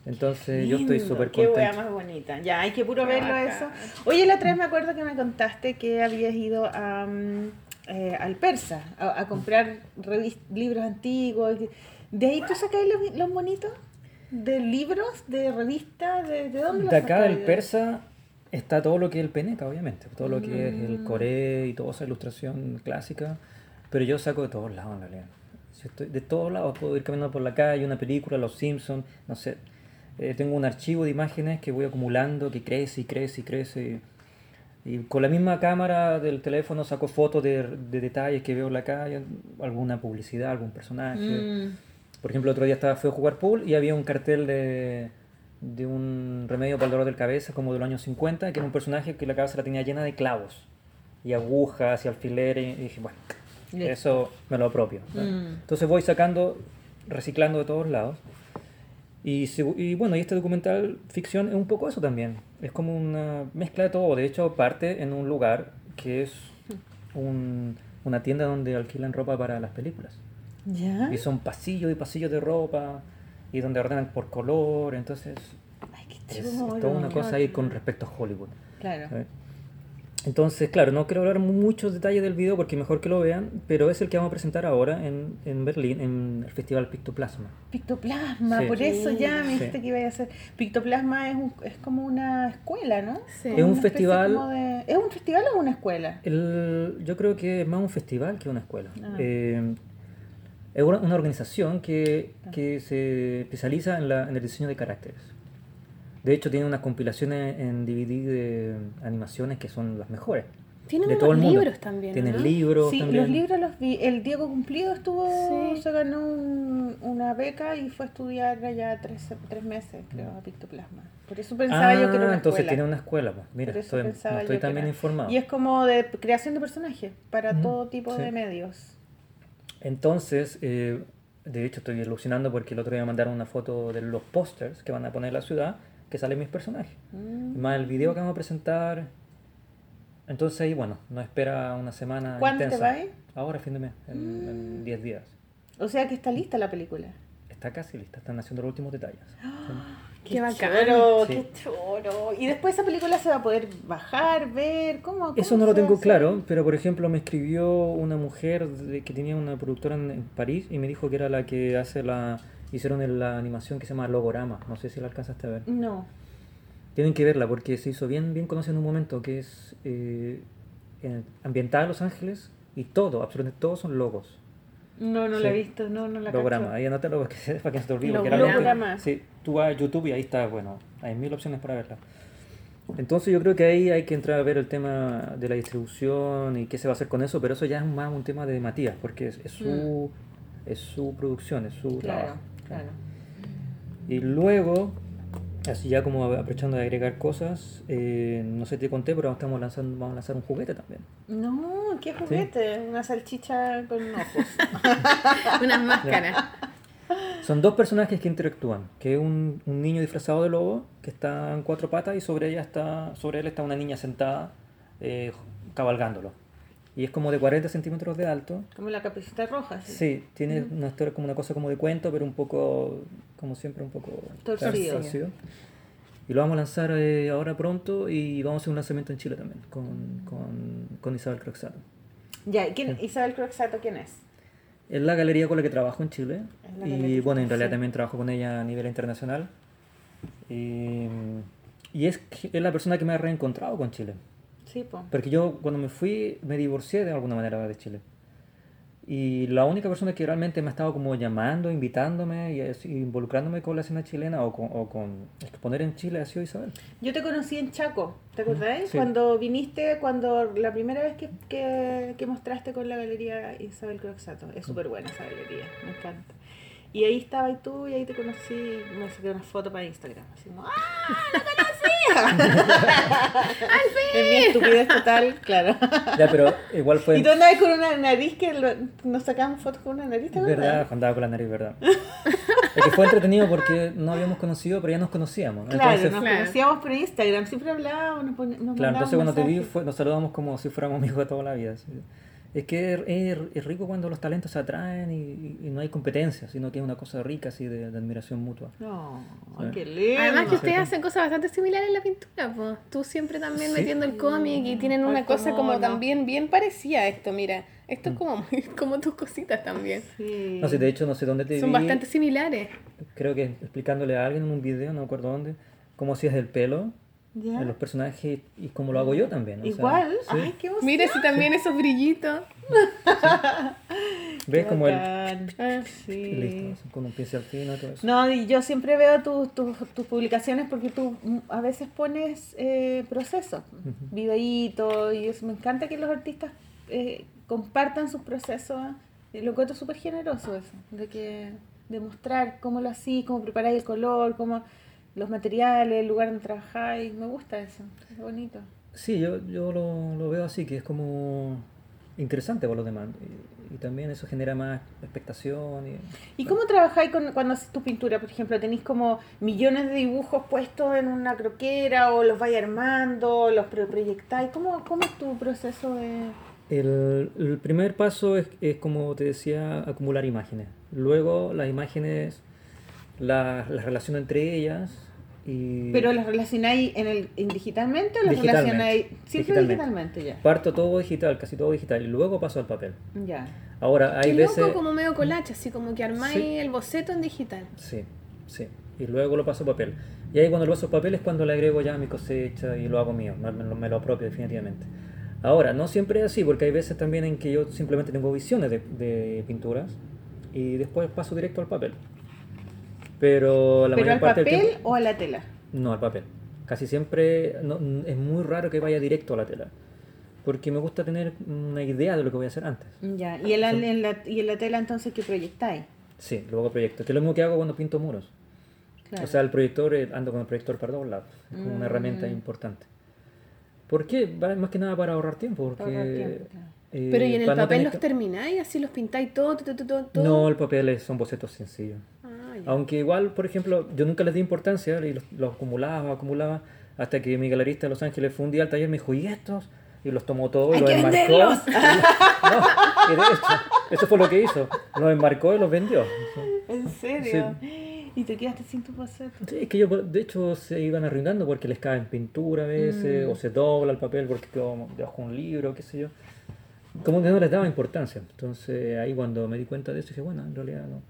Entonces yo estoy Lindo, súper Qué wea contento. más bonita. Ya, hay que puro Qué verlo bacán. eso. Oye, la otra vez me acuerdo que me contaste que habías ido a, mm, eh, al Persa a, a comprar libros antiguos. ¿De ahí tú sacas los, los bonitos? ¿De libros? ¿De revistas? ¿De, de dónde los De acá sacáis? del persa está todo lo que es el peneca, obviamente. Todo lo que es Mm. el coré y toda esa ilustración clásica. Pero yo saco de todos lados en realidad. Si estoy de todos lados, puedo ir caminando por la calle, una película, Los Simpsons, no sé. Eh, tengo un archivo de imágenes que voy acumulando, que crece y crece y crece. Y, y con la misma cámara del teléfono saco fotos de, de detalles que veo en la calle, alguna publicidad, algún personaje. Mm. Por ejemplo, el otro día estaba, fui a jugar pool y había un cartel de, de un remedio para el dolor de cabeza como de los años 50, que era un personaje que la cabeza la tenía llena de clavos y agujas y alfileres. Y dije, bueno, eso me lo apropio. ¿no? Mm. Entonces voy sacando, reciclando de todos lados. Y, y bueno, y este documental ficción es un poco eso también. Es como una mezcla de todo. De hecho, parte en un lugar que es un- una tienda donde alquilan ropa para las películas. ¿Ya? Y son pasillos y pasillos de ropa y donde ordenan por color. Entonces, Ay, qué es, es chulo, toda una cosa ahí con respecto a Hollywood. Claro. ¿sabes? Entonces, claro, no quiero hablar muchos detalles del video porque mejor que lo vean, pero es el que vamos a presentar ahora en, en Berlín, en el Festival Pictoplasma. Pictoplasma, Sí. por eso ya me Sí. dijiste que iba a hacer. Pictoplasma es, un- es como una escuela, ¿no? Sí. Es un festival- de- ¿Es un festival o una escuela? El, yo creo que es más un festival que una escuela. Ah. Eh, es una, una organización que, que se especializa en, la- en el diseño de caracteres. De hecho, tiene unas compilaciones en DVD de animaciones que son las mejores. Tienen de unos todo el mundo. libros también, Tienen ¿no? libros Sí, también. los libros los vi. El Diego Cumplido estuvo, Sí. se ganó un- una beca y fue a estudiar allá tres, tres meses, creo, a Pictoplasma. Por eso pensaba ah, yo que era una entonces escuela. tiene una escuela. pues. Mira, estoy, no estoy tan bien informado. Y es como de creación de personajes para todo tipo sí. de medios. Entonces, eh, de hecho estoy alucinando porque el otro día me mandaron una foto de los pósters que van a poner en la ciudad, que salen mis personajes. Mm. Más el video que vamos a presentar. Entonces ahí, bueno, nos espera una semana ¿Cuándo te vas? Ahora, fin de mes, en en 10 días. O sea que está lista la película. Está casi lista, están haciendo los últimos detalles. <gasps> Qué choro, Sí. qué choro. Y después esa película se va a poder bajar, ver, ¿cómo? Eso cómo no lo tengo hace? claro, pero por ejemplo me escribió una mujer de- que tenía una productora en, en París y me dijo que era la que hace la... Hicieron en la animación que se llama Logorama, no sé si la alcanzaste a ver. No. Tienen que verla porque se hizo bien, bien conocida en un momento que es eh, en- ambientada en Los Ángeles y todo, absolutamente todos son logos. No, no la he visto, no, no la Logorama, cacho. ahí anótalo <laughs> para que, para que no se te olvide. Logorama. Sí, tú vas a YouTube y ahí está, bueno, hay mil opciones para verla. Entonces yo creo que ahí hay que entrar a ver el tema de la distribución y qué se va a hacer con eso, pero eso ya es más un tema de Matías, porque es, es su, es su producción, es su Mm. Claro, trabajo. claro. Y luego, así ya como aprovechando de agregar cosas, eh, no sé si te conté, pero estamos lanzando, vamos a lanzar un juguete también. No, qué juguete, una salchicha con ojos. <laughs> Unas máscaras. Son dos personajes que interactúan, que es un, un niño disfrazado de lobo, que está en cuatro patas y sobre ella está, sobre él está una niña sentada eh, cabalgándolo. Y es como de 40 centímetros de alto. Como la caperucita roja. Sí. Sí, tiene una historia como una cosa como de cuento, pero un poco, como siempre, un poco Torcido. Y lo vamos a lanzar eh, ahora pronto y vamos a hacer un lanzamiento en Chile también, con, con, con Isabel Croxato. Ya, ¿y ¿quién, Isabel Croxato quién es? Es la galería con la que trabajo en Chile. Y bueno, en realidad sí. también trabajo con ella a nivel internacional. Y, y es, es la persona que me ha reencontrado con Chile. Sí, po. Porque yo cuando me fui me divorcié de alguna manera de Chile. Y la única persona que realmente me ha estado como llamando, invitándome y así, involucrándome con la escena chilena o con, o con exponer en Chile ha sido Isabel. Yo te conocí en Chaco, ¿te acordáis? Sí. Cuando viniste, cuando la primera vez que, que, que mostraste con la galería Isabel Croxato. Es súper buena esa galería, me encanta. Y ahí estaba y tú y ahí te conocí, me saqué una foto para Instagram. Así como, ¡ah, lo conocía! En mi estupidez total, claro. Ya, pero igual fue... Y tú andabas con una nariz que lo- nos sacamos fotos con una nariz, ¿te acuerdas? Verdad, andaba con la nariz, verdad. Es que fue entretenido porque no habíamos conocido, pero ya nos conocíamos. Claro, Entonces, nos Claro. conocíamos por Instagram, siempre hablábamos, nos, pon- nos Claro, entonces cuando te vi fue- nos saludamos como si fuéramos amigos de toda la vida. sí. Es que es, es- es rico cuando los talentos se atraen y, y- no hay competencia, sino que es una cosa rica así de, de admiración mutua. No, Sí. qué lindo. Además que ustedes hacen cosas bastante similares en la pintura, pues. Tú siempre también Sí. metiendo el cómic y tienen Ay, una cosa como no. también bien parecida a esto, mira. Esto es como muy, <laughs> como tus cositas también. Sí. No sé, de hecho no sé dónde te Son vi, bastante similares. creo que explicándole a alguien en un video, no me acuerdo dónde, cómo hacías el pelo ¿Ya? de los personajes y cómo lo hago yo también. o sea, Igual, sí. ay, qué emoción. Mira si también esos brillitos. <laughs> ¿Ves Qué como el... <laughs> Ah, Sí. listo, con un pincel fino y todo eso. No, y yo siempre veo tus tus- tus publicaciones porque tú mm, a veces pones eh, procesos, videitos, y eso. me encanta que los artistas eh, compartan sus procesos. y Lo encuentro súper generoso eso, de que de mostrar cómo lo hacís, cómo preparáis el color, cómo los materiales, el lugar donde trabajáis. Me gusta eso, es bonito. Sí, yo, yo lo, lo veo así, que es como interesante para los demás. Y, y también eso genera más expectación. Y, ¿Y cómo trabajáis con, cuando haces tu pintura? Por ejemplo, ¿tenéis como millones de dibujos puestos en una croquera o los vais armando, los proyectáis? ¿Cómo, ¿Cómo es tu proceso de...? El, el primer paso es, es, como te decía, acumular imágenes. Luego las imágenes las, las relaciono entre ellas. Y ¿Pero las relacionáis en el, en digitalmente o las Digitalmente, relacionáis siempre digitalmente. digitalmente? ya? Parto todo digital, casi todo digital, y luego paso al papel. Ya. Ahora, hay Qué veces... loco, como medio collage, así como que armáis Sí. el boceto en digital. Sí, sí. Y luego lo paso a papel. Y ahí cuando lo paso a papel es cuando le agrego ya mi cosecha y lo hago mío, me, me lo- me lo apropio definitivamente. Ahora, no siempre es así, porque hay veces también en que yo simplemente tengo visiones de, de pinturas y después paso directo al papel. Pero la ¿Pero mayor al parte del papel tiempo... o a la tela? No, al papel. Casi siempre no, es muy raro que vaya directo a la tela. porque me gusta tener una idea de lo que voy a hacer antes. Ya, y en la, en la, y en la tela entonces, ¿qué proyectáis? Sí, luego proyecto, que es lo mismo que hago cuando pinto muros. Claro. O sea, el proyector, eh, ando con el proyector para todos lados. Es como una herramienta Mm. importante. ¿Por qué? Más que nada para ahorrar tiempo. Porque, Para ahorrar tiempo, claro. eh, Pero ¿y en el no papel los que- termináis? ¿Así los pintáis todo, todo, todo, todo? todo? No, el papel es- son bocetos sencillos. Ah. Aunque igual, por ejemplo, yo nunca les di importancia y los, los acumulaba, acumulaba, hasta que mi galerista de Los Ángeles fue un día al taller y me dijo, ¿y estos? Y los tomó todos y ¡Hay los enmarcó. <laughs> no, y de hecho, eso fue lo que hizo. Los enmarcó y los vendió. ¿En serio? Y te quedaste sin tu boceto. Sí, es que yo, de hecho, se iban arruinando porque les cae en pintura a veces, Mm. o se dobla el papel porque quedó debajo de un libro, qué sé yo. Como que no les daba importancia. Entonces, ahí cuando me di cuenta de eso, dije, bueno, en realidad no.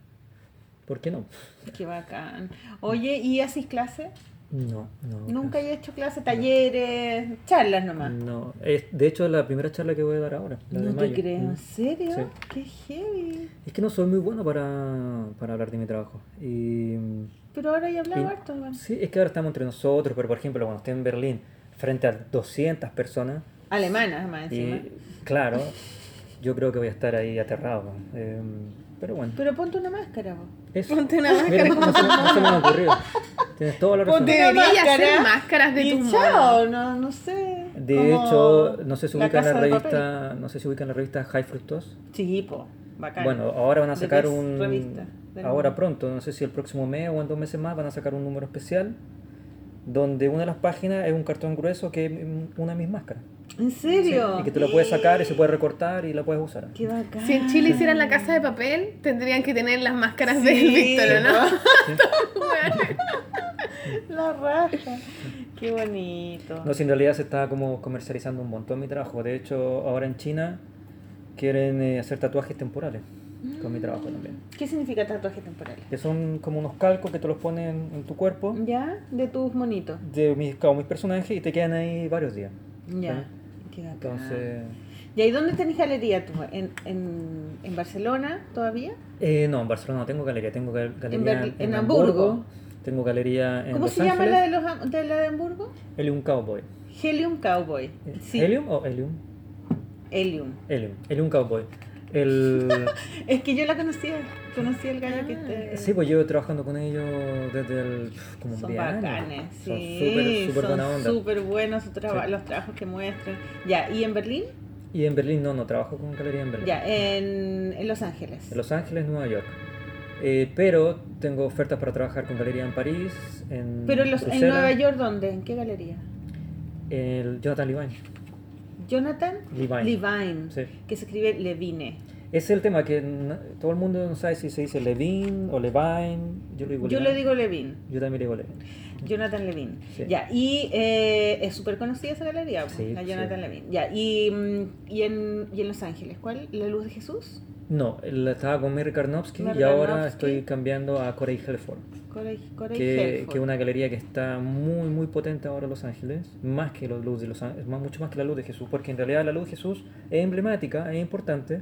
¿Por qué no? <laughs> Qué bacán. Oye, ¿y haces clases? No, no. Nunca he hecho clases, talleres, charlas nomás. No, es, de hecho es la primera charla que voy a dar ahora. la de No te mayo. creo, Mm. ¿en serio? Sí. Qué heavy. Es que no soy muy bueno para, para hablar de mi trabajo. Y, Pero ahora ya hablaba harto, igual. sí, es que ahora estamos entre nosotros, pero por ejemplo, cuando esté en Berlín, frente a 200 personas, Alemanas, además, encima. y claro, yo creo que voy a estar ahí aterrado. eh, pero bueno, Pero ponte una máscara, vos. eso. Ponte una Mira, máscara. no, se, no se me ha ocurrido. Tienes toda la razón. Ponte Deberías hacer máscara máscaras de y tus chao, no, no sé. De hecho, no sé si la ubican la de revista, no sé si ubican la revista High Fructose. Sí, po, bacán. Bueno, ahora van a sacar un. revista Ahora mundo. pronto, no sé si el próximo mes o en dos meses más, van a sacar un número especial donde una de las páginas es un cartón grueso que es una de mis máscaras. ¿En serio? Y que tú la puedes sacar y se puede recortar y la puedes usar. Qué bacán. Si en Chile hicieran la casa de papel, tendrían que tener las máscaras de Sí, Víctor, ¿no? <laughs> <laughs> La raja. Qué bonito. No, si en realidad se está como comercializando un montón mi trabajo. De hecho, ahora en China quieren eh, hacer tatuajes temporales con mi trabajo también. ¿Qué significa tatuaje temporal? Que son como unos calcos que te los ponen en tu cuerpo ¿Ya? De tus monitos. de mis, como mis personajes y te quedan ahí varios días. Ya. Bacán. Entonces, ¿Y ahí dónde tenés galería tú? ¿En, en, en Barcelona todavía? eh, no, en Barcelona no tengo galería, tengo gal- galería Berlín- en Hamburgo. tengo galería en ¿Cómo Los se llama la de, los, de la de Hamburgo? Helium Cowboy. Helium Cowboy. Sí. ¿Helium o Helium? Helium. Helium, Helium Cowboy. El... <laughs> Es que yo la conocía. Conocí al gallo que te... Sí, pues llevo trabajando con ellos desde el... como Son 10 años. bacanes, Son sí. súper, súper son buena onda. súper buenos su traba- Sí. los trabajos que muestran. Ya, ¿y en Berlín? Y en Berlín no, no trabajo con galería en Berlín. Ya, en, en Los Ángeles. En Los Ángeles, Nueva York. Eh, pero tengo ofertas para trabajar con galería en París, en Pero en, los- en Bruselas, Nueva York, ¿dónde? ¿En qué galería? El Jonathan Levine. Jonathan Levine. Levine, Sí. que se escribe Levine. Es el tema, que todo el mundo no sabe si se dice Levine o Levine. Yo lo digo Yo Levine. le digo Levine. Yo también le digo Levine. Jonathan Levine. Sí. Ya, y eh, es súper conocida esa galería, Sí, la sí. Jonathan Levine. Ya, y, mm, y, en, y en Los Ángeles, ¿cuál? ¿La Luz de Jesús? No, estaba con Mary Karnowski y ahora estoy cambiando a Corey Helford. Corey, Corey Que, Helford. que es una galería que está muy muy potente ahora en Los Ángeles, más que la luz de Los Ángeles, más, mucho más que la luz de Jesús, porque en realidad la luz de Jesús es emblemática, es importante,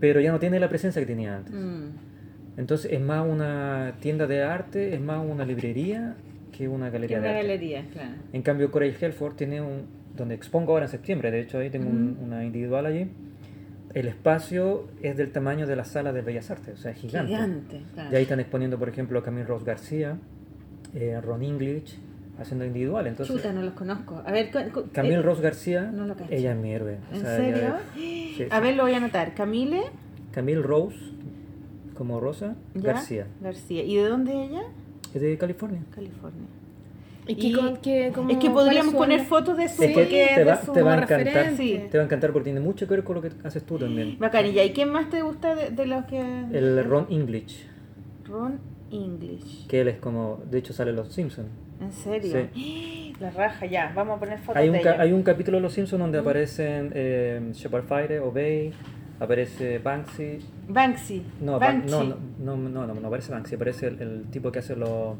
pero ya no tiene la presencia que tenía antes. Mm, Entonces es más una tienda de arte, es más una librería que una que galería una de arte. galería, claro. En cambio, Corey Helford tiene un. donde expongo ahora en septiembre, de hecho, ahí tengo un- una individual allí. El espacio es del tamaño de la sala de Bellas Artes, o sea, es gigante. Gigante, claro. Y ahí están exponiendo, por ejemplo, a Camille Rose García, eh, Ron English, haciendo individual. Entonces, Chuta, no los conozco. A ver, cu- Camille eh, Rose García, no lo cacho. ella es mi héroe. o ¿En serio? ella es- <gasps> sí, A ver, lo voy a anotar. Camille Camille Rose, como Rosa, ¿ya? García, García. ¿Y de dónde es ella? es de California. California. ¿Y qué, Y- con- qué- como- Es que podríamos poner fotos de su... Es que te de va, su- te va a encantar. Sí. Te va a encantar porque tiene mucho que ver con lo que haces tú también. Bacán. ¿Y quién más te gusta de, de los que...? El Ron English, Ron English. que él es como, de hecho sale Los Simpsons. ¿En serio? <gasps> La raja, ya. Vamos a poner fotos Hay de un, ca- ella. hay un capítulo de Los Simpsons donde aparecen eh, Shepard Faire, Obey, aparece Banksy. Banksy. No, Ban- Banksy. no, no, no, no, no, no aparece Banksy, aparece el, el tipo que hace lo.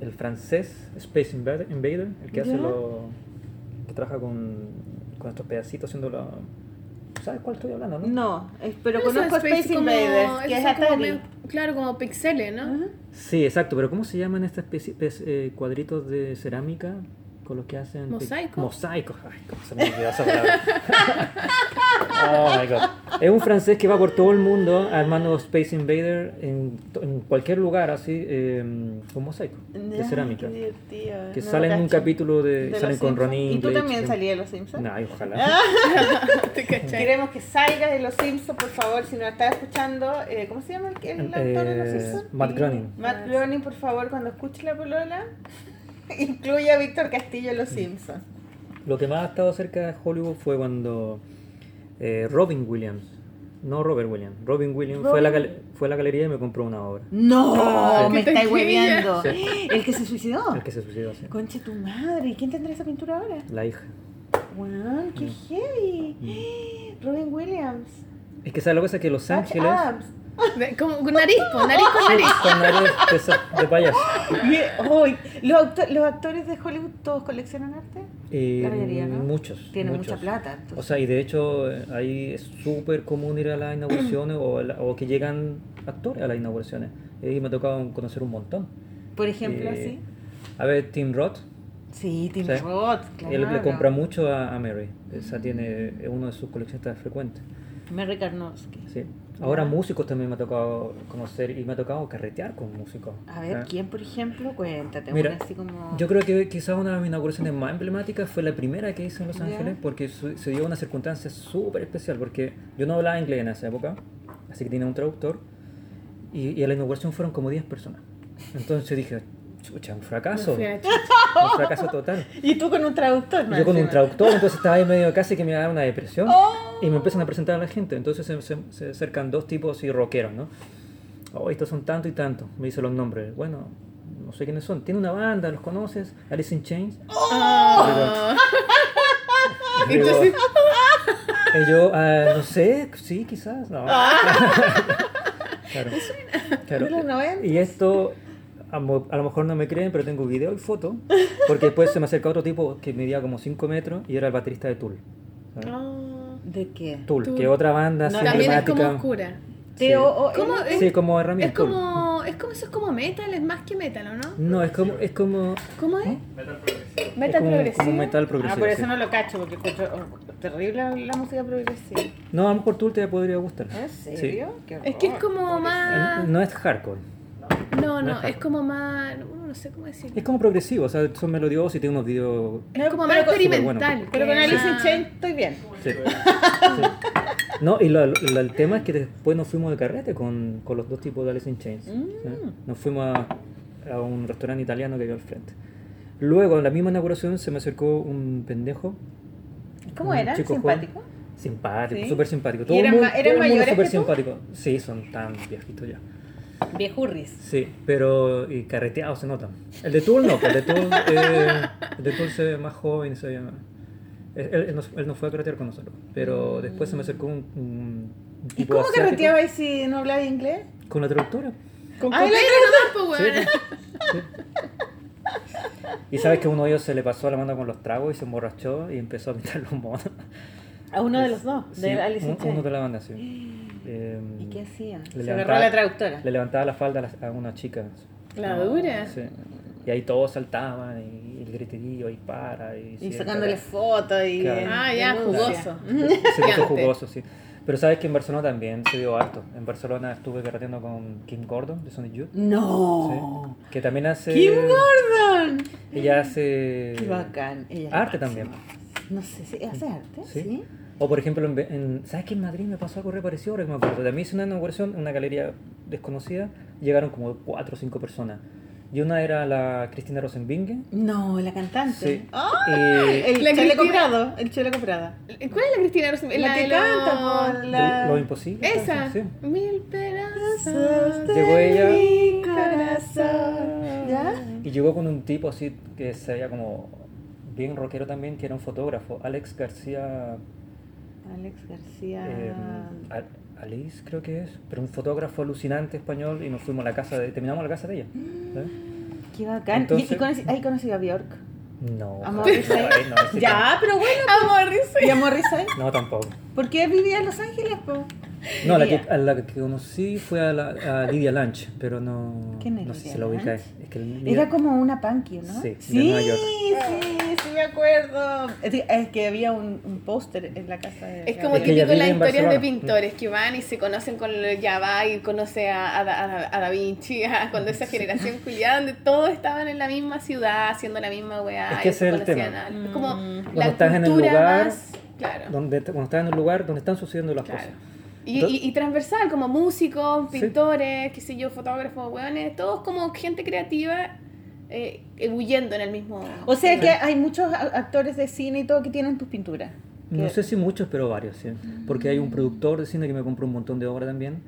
El francés, Space Invader, Invader, el que hace lo. que trabaja con, con estos pedacitos haciendo la. ¿Sabes cuál estoy hablando, no? No, es- pero Eso conozco Space, como- Invaders, que es como Atari. medio- claro, como pixeles, ¿no? Sí, exacto, pero ¿cómo se llaman estas especie- pes- eh, cuadritos de cerámica con los que hacen... ¿Mosaico? Mosaico. Ay, cómo se me olvidó esa palabra. <laughs> oh my god. Es un francés que va por todo el mundo armando Space Invader en, en cualquier lugar, así, eh, con mosaico de cerámica. Qué divertido. Que no salen en un capítulo de... De salen Los con Simpsons. Ronnie ¿Y tú también salías de los Simpsons? Nah, ojalá. <laughs> <laughs> Queremos que salgas de Los Simpsons, por favor, si nos estás escuchando. eh, ¿Cómo se llama el, el autor de Los Eh, Simpsons? Matt Groening. Matt Groening, por favor, cuando escuche la polola, <laughs> incluye a Víctor Castillo en Los Simpsons. Lo que más ha estado cerca de Hollywood fue cuando eh, Robin Williams, no Robert Williams, Robin Williams Fue, a la gal- fue a la galería y me compró una obra. ¡No! Sí. Me ¡Qué estáis. Sí. ¿El que se suicidó? El que se suicidó, sí. Conche tu madre. ¿Y quién tendrá esa pintura ahora? La hija. Weón, qué Mm. heavy. Robin Williams. Es que sabes lo que pasa es que Los Ángeles. Con nariz, po, nariz con nariz. Con nariz de, de payaso. Y, hoy, ¿los, ¿Los actores de Hollywood todos coleccionan arte? Y La mayoría, ¿no? Muchos. Tienen muchos. mucha plata. entonces. O sea, y de hecho eh, ahí es súper común ir a las inauguraciones o, la- o que llegan actores a las inauguraciones. Y me ha tocado conocer un montón. Por ejemplo, Eh, así. A ver, Tim Roth, Sí, Tim sí. Roth, claro. él le compra mucho a, a Mary. Esa tiene, es uno de sus coleccionistas frecuentes. Mary Karnowski. Sí. Ahora músicos también me ha tocado conocer y me ha tocado carretear con músicos. A ver. ¿quién, por ejemplo? Cuéntate, Mira, así como... Yo creo que quizás una de mis inauguraciones más emblemáticas fue la primera que hice en Los. Ángeles porque se dio una circunstancia súper especial porque yo no hablaba inglés en esa época, así que tenía un traductor y, y a la inauguración fueron como 10 personas. Entonces dije, chucha, un fracaso, <laughs> un fracaso total. Y tú con un traductor, Y yo con un traductor, entonces estaba ahí medio casi que me daba una depresión. Y me empiezan a presentar a la gente. Entonces se, se- se acercan dos tipos así rockeros, ¿no? Oh, estos son tanto y tanto. Me dicen los nombres. Bueno, no sé quiénes son. Tiene una banda, ¿los conoces? Alice in Chains. Ah. <laughs> Y y yo, ah, no sé, sí, quizás. No. <laughs> claro. claro. 90. Y esto, a, a lo mejor no me creen, pero tengo video y foto. Porque después se me acerca otro tipo que medía como 5 metros y era el baterista de Tool. Ah. ¿De qué? Tool, Tool. que otra banda así También es como oscura. Sí. T.O.O.L.. ¿Cómo es? Sí, como Es herramienta. Tool. como, es como eso es como metal, es más que metal, ¿o no? No, es como, es como, ¿Cómo es? es Metal como, progresivo. como metal Ah, progresivo. por sí. eso no lo cacho, porque encuentro oh, terrible la música progresiva. No, a lo mejor Tool te podría gustar. ¿En serio? Qué Es que es horror. como más. No es hardcore. No, no no, es como más. No, no sé cómo decirlo. Es como progresivo, o sea, son melodiosos y tiene unos videos. Es como más experimental. bueno. Pero con Alice in Chains estoy bien. Sí. Sí. No, y lo- lo- el tema es que después nos fuimos de carrete con, con los dos tipos de Alice in Chains. Mm. ¿sí? Nos fuimos a, a un restaurante italiano que había al frente. Luego, en la misma inauguración, se me acercó un pendejo. ¿Cómo un era? chico ¿Simpático? joven. Simpático, Sí. súper simpático. ¿Y Todo el eran mundo, ma- eran todo el mundo mayores súper simpático. Sí, son tan viejitos ya. Viejurris. Sí, pero y carreteados se notan. El de Tool no, el de Tool, eh, el de Tool se ve más joven, se ve más- Él, él no, él no fue a carretear con nosotros, pero después se me acercó un, un ¿Y cómo asiático carreteabais si no hablaba inglés? con la traductora. Con Ay, copete nomás, pues, Sí, weón. sí. Y sabes que uno de ellos se le pasó la mano con los tragos y se emborrachó y empezó a pintar los monos. A uno de los dos, Sí, de Alice in un- Chains. uno de la banda, sí. Eh, ¿Y qué hacía? le Se agarró la traductora. Le levantaba la falda a la- a una chica. La dura. Sí. Y ahí todos saltaban y el griterío y para. Y, Y sacándole fotos y... Claro. Ah, ya, jugoso. Se puso <laughs> jugoso, sí. Pero sabes que en Barcelona también se dio harto. En Barcelona estuve carreteando con Kim Gordon de Sonic Youth. ¡No! sí, que también hace. ¡Kim Gordon! Ella hace. ¡Qué bacán! Ella Arte también. No sé si hace arte, Sí. ¿sí? O por ejemplo, en, en- ¿sabes que en Madrid me pasó algo re parecido? Ahora que me acuerdo. También hice una inauguración en una galería desconocida. Llegaron como cuatro o cinco personas. Y una era la Cristina Rosenbinge. No, la cantante. Sí. Y- el La chaleco Cristina- Prado. El chaleco Prado. ¿Cuál es la Cristina Rosenberg? La, que de canta por la... Lo imposible. Esa. Sí. Mil pedazos. de Llegó ella. mi corazón. ¿Ya? Y llegó con un tipo así que se veía como bien rockero también, que era un fotógrafo, Alex García, Alex García. eh, Al- Alice creo que es, pero un fotógrafo alucinante español y nos fuimos a la casa de, terminamos la casa de ella. ¿sabes? <gasps> Qué bacán. Entonces- ¿Y, y conocí- ahí conocí a Bjork? No. ¿A Morrissey? <laughs> no, ya, pero bueno. A. ¿Y a Morrissey? No, tampoco. ¿Por qué vivía en Los Ángeles, po? No, la que, a la que conocí fue a, la, a Lidia Lanch, pero no, ¿Quién es no sé si la. Lanch? Es que el- Era como una punky, ¿no? Sí, de sí, Nueva York. sí, sí me acuerdo. Es que- es que había un, un póster en la casa de Es como Es que típico las historias de pintores que van y se conocen con el ya va y conoce a, a, Da- a Da- a Da Vinci, a- cuando esa generación culiada donde todos estaban en la misma ciudad haciendo la misma weá. Es que y ese es se el tema. conocían a- Es como Mm. la estás en el lugar más- claro. donde, cuando estás en un lugar donde están sucediendo las Claro. cosas. Y, Entonces- y, y transversal, como músicos, Sí. pintores, qué sé yo, fotógrafos, weones, todos como gente creativa eh, huyendo en el mismo... O sea que hay muchos actores de cine y todo que tienen tus pinturas. No sé si muchos, pero varios, sí. Porque hay un productor de cine que me compró un montón de obras también.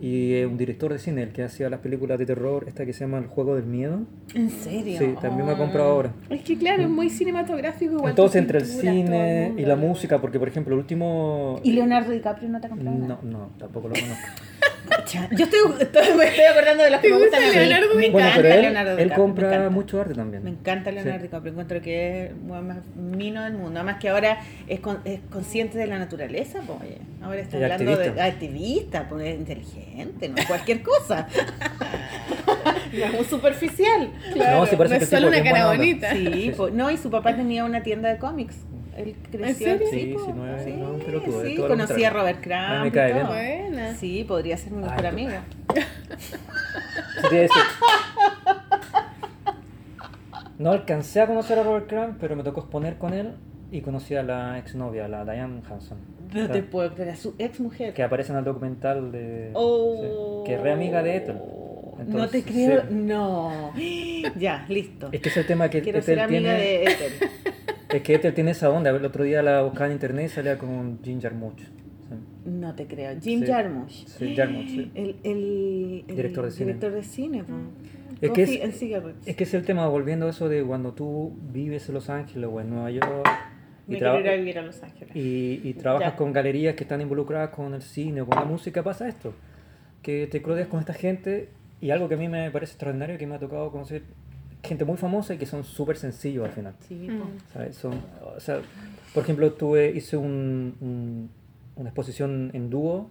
Y un director de cine, el que hacía las películas de terror, esta que se llama El Juego del Miedo. ¿En serio? Sí, también me ha comprado obras. Es que claro, es muy cinematográfico igual. Entonces, entre el cine y la música, porque por ejemplo, el último. ¿Y Leonardo DiCaprio no te ha comprado No, nada? no, tampoco lo conozco. <laughs> Yo estoy, estoy- me estoy acordando de los que ¿Te me gusta gustan. Leonardo Me? Bueno, encanta él, Leonardo él DiCaprio, me compra mucho arte también. Me encanta Leonardo Sí. DiCaprio, encuentro que es el más mino del mundo. Además que ahora es, con- es consciente de la naturaleza, pues oye. Ahora está Y hablando activista. de activista, pues es inteligente, no es cualquier cosa. <laughs> no es muy superficial. Claro, No, sí, no es solo una cara bonita. Sí, no, y su papá tenía una tienda de cómics. Él creció serio? Sí, sí, no es- sí, no un pelotudo, es sí, conocí a. Robert Crumb. Buena. Sí, podría ser mi mejor Ay, amiga. No alcancé a conocer a Robert Crumb, pero me tocó exponer con él y conocí a la exnovia, la Diane Hanson. No O te puedo creer, a su ex mujer. que aparece en el documental de. Oh. sí, que es re amiga de Ethel. no te creo, sí. no. <gasps> Ya, listo. Es que es el tema que Quiero Ethel ser amiga tiene. de Ethel. <laughs> Es que Ethel tiene esa onda. El otro día la buscaba en internet y salía con Ginger Much. Sí, No te creo. Jim. Jarmusch. Sí, Jarmusch, sí. <gasps> El, el, el Director de cine. director de cine. Es que es-. Es que es el tema, volviendo a eso de cuando tú vives en Los Ángeles o en Nueva York Me quiero ir a vivir a Los Ángeles. y, y trabajas Ya. con galerías que están involucradas con el cine o con la música, pasa esto. Que te rodeas con esta gente y algo que a mí me parece extraordinario que me ha tocado conocer gente muy famosa y que son súper sencillos al final. Sí, Mm. po. ¿sabes? Son, o sea, por ejemplo, tuve, hice un- un- una exposición en dúo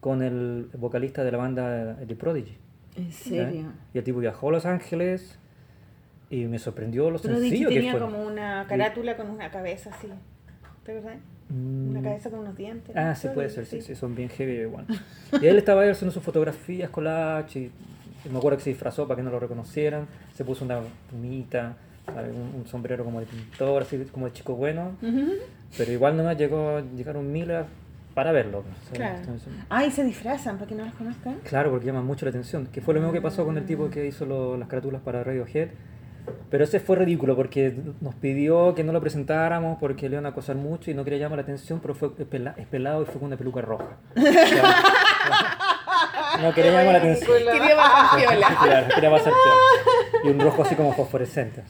con el vocalista de la banda The Prodigy. ¿En serio? Y el tipo viajó a Los Ángeles y me sorprendió lo Prodigy sencillo que tenía fue. como una carátula con una cabeza así. ¿Te acuerdas? Una Mm. cabeza con unos dientes. Ah, ¿no? sí, puede ser, sí, sí, son bien heavy igual. Y él estaba ahí haciendo sus fotografías, collage, y me acuerdo que se disfrazó para que no lo reconocieran, se puso una plumita, un, un sombrero como de pintor, así como de chico bueno, Ujú. pero igual nomás llegó, llegaron miles para verlo. Claro. Ah, y se disfrazan para que no los conozcan. Claro, porque llaman mucho la atención. Que fue lo mismo que pasó con el tipo que hizo lo- las carátulas para Radiohead. Pero ese fue ridículo porque nos pidió que no lo presentáramos porque le iban a acosar mucho y no quería llamar la atención, pero fue es pela- es pelado y fue con una peluca roja. <laughs> No quería llamar la atención. Quería bajar piola. Claro, quería pasar piola. Y un rojo así como fosforescente.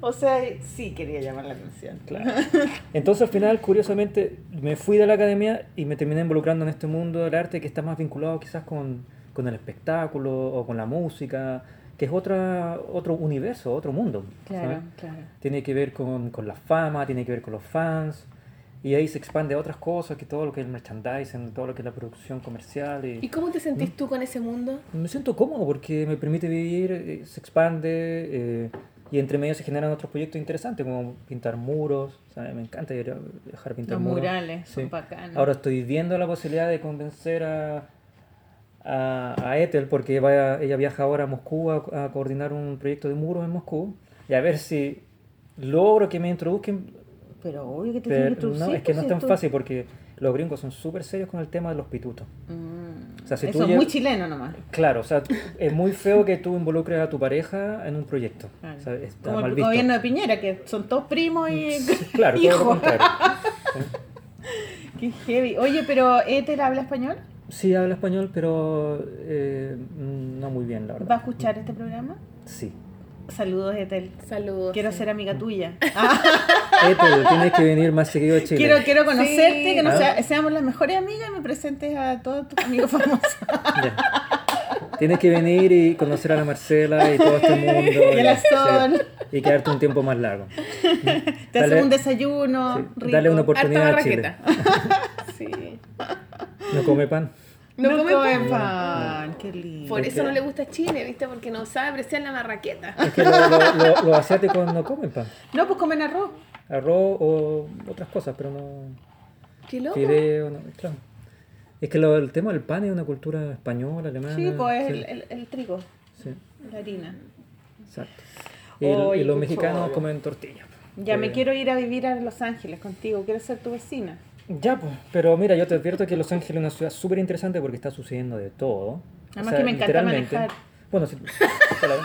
O sea, sí quería llamar la atención. Claro. Entonces al final, curiosamente, me fui de la academia y me terminé involucrando en este mundo del arte que está más vinculado quizás con, con el espectáculo o con la música, que es otra, otro universo, otro mundo. Claro, ¿sabes? claro. Tiene que ver con, con la fama, tiene que ver con los fans, y ahí se expande a otras cosas, que todo lo que es el merchandising, todo lo que es la producción comercial. ¿Y cómo te sentís tú con ese mundo? Me siento cómodo porque me permite vivir, eh, se expande eh, y entre medio se generan otros proyectos interesantes como pintar muros. ¿sabes? Me encanta ir a dejar pintar Los muros. murales son Sí. bacanos. Ahora estoy viendo la posibilidad de convencer a, a, a Ethel porque vaya, ella viaja ahora a Moscú a, a coordinar un proyecto de muros en Moscú y a ver si logro que me introduzcan. Pero obvio que te Pero que no, introducir, es que no es tan fácil porque los gringos son súper serios con el tema de los pitutos. Mm. O sea, si Eso tú es muy chileno nomás. Claro, o sea, es muy feo que tú involucres a tu pareja en un proyecto. Claro. O sea, está Como mal el visto. gobierno de Piñera, que son todos primos y Claro, todo lo. <laughs> Qué heavy. Oye, pero ¿Ethel habla español? Sí, habla español, pero eh, no muy bien, la ¿Va a verdad. escuchar este programa? Sí. Saludos, Ethel. Saludos. Quiero sí. ser amiga tuya. <laughs> Ethel, tienes que venir más seguido a Chile. Quiero, quiero conocerte, Sí. que nos Ah. sea- seamos las mejores amigas y me presentes a todos tus amigos famosos. <laughs> Ya. Tienes que venir y conocer a la Marcela y todo este mundo. <laughs> Y la Sol. y quedarte un tiempo más largo. Te Dale- hacemos un desayuno sí, rico. dale una oportunidad a Chile. Sí. No come pan. No, No, come pan. pan, qué lindo. Por Es eso no le gusta Chile, ¿viste? Porque no sabe apreciar la marraqueta. Es que lo- lo- lo- los asiáticos no comen pan. No, pues comen arroz. Arroz o otras cosas, pero no. Qué loco. Fideo, no, claro. Es que lo- el tema del pan es una cultura española, alemana. Sí, pues es sí, el, el, el trigo, sí, la harina. exacto. Y, el- Oye, y los mexicanos comen tortillas. Ya me quiero ir a vivir a Los Ángeles contigo, quiero ser tu vecina. Ya, pues. Pero mira, yo te advierto que Los Ángeles es una ciudad súper interesante porque está sucediendo de todo. Además que me encanta manejar. Bueno, si. hola. <laughs>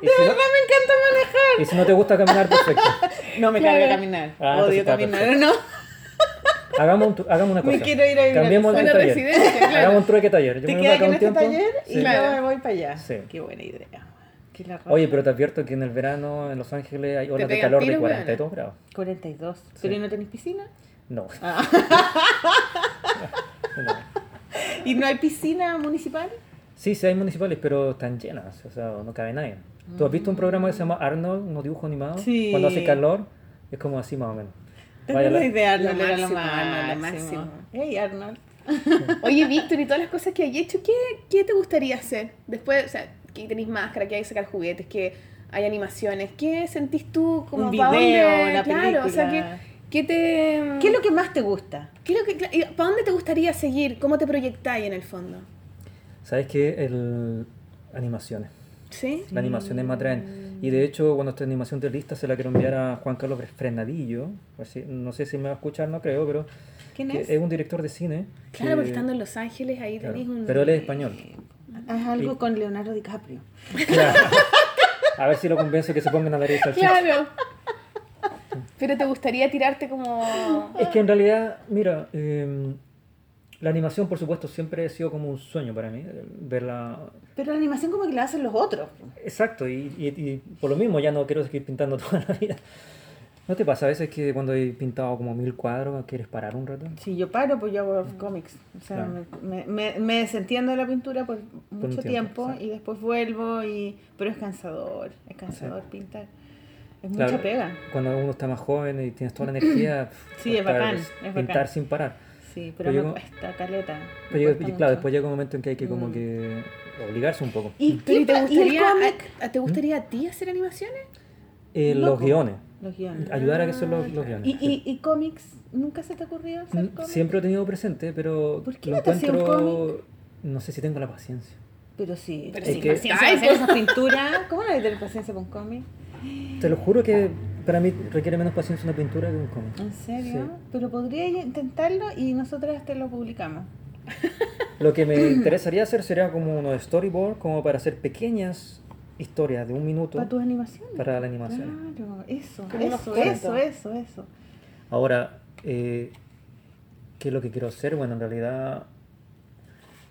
Y si, no, me encanta manejar! y si no te gusta caminar, perfecto. <laughs> No me Claro. carga caminar, Ah, odio está caminar, perfecto. ¿no? Hagamos, un hagamos una Me cosa. quiero ir a vivir a Cambiemos el taller. Una residencia, claro. Hagamos un trueque taller. Yo Te me voy quedas en este taller y Sí. Claro. yo me voy para allá. Sí. Qué buena idea. Qué la raja. Oye, pero te advierto que en el verano en Los Ángeles hay olas de calor de tiros, 42 grados. 42. ¿Pero y no tenés piscina? No. Ah. <laughs> No. ¿Y no hay piscina municipal? Sí, sí hay municipales, pero están llenas, o sea, no cabe nadie. ¿Tú has visto un programa que se llama Arnold, unos dibujos animados? Sí. Cuando hace calor, es como así más o menos. Tengo Vaya la idea, Lo Arnold era lo máximo, Arnold, lo máximo. máximo. Hey, Arnold. Oye, Víctor, y todas las cosas que hay hecho, ¿qué, qué te gustaría hacer? Después, o sea, que tenéis máscara, que hay que sacar juguetes, que hay animaciones. ¿Qué sentís tú como Un video, dónde? una Claro, o sea, ¿qué, qué te... ¿Qué es lo que más te gusta? qué es lo que, ¿Para dónde te gustaría seguir? ¿Cómo te proyectáis en el fondo? ¿Sabes qué? El... Animaciones. ¿Sí? Las animaciones me atraen. Y de hecho, cuando esta animación de lista se la quiero enviar a Juan Carlos Fresnadillo. No sé si me va a escuchar, no creo, pero ¿Quién que es? es un director de cine. Claro, que- porque estando en Los Ángeles ahí claro, tenéis un... Pero él es español. Haz algo con Leonardo DiCaprio. Claro. <laughs> A ver si lo convenzo que se pongan a ver esa Claro. Pero te gustaría tirarte como... Es que en realidad, mira, eh, la animación, por supuesto, siempre ha sido como un sueño para mí. Verla. Pero la animación como que la hacen los otros. Exacto, y, y- y por lo mismo ya no quiero seguir pintando <laughs> toda la vida. ¿No te pasa a veces que cuando he pintado como mil cuadros quieres parar un rato? Si yo paro, pues yo hago cómics. O sea, Claro. me, me, me desentiendo de la pintura por mucho tiempo, y después vuelvo. y Pero es cansador, es cansador pintar. Es Claro, mucha pega. Cuando uno está más joven y tienes toda la energía, <coughs> Sí, es bacán, pintar sin parar. Sí, pero Pero me cuesta caleta. me Pero claro, mucho. después llega un momento en que hay que como Mm. que obligarse un poco. ¿Y, ¿y qué te pa- y el gustaría, cómic? a, ¿te gustaría a ti hacer animaciones? Eh, los guiones. Los guiones. Ayudar a que son los, los guiones. ¿Y, sí. y, y cómics? ¿Nunca se te ocurrió hacer Mm, cómics? Siempre lo he tenido presente, pero ¿Por qué lo no te un encuentro... No sé si tengo la paciencia. Pero sí. Pero Es sí, que- paciencia Ay, hacer hacer pinturas. <laughs> ¿Cómo no hay tener paciencia con cómics? Te lo juro que para mí requiere menos paciencia una pintura que un cómic. ¿En serio? Sí. Pero podría intentarlo y nosotras te lo publicamos. Lo que me <laughs> interesaría hacer sería como unos storyboard, como para hacer pequeñas historias de un minuto Para tus animaciones. para la animación. Claro, eso, eso, eso, eso, eso. Ahora, eh, ¿qué es lo que quiero hacer? Bueno, en realidad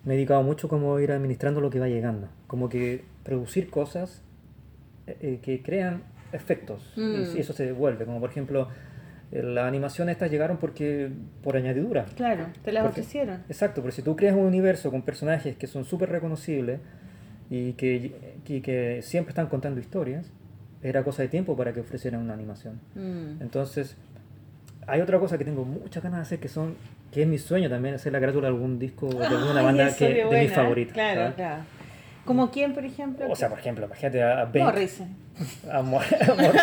me he dedicado mucho como a ir administrando lo que va llegando. Como que producir cosas eh, eh, que crean efectos Mm. y eso se devuelve. Como por ejemplo, eh, las animaciones estas llegaron porque por añadidura. Claro, te las Porque- ofrecieron. Exacto, pero si tú creas un universo con personajes que son súper reconocibles y que, y que siempre están contando historias, era cosa de tiempo para que ofrecieran una animación. Mm. Entonces, hay otra cosa que tengo muchas ganas de hacer que son que es mi sueño también hacer la carátula de algún disco de <laughs> alguna Ay, banda que, de buena, mis favoritas. Claro, ¿sabes? claro. ¿Como quién, por ejemplo? O sea, por ejemplo, imagínate a, Beck, Morrison. a Mor- a Mor-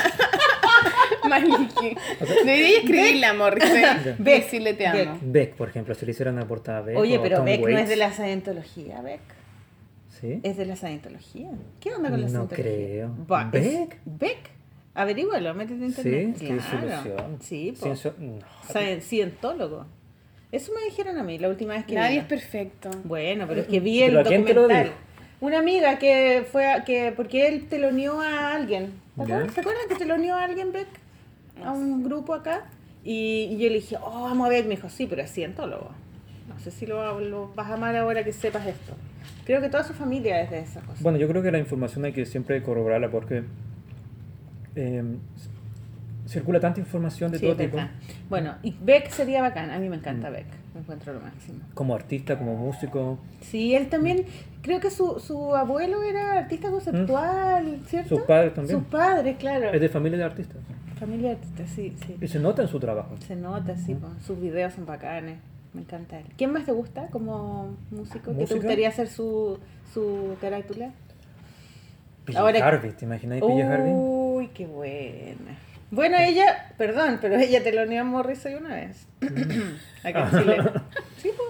Maliki. Debería escribirla, Morrison. <laughs> Beck, Decirle te amo. Beck. Beck, por ejemplo, si le hicieran una portada a Beck. Oye, pero Tom Beck no es Waits. de la Scientología, Beck. ¿Sí? Es de la Scientología. ¿Qué onda con la No Scientología? creo. Va, es- ¿Beck? Beck. Averígualo, métete en Sí, internet. qué Claro. desilusión. Sí, po. Ciencio- no. Cientólogo. Eso me dijeron a mí la última vez que Nadie es perfecto. Bueno, pero es que vi el ¿Pero a quién te lo documental. Una amiga que fue a, que porque él te lo unió a alguien. ¿Te acuerdas? ¿Te acuerdas que te lo unió a alguien, Beck? A un grupo acá. Y, y yo le dije, oh, vamos a ver. Me dijo, sí, pero es cientólogo. No sé si lo, lo vas a amar ahora que sepas esto. Creo que toda su familia es de esa cosa. Bueno, yo creo que la información hay que siempre corroborarla porque eh, circula tanta información de Sí, todo tipo. Bueno, y Beck sería bacán. A mí me encanta Beck. Me encuentro lo máximo. como artista, como músico. Sí, él también, creo que su, su abuelo era artista conceptual, ¿cierto? Sus padres también. Sus padres, claro. Es de familia de artistas. familia de artistas, sí, sí. Y se nota en su trabajo. Se nota, sí, po. sus videos son bacanes. Me encanta él. ¿Quién más te gusta como músico? ¿Qué te gustaría hacer su, su carátula? PJ Ahora- Harvey, ¿te imaginas PJ Harvey? Uy, qué buena. Bueno, ella, perdón, pero ella te lo unió a Morrissey una vez. Aquí en Chile. <laughs> Sí, pues.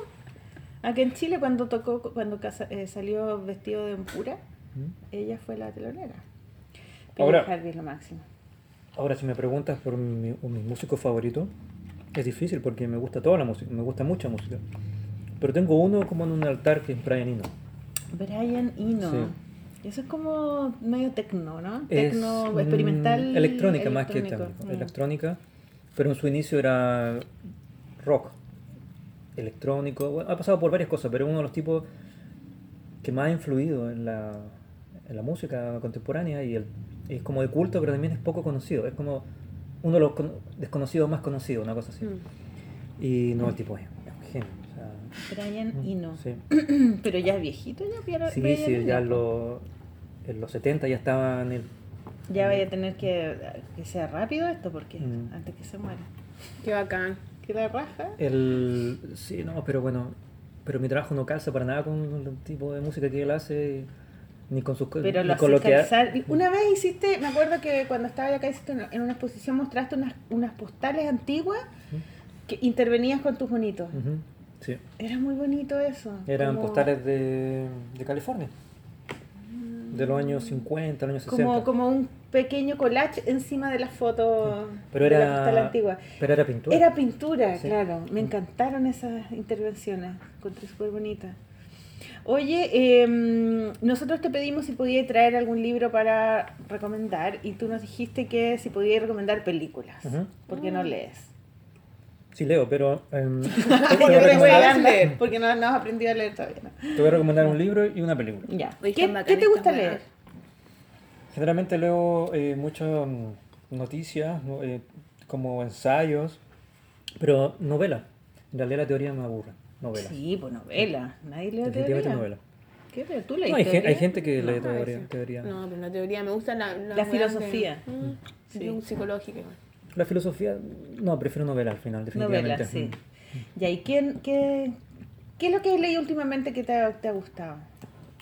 Aquí en Chile cuando tocó, cuando casa- eh, salió vestido de pura, ¿Mm? ella fue la telonera. Ahora- Ahora, Harvey es lo máximo. Ahora, si me preguntas por mi, mi músico favorito, es difícil porque me gusta toda la música, me gusta mucha música. Pero tengo uno como en un altar que es Brian Eno. Brian Eno. Sí. Eso es como medio tecno, ¿no? Tecno experimental. electrónica más que técnico. Mm. Electrónica, pero en su inicio era rock. Electrónico. Bueno, ha pasado por varias cosas, pero es uno de los tipos que más ha influido en la, en la música contemporánea y el- es como de culto, pero también es poco conocido. Es como uno de los con- desconocidos más conocidos, una cosa así. Mm. Y no, el tipo es un genio. o sea, Brian Eno. sí. <clears throat> Pero ya es viejito ya, Brian Sí, Brian sí, Eno, ya po. en los, en los 70 ya estaba en el... Ya vaya a tener que que sea rápido esto porque Mm. antes que se muera. Qué bacán. Que la raja. El, sí, no, pero bueno, pero mi trabajo no calza para nada con el tipo de música que él hace, ni con sus Pero ni lo con haces que Una vez hiciste, me acuerdo que cuando estaba acá hiciste una- en una exposición mostraste unas, unas postales antiguas que intervenías con tus bonitos. Sí, Era muy bonito eso. eran como- postales de, de California, de los años 50, los años 60. Como, como un pequeño collage encima de las fotos pero de la era, postal antigua. pero era pintura. Era pintura, Sí. claro. Me encantaron esas intervenciones. Encontré súper bonitas. Oye, em, nosotros te pedimos si podías traer algún libro para recomendar y tú nos dijiste que si podías recomendar películas, Ujú. porque no lees. Sí, leo, pero em, <laughs> leer, porque no, no has aprendido a leer todavía. ¿no? te voy a recomendar un libro y una película. Ya. ¿Qué, te gusta leer? Generalmente leo eh, muchas mm, noticias, no- eh, como ensayos, pero novela. En realidad la teoría me aburre. Novela. Sí, pues novela. Nadie lee Definitivamente teoría. novela. ¿Qué? ¿Pero tú No, lees hay, gen- teoría? hay gente que No, lee teoría. teoría. No, pero la teoría me gusta la, la, La weas de- filosofía. Mm, Sí. psicológica. La filosofía, no, prefiero novela al final, definitivamente. Novela, sí. Mm. ¿y quién, qué, qué es lo que has leído últimamente que te ha, te ha gustado?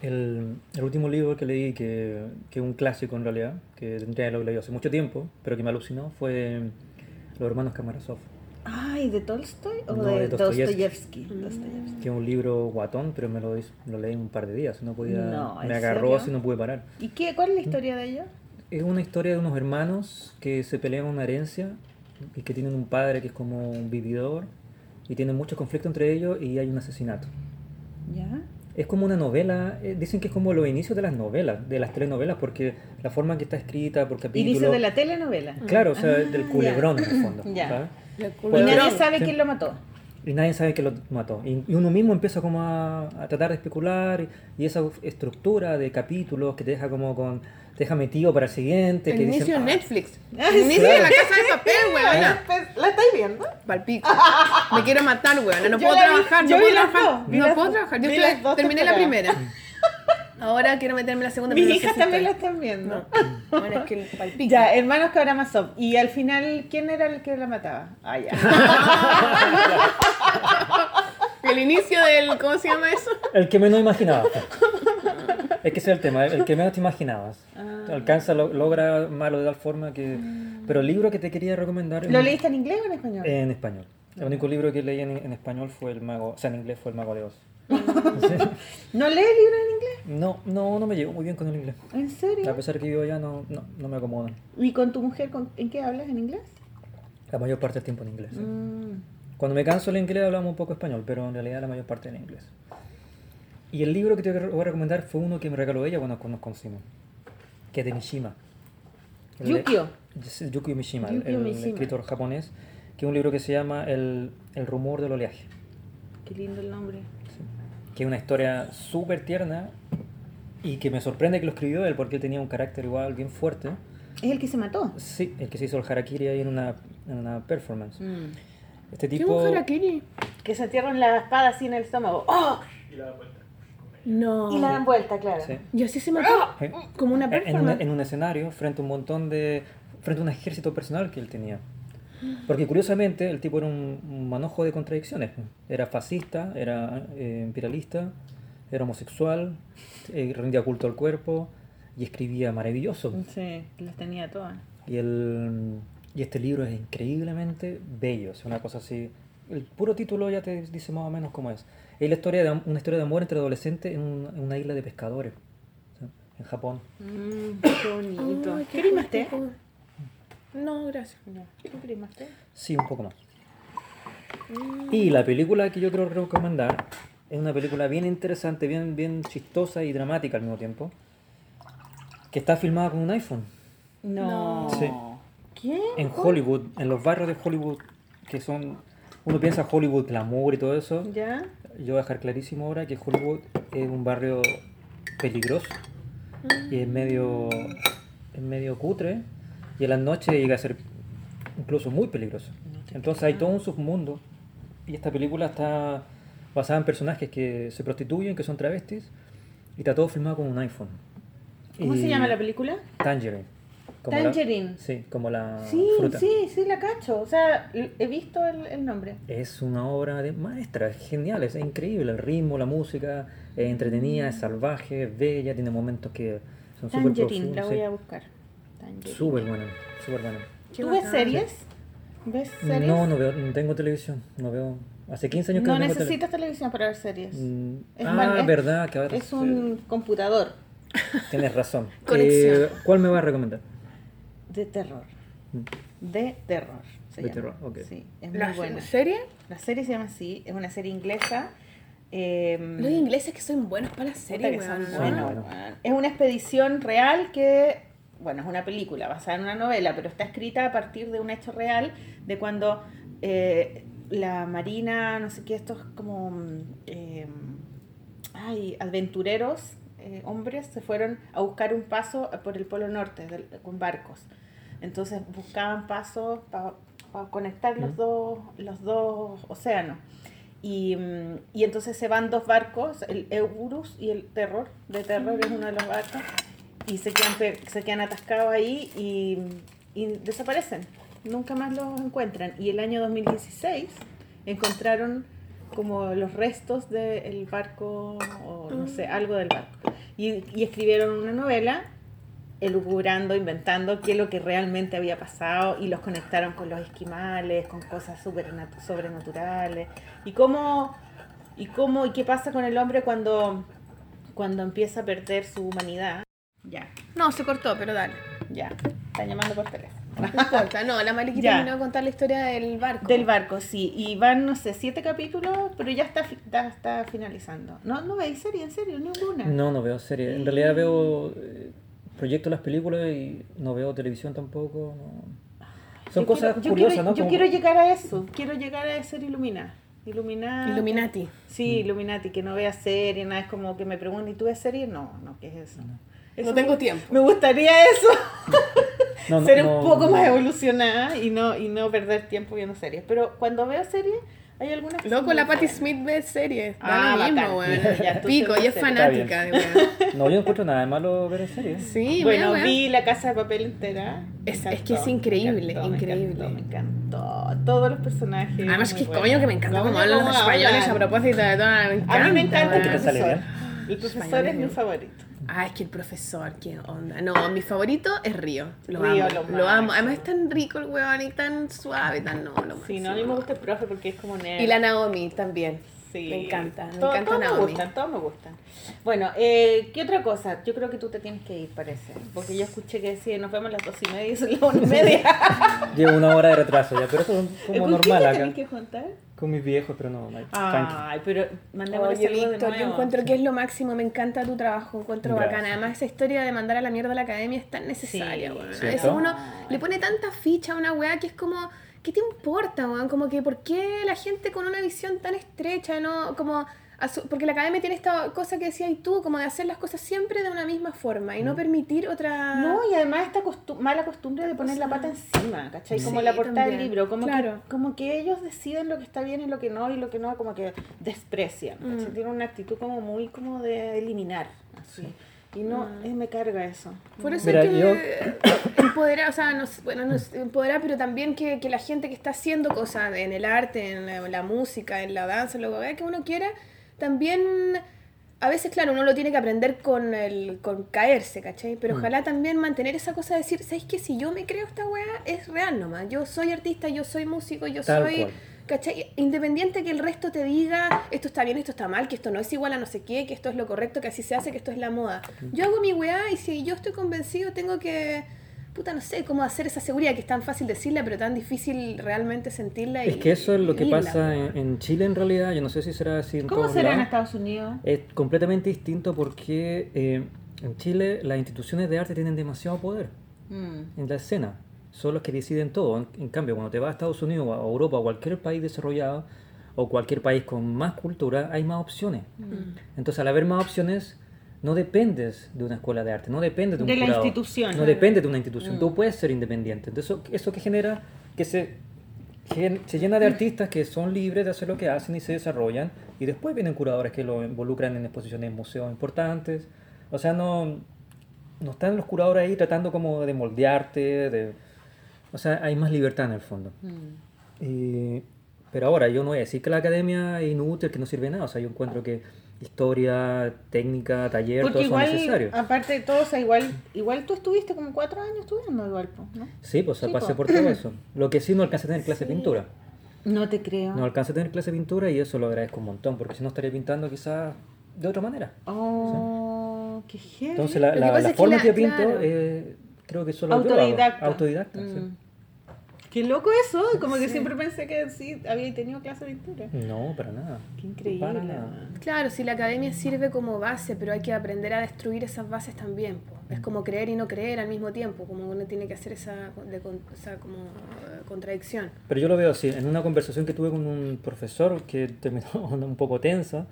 El, el último libro que leí, que, que es un clásico en realidad, que tendría que haberlo leído hace mucho tiempo, pero que me alucinó, fue Los hermanos Kamarasov, Ay, ¿de Tolstoy o No, de, de Dostoyevsky. Dostoyevsky. que es un libro guatón, pero me lo, lo leí en un par de días, no podía, No, ¿en me agarró serio? así, no pude parar. ¿Y qué, cuál es la historia de ellos? Es una historia de unos hermanos que se pelean una herencia y que tienen un padre que es como un vividor y tienen mucho conflicto entre ellos y hay un asesinato. ¿Ya? Es como una novela, eh, dicen que es como los inicios de las novelas, de las telenovelas, porque la forma en que está escrita por capítulo... Inicio de la telenovela. Claro, o sea, Ah, del culebrón en el fondo. <laughs> Ya. Y Puede- nadie sabe Sí. quién lo mató. Y nadie sabe que lo mató. Y, y uno mismo empieza como a, a tratar de especular y, y esa estructura de capítulos que te deja como con... Te deja metido para el siguiente. El que inicio de dicen, "Ah, Netflix. Ah, El inicio de la casa de papel, <laughs> weona. ¿La estáis viendo? Palpico. Me quiero matar, weona. No puedo vi- trabajar. yo No puedo trabajar. No puedo trabajar. Yo estoy- terminé la primera. <laughs> Ahora quiero meterme en la segunda. Mis hijas también la están viendo. No. Bueno, es que el. Ya, hermanos Karamazov. Y al final, ¿quién era el que la mataba? Ah, ya. <laughs> El inicio del. ¿Cómo se llama eso? El que menos imaginabas. pues. es que ese es el tema, el que menos te imaginabas. Ah. Alcanza, lo- logra malo de tal forma que... Pero el libro que te quería recomendar... ¿Lo un- leíste en inglés o en español? En español. El único libro que leí en, en español fue el mago... O sea, en inglés fue el mago de Oz. <laughs> ¿No lees libros en inglés? No, no, no me llevo muy bien con el inglés. ¿En serio? A pesar que vivo allá, no, no, no me acomoda. ¿Y con tu mujer con- en qué hablas? ¿En inglés? La mayor parte del tiempo en inglés. sí. Mm. Cuando me canso el inglés hablamos un poco español, pero en realidad la mayor parte en inglés. Y el libro que te voy a recomendar fue uno que me regaló ella cuando nos conocimos, que es de Mishima. El de- Yukio. Sí, Yukio Mishima, el- Yukio el, Mishima. escritor japonés, que es un libro que se llama El, el rumor del oleaje, Qué lindo el nombre. Que es una historia súper tierna y que me sorprende que lo escribió él porque él tenía un carácter igual bien fuerte. ¿Es el que se mató? Sí, el que se hizo el harakiri ahí en una, en una performance. Mm. Este ¿Qué tipo... mujer harakiri? Que se entierran la espada así en el estómago. ¡Oh! No. Y la dan vuelta, claro. Sí. Y así se mató. Eh, Como una en, un, performance. en un escenario frente a un montón de frente a un ejército personal que él tenía. Porque curiosamente el tipo era un, un manojo de contradicciones. Era fascista, era eh, imperialista, era homosexual, eh, rendía culto al cuerpo y escribía maravilloso. Sí, las tenía todas. Y, el, y este libro es increíblemente bello, es una cosa así. El puro título ya te dice más o menos cómo es. Es la historia de, una historia de amor entre adolescentes en, un- en una isla de pescadores, en Japón. Mm, qué bonito. Ay, qué. No, gracias. No. ¿Tú querés más té? Sí, un poco más. Y la película que yo quiero recomendar es una película bien interesante, bien, bien chistosa y dramática al mismo tiempo, que está filmada con un iPhone. No. Sí. ¿Qué? En Hollywood, en los barrios de Hollywood, que son... Uno piensa Hollywood, glamour y todo eso. ¿Ya? Yo voy a dejar clarísimo ahora que Hollywood es un barrio peligroso y es medio, es medio cutre y en las noches llega a ser incluso muy peligroso. Entonces hay todo un submundo y esta película está basada en personajes que se prostituyen, que son travestis y está todo filmado con un iPhone. ¿Cómo Y- se llama la película? Tangerine. Como la- Tangerine. sí, como la Sí, fruta. sí, sí, la cacho. O sea, he visto el, el nombre. Es una obra de maestra, es genial, es increíble. El ritmo, la música, es entretenida, es salvaje, es bella, tiene momentos que son súper Tangerine, la profundos. voy a buscar. Tangerine. Súper buena, súper buena. Qué ¿Tú ves series? ¿Ves series? No, no veo, no tengo televisión, no veo. Hace 15 años que No no, tengo tele- necesitas televisión para ver series. Mm, Es ah, mal- es- verdad, que ahora Es sí, un computador <laughs> tienes razón. <laughs> Eh, ¿Cuál me va a recomendar? de terror. Mm. De terror. Se De llama. terror, ok. Sí, es muy ¿La buena. serie? La serie se llama así, es una serie inglesa. eh, Los ingleses que son buenos para las series, que son weón. buenos, bueno. weón. Es una expedición real que, bueno, es una película basada en una novela, pero está escrita a partir de un hecho real de cuando eh, la marina, no sé qué, estos como mm, eh, ay, aventureros, eh, hombres, se fueron a buscar un paso por el Polo Norte del- con barcos. Entonces buscaban pasos para conectar los, dos, los dos océanos. Y, mm, y entonces se van dos barcos, el Eurus y el Terror, de Terror es uno de los barcos, y se quedan, se quedan atascados ahí y, y desaparecen. Nunca más los encuentran. Y el año 2016 encontraron como los restos del barco, o no sé, algo del barco. Y, y escribieron una novela elucubrando, inventando qué es lo que realmente había pasado y los conectaron con los esquimales, con cosas supernat- sobrenaturales y cómo y cómo y qué pasa con el hombre cuando cuando empieza a perder su humanidad. Ya, No, se cortó, pero dale. ya, están llamando por teléfono. No importa. No, la Maliki <laughs> Ya. terminó de contar la historia del barco. Del barco, sí, y van no sé, siete capítulos, pero ya está ya está finalizando. No no veis serie, en serio, ninguna. No, no veo series. En realidad veo eh, proyecto las películas y no veo televisión tampoco. no. Son Yo cosas quiero- yo curiosas, quiero- ¿no? Yo Como- quiero llegar a eso, quiero llegar a ser iluminada. Illuminati. Illuminati. Sí, Illuminati, que no vea serie, nada, es como que me preguntan, ¿y tú ves serie? No, no, ¿qué es eso? Eso No tengo tiempo. Me gustaría eso, <laughs> No, no, ser no, un poco no. más evolucionada y no, y no perder tiempo viendo series. Pero cuando veo series, hay algunas Loco, la Patti. Smith ve series. Da Ah, lo mismo, weón. Tú Pico, y es fanática de. <laughs> No, yo no encuentro nada de malo ver series. Sí, Bueno, weón. vi La Casa de Papel entera. Es- es que es increíble, me encantó, increíble. Me encantó, me encantó. Todos los personajes. Además, que coño que me encanta cómo hablan los españoles a propósito de todo. Me encanta, A mí me encanta el ¿Qué te weón. sale profesor. bien? El profesor es mi favorito. Ah, es que el profesor, qué onda. No, mi favorito es Río. Lo Río, amo. lo Lo, amo. Además es tan rico el weón y tan suave, tan no, lo Sí, no, a mí me gusta el profe porque es como nerd. Y la Naomi también. Sí. Me encanta, me Todo- encanta todos me Naomi. gustan, todos me gustan. Bueno, eh, ¿qué otra cosa? Yo creo que tú te tienes que ir, parece. Porque yo escuché que decía, nos vemos a las dos y media y son las una y media. <laughs> Llevo una hora de retraso ya, pero eso es como ¿Con quién normal te acá. que juntar? Con mis viejos, pero no, tranqui. Ay, pero mandémosle Oye, saludos de Víctor, yo encuentro que es lo máximo, me encanta tu trabajo, encuentro Gracias. bacana. Además, esa historia de mandar a la mierda a la academia es tan necesaria, Sí. veces uno le pone tanta ficha a una weá que es como, ¿qué te importa, weón? Como que, ¿por qué la gente con una visión tan estrecha, no? Como, porque la academia tiene esta cosa que decías tú, como de hacer las cosas siempre de una misma forma y no permitir otra... No, y además esta costu- mala costumbre de poner la pata encima, ¿cachai? Como Sí, la portada del libro, como, Claro. que, como que ellos deciden lo que está bien y lo que no, y lo que no, como que desprecian, ¿cachai? Mm. Tienen una actitud como muy como de eliminar, así. Y no, eh, me carga eso. Por eso Mira, es que... yo- <coughs> empoderar, o sea, no, sé, bueno, no sé, empoderar, pero también que, que la gente que está haciendo cosas en el arte, en la, la música, en la danza, en lo que uno quiera, también a veces, claro, uno lo tiene que aprender con el con caerse, ¿cachai? Pero Mm. ojalá también mantener esa cosa de decir, ¿sabes qué? Si yo me creo esta weá, es real nomás. Yo soy artista, yo soy músico, yo Tal soy... cual. ¿Cachai? Independiente que el resto te diga esto está bien, esto está mal, que esto no es igual a no sé qué, que esto es lo correcto, que así se hace, que esto es la moda. Yo hago mi weá y si yo estoy convencido tengo que, puta, no sé cómo hacer esa seguridad que es tan fácil decirla, pero tan difícil realmente sentirla. Y, Es que eso es lo que pasa en, en Chile en realidad, yo no sé si será así en ¿Cómo será en. Estados Unidos? Es completamente distinto porque eh, en Chile las instituciones de arte tienen demasiado poder Mm. en la escena. Son los que deciden todo. En, en cambio, cuando te vas a Estados Unidos o a Europa o cualquier país desarrollado o cualquier país con más cultura, hay más opciones. Mm. Entonces, al haber más opciones, no dependes de una escuela de arte, no dependes de un De la institución. No dependes de una institución. Mm. Tú puedes ser independiente. Entonces, eso, eso que genera que se, se llena de artistas que son libres de hacer lo que hacen y se desarrollan. Y después vienen curadores que lo involucran en exposiciones en museos importantes. O sea, no, no están los curadores ahí tratando como de moldearte, de... O sea, hay más libertad en el fondo. Mm. Y- pero ahora, yo no voy a decir que la academia es inútil, que no sirve nada. O sea, yo encuentro que historia, técnica, taller, Porque todo eso igual, necesario. aparte de todo, o sea, igual, igual tú estuviste como cuatro años estudiando igual, ¿no? Sí, pues o sea, Sí, pasé po. por todo <clears throat> eso. Lo que sí no alcancé a tener clase de Sí. pintura. No te creo. No alcancé a tener clase de pintura y eso lo agradezco un montón, porque si no estaría pintando quizás de otra manera. Oh, qué heavy. Entonces la, Lo que la- que forma la- que yo pinto, claro. eh, creo que solo yo lo hago. autodidacta. Autodidacta, sí. Mm. Qué loco eso, como que siempre pensé que sí, había tenido clase de pintura. No, para nada. Qué increíble. Para nada. Claro, si la academia sirve como base, pero hay que aprender a destruir esas bases también. po. Es como creer y no creer al mismo tiempo, como uno tiene que hacer esa, de esa como, eh, contradicción. Pero yo lo veo así, en una conversación que tuve con un profesor que <laughs> terminó un poco tensa,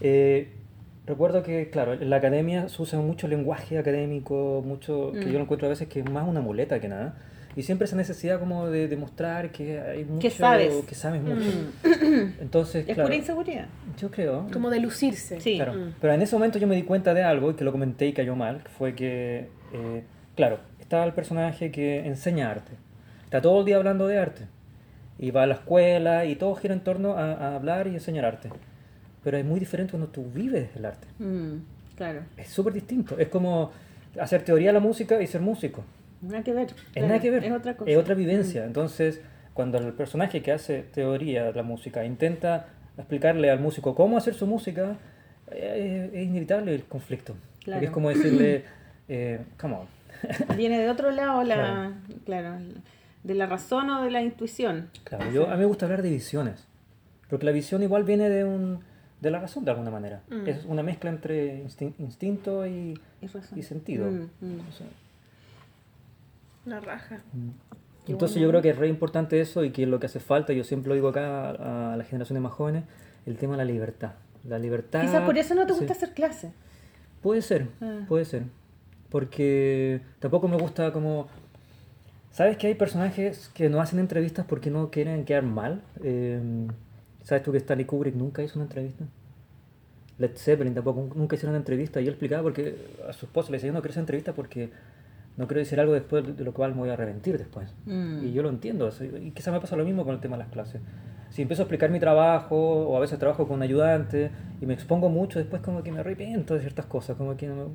eh, recuerdo que, claro, en la academia se usa mucho lenguaje académico, mucho, que yo lo encuentro a veces que es más una muleta que nada, y siempre esa necesidad como de demostrar que hay mucho, sabes. que sabes mucho. <clears throat> Entonces, Es claro, pura inseguridad. yo creo, Como de lucirse. Sí. Claro, Mm. pero en ese momento yo me di cuenta de algo y que lo comenté y cayó mal, que fue que, eh, claro, estaba el personaje que enseña arte, está todo el día hablando de arte, y va a la escuela y todo gira en torno a, a hablar y enseñar arte, pero es muy diferente cuando tú vives el arte, Mm, claro. es súper distinto, es como hacer teoría de la música y ser músico, Nada que ver. es claro, nada que ver, Es otra cosa. es otra vivencia, entonces cuando el personaje que hace teoría de la música intenta explicarle al músico cómo hacer su música, eh, es inevitable el conflicto. Porque Claro. es como decirle, <clears throat> eh, come on. <laughs> Viene de otro lado la, claro, de la razón o de la intuición. Claro, yo, a mí me gusta hablar de visiones, porque la visión igual viene de, un, de la razón de alguna manera. Mm. Es una mezcla entre instin- instinto y, Y y sentido. Mm, mm. O sea, Una raja. Qué Entonces bueno. yo creo que es re importante eso y que lo que hace falta, yo siempre lo digo acá a, a las generaciones más jóvenes, el tema de la libertad. La libertad... Quizás por eso no te sí. gusta hacer clase. Puede ser, Ah. puede ser. Porque tampoco me gusta como... ¿Sabes que hay personajes que no hacen entrevistas porque no quieren quedar mal? Eh, ¿Sabes tú que Stanley Kubrick nunca hizo una entrevista? Led Zeppelin tampoco nunca hicieron una entrevista y él explicaba porque a su esposa le decía yo no quiero hacer entrevista porque no quiero decir algo después de lo cual me voy a arrepentir después. Mm. Y yo lo entiendo. o sea, Y quizá me pasa lo mismo con el tema de las clases. Si empiezo a explicar mi trabajo, o a veces trabajo con ayudante, y me expongo mucho, después como que me arrepiento de ciertas cosas, como que no,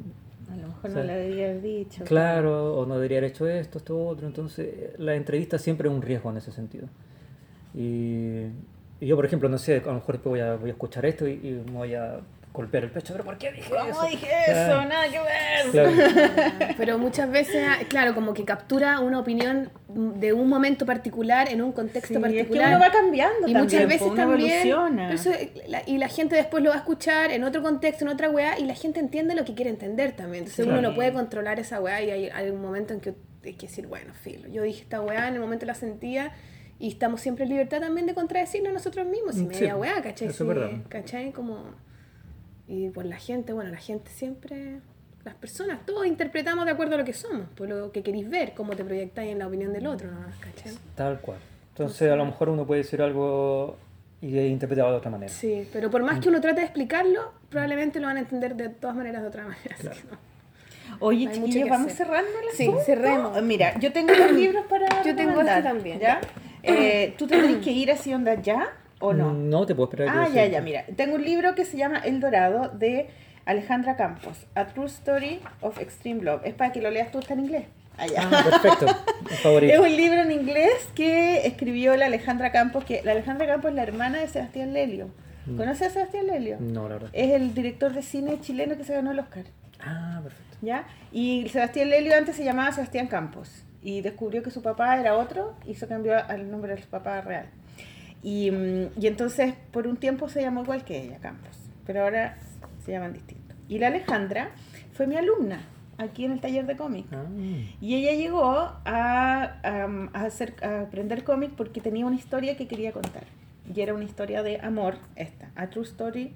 A lo mejor no le debería haber dicho. Claro, o no debería haber hecho esto, esto, otro. Entonces, la entrevista siempre es un riesgo en ese sentido. Y, y yo, por ejemplo, no sé, a lo mejor después voy a, voy a escuchar esto y, y me voy a golpear el pecho. ¿Pero por qué dije ¿Cómo eso? dije eso? Ah, Nada que ver. claro. <laughs> Pero muchas veces, claro, como que captura una opinión de un momento particular en un contexto Sí, es que particular. uno va cambiando y también, muchas po, veces uno también eso, la- y la gente después lo va a escuchar en otro contexto en otra weá y la gente entiende lo que quiere entender también entonces Sí. uno no puede controlar esa weá y hay, hay un momento en que hay que decir bueno filo yo dije esta weá en el momento la sentía y estamos siempre en libertad también de contradecirnos nosotros mismos y Sí, media weá ¿cachai? eso es Sí, verdad. ¿cachai? como y por la gente bueno la gente siempre las personas todos interpretamos de acuerdo a lo que somos por lo que queréis ver cómo te proyectáis en la opinión del otro ¿no? ¿cachai? Tal cual. Entonces, a lo mejor uno puede decir algo y es interpretado de otra manera. Sí, pero por más que uno trate de explicarlo, probablemente lo van a entender de todas maneras de otra manera. así que no. Oye, chiquillos, vamos hacer. cerrando el Sí, cerremos. Mira, yo tengo los <clears throat> libros para Yo tengo este también, ¿ya? Eh, ¿Tú te tenés que ir así onda ya o no? No, te puedo esperar. Ah, ya, ya, mira. Tengo un libro que se llama El Dorado de Alejandra Campos, A True Story of Extreme Love. Es para que lo leas tú, está en inglés. Ah, ya. Ah, perfecto. <laughs> Es un libro en inglés que escribió la Alejandra Campos, que la Alejandra Campos es la hermana de Sebastián Lelio. Mm. ¿Conoces a Sebastián Lelio? No, la verdad. Es el director de cine chileno que se ganó el Oscar. Ah, perfecto. ¿ya? Y Sebastián Lelio antes se llamaba Sebastián Campos y descubrió que su papá era otro y se cambió al nombre de su papá real. Y, mm, y entonces por un tiempo se llamó igual que ella, Campos, pero ahora se llaman distintos. Y la Alejandra fue mi alumna aquí en el taller de cómic. Ah, Y ella llegó a, a- a hacer, a aprender cómic porque tenía una historia que quería contar. Y era una historia de amor, esta, A True Story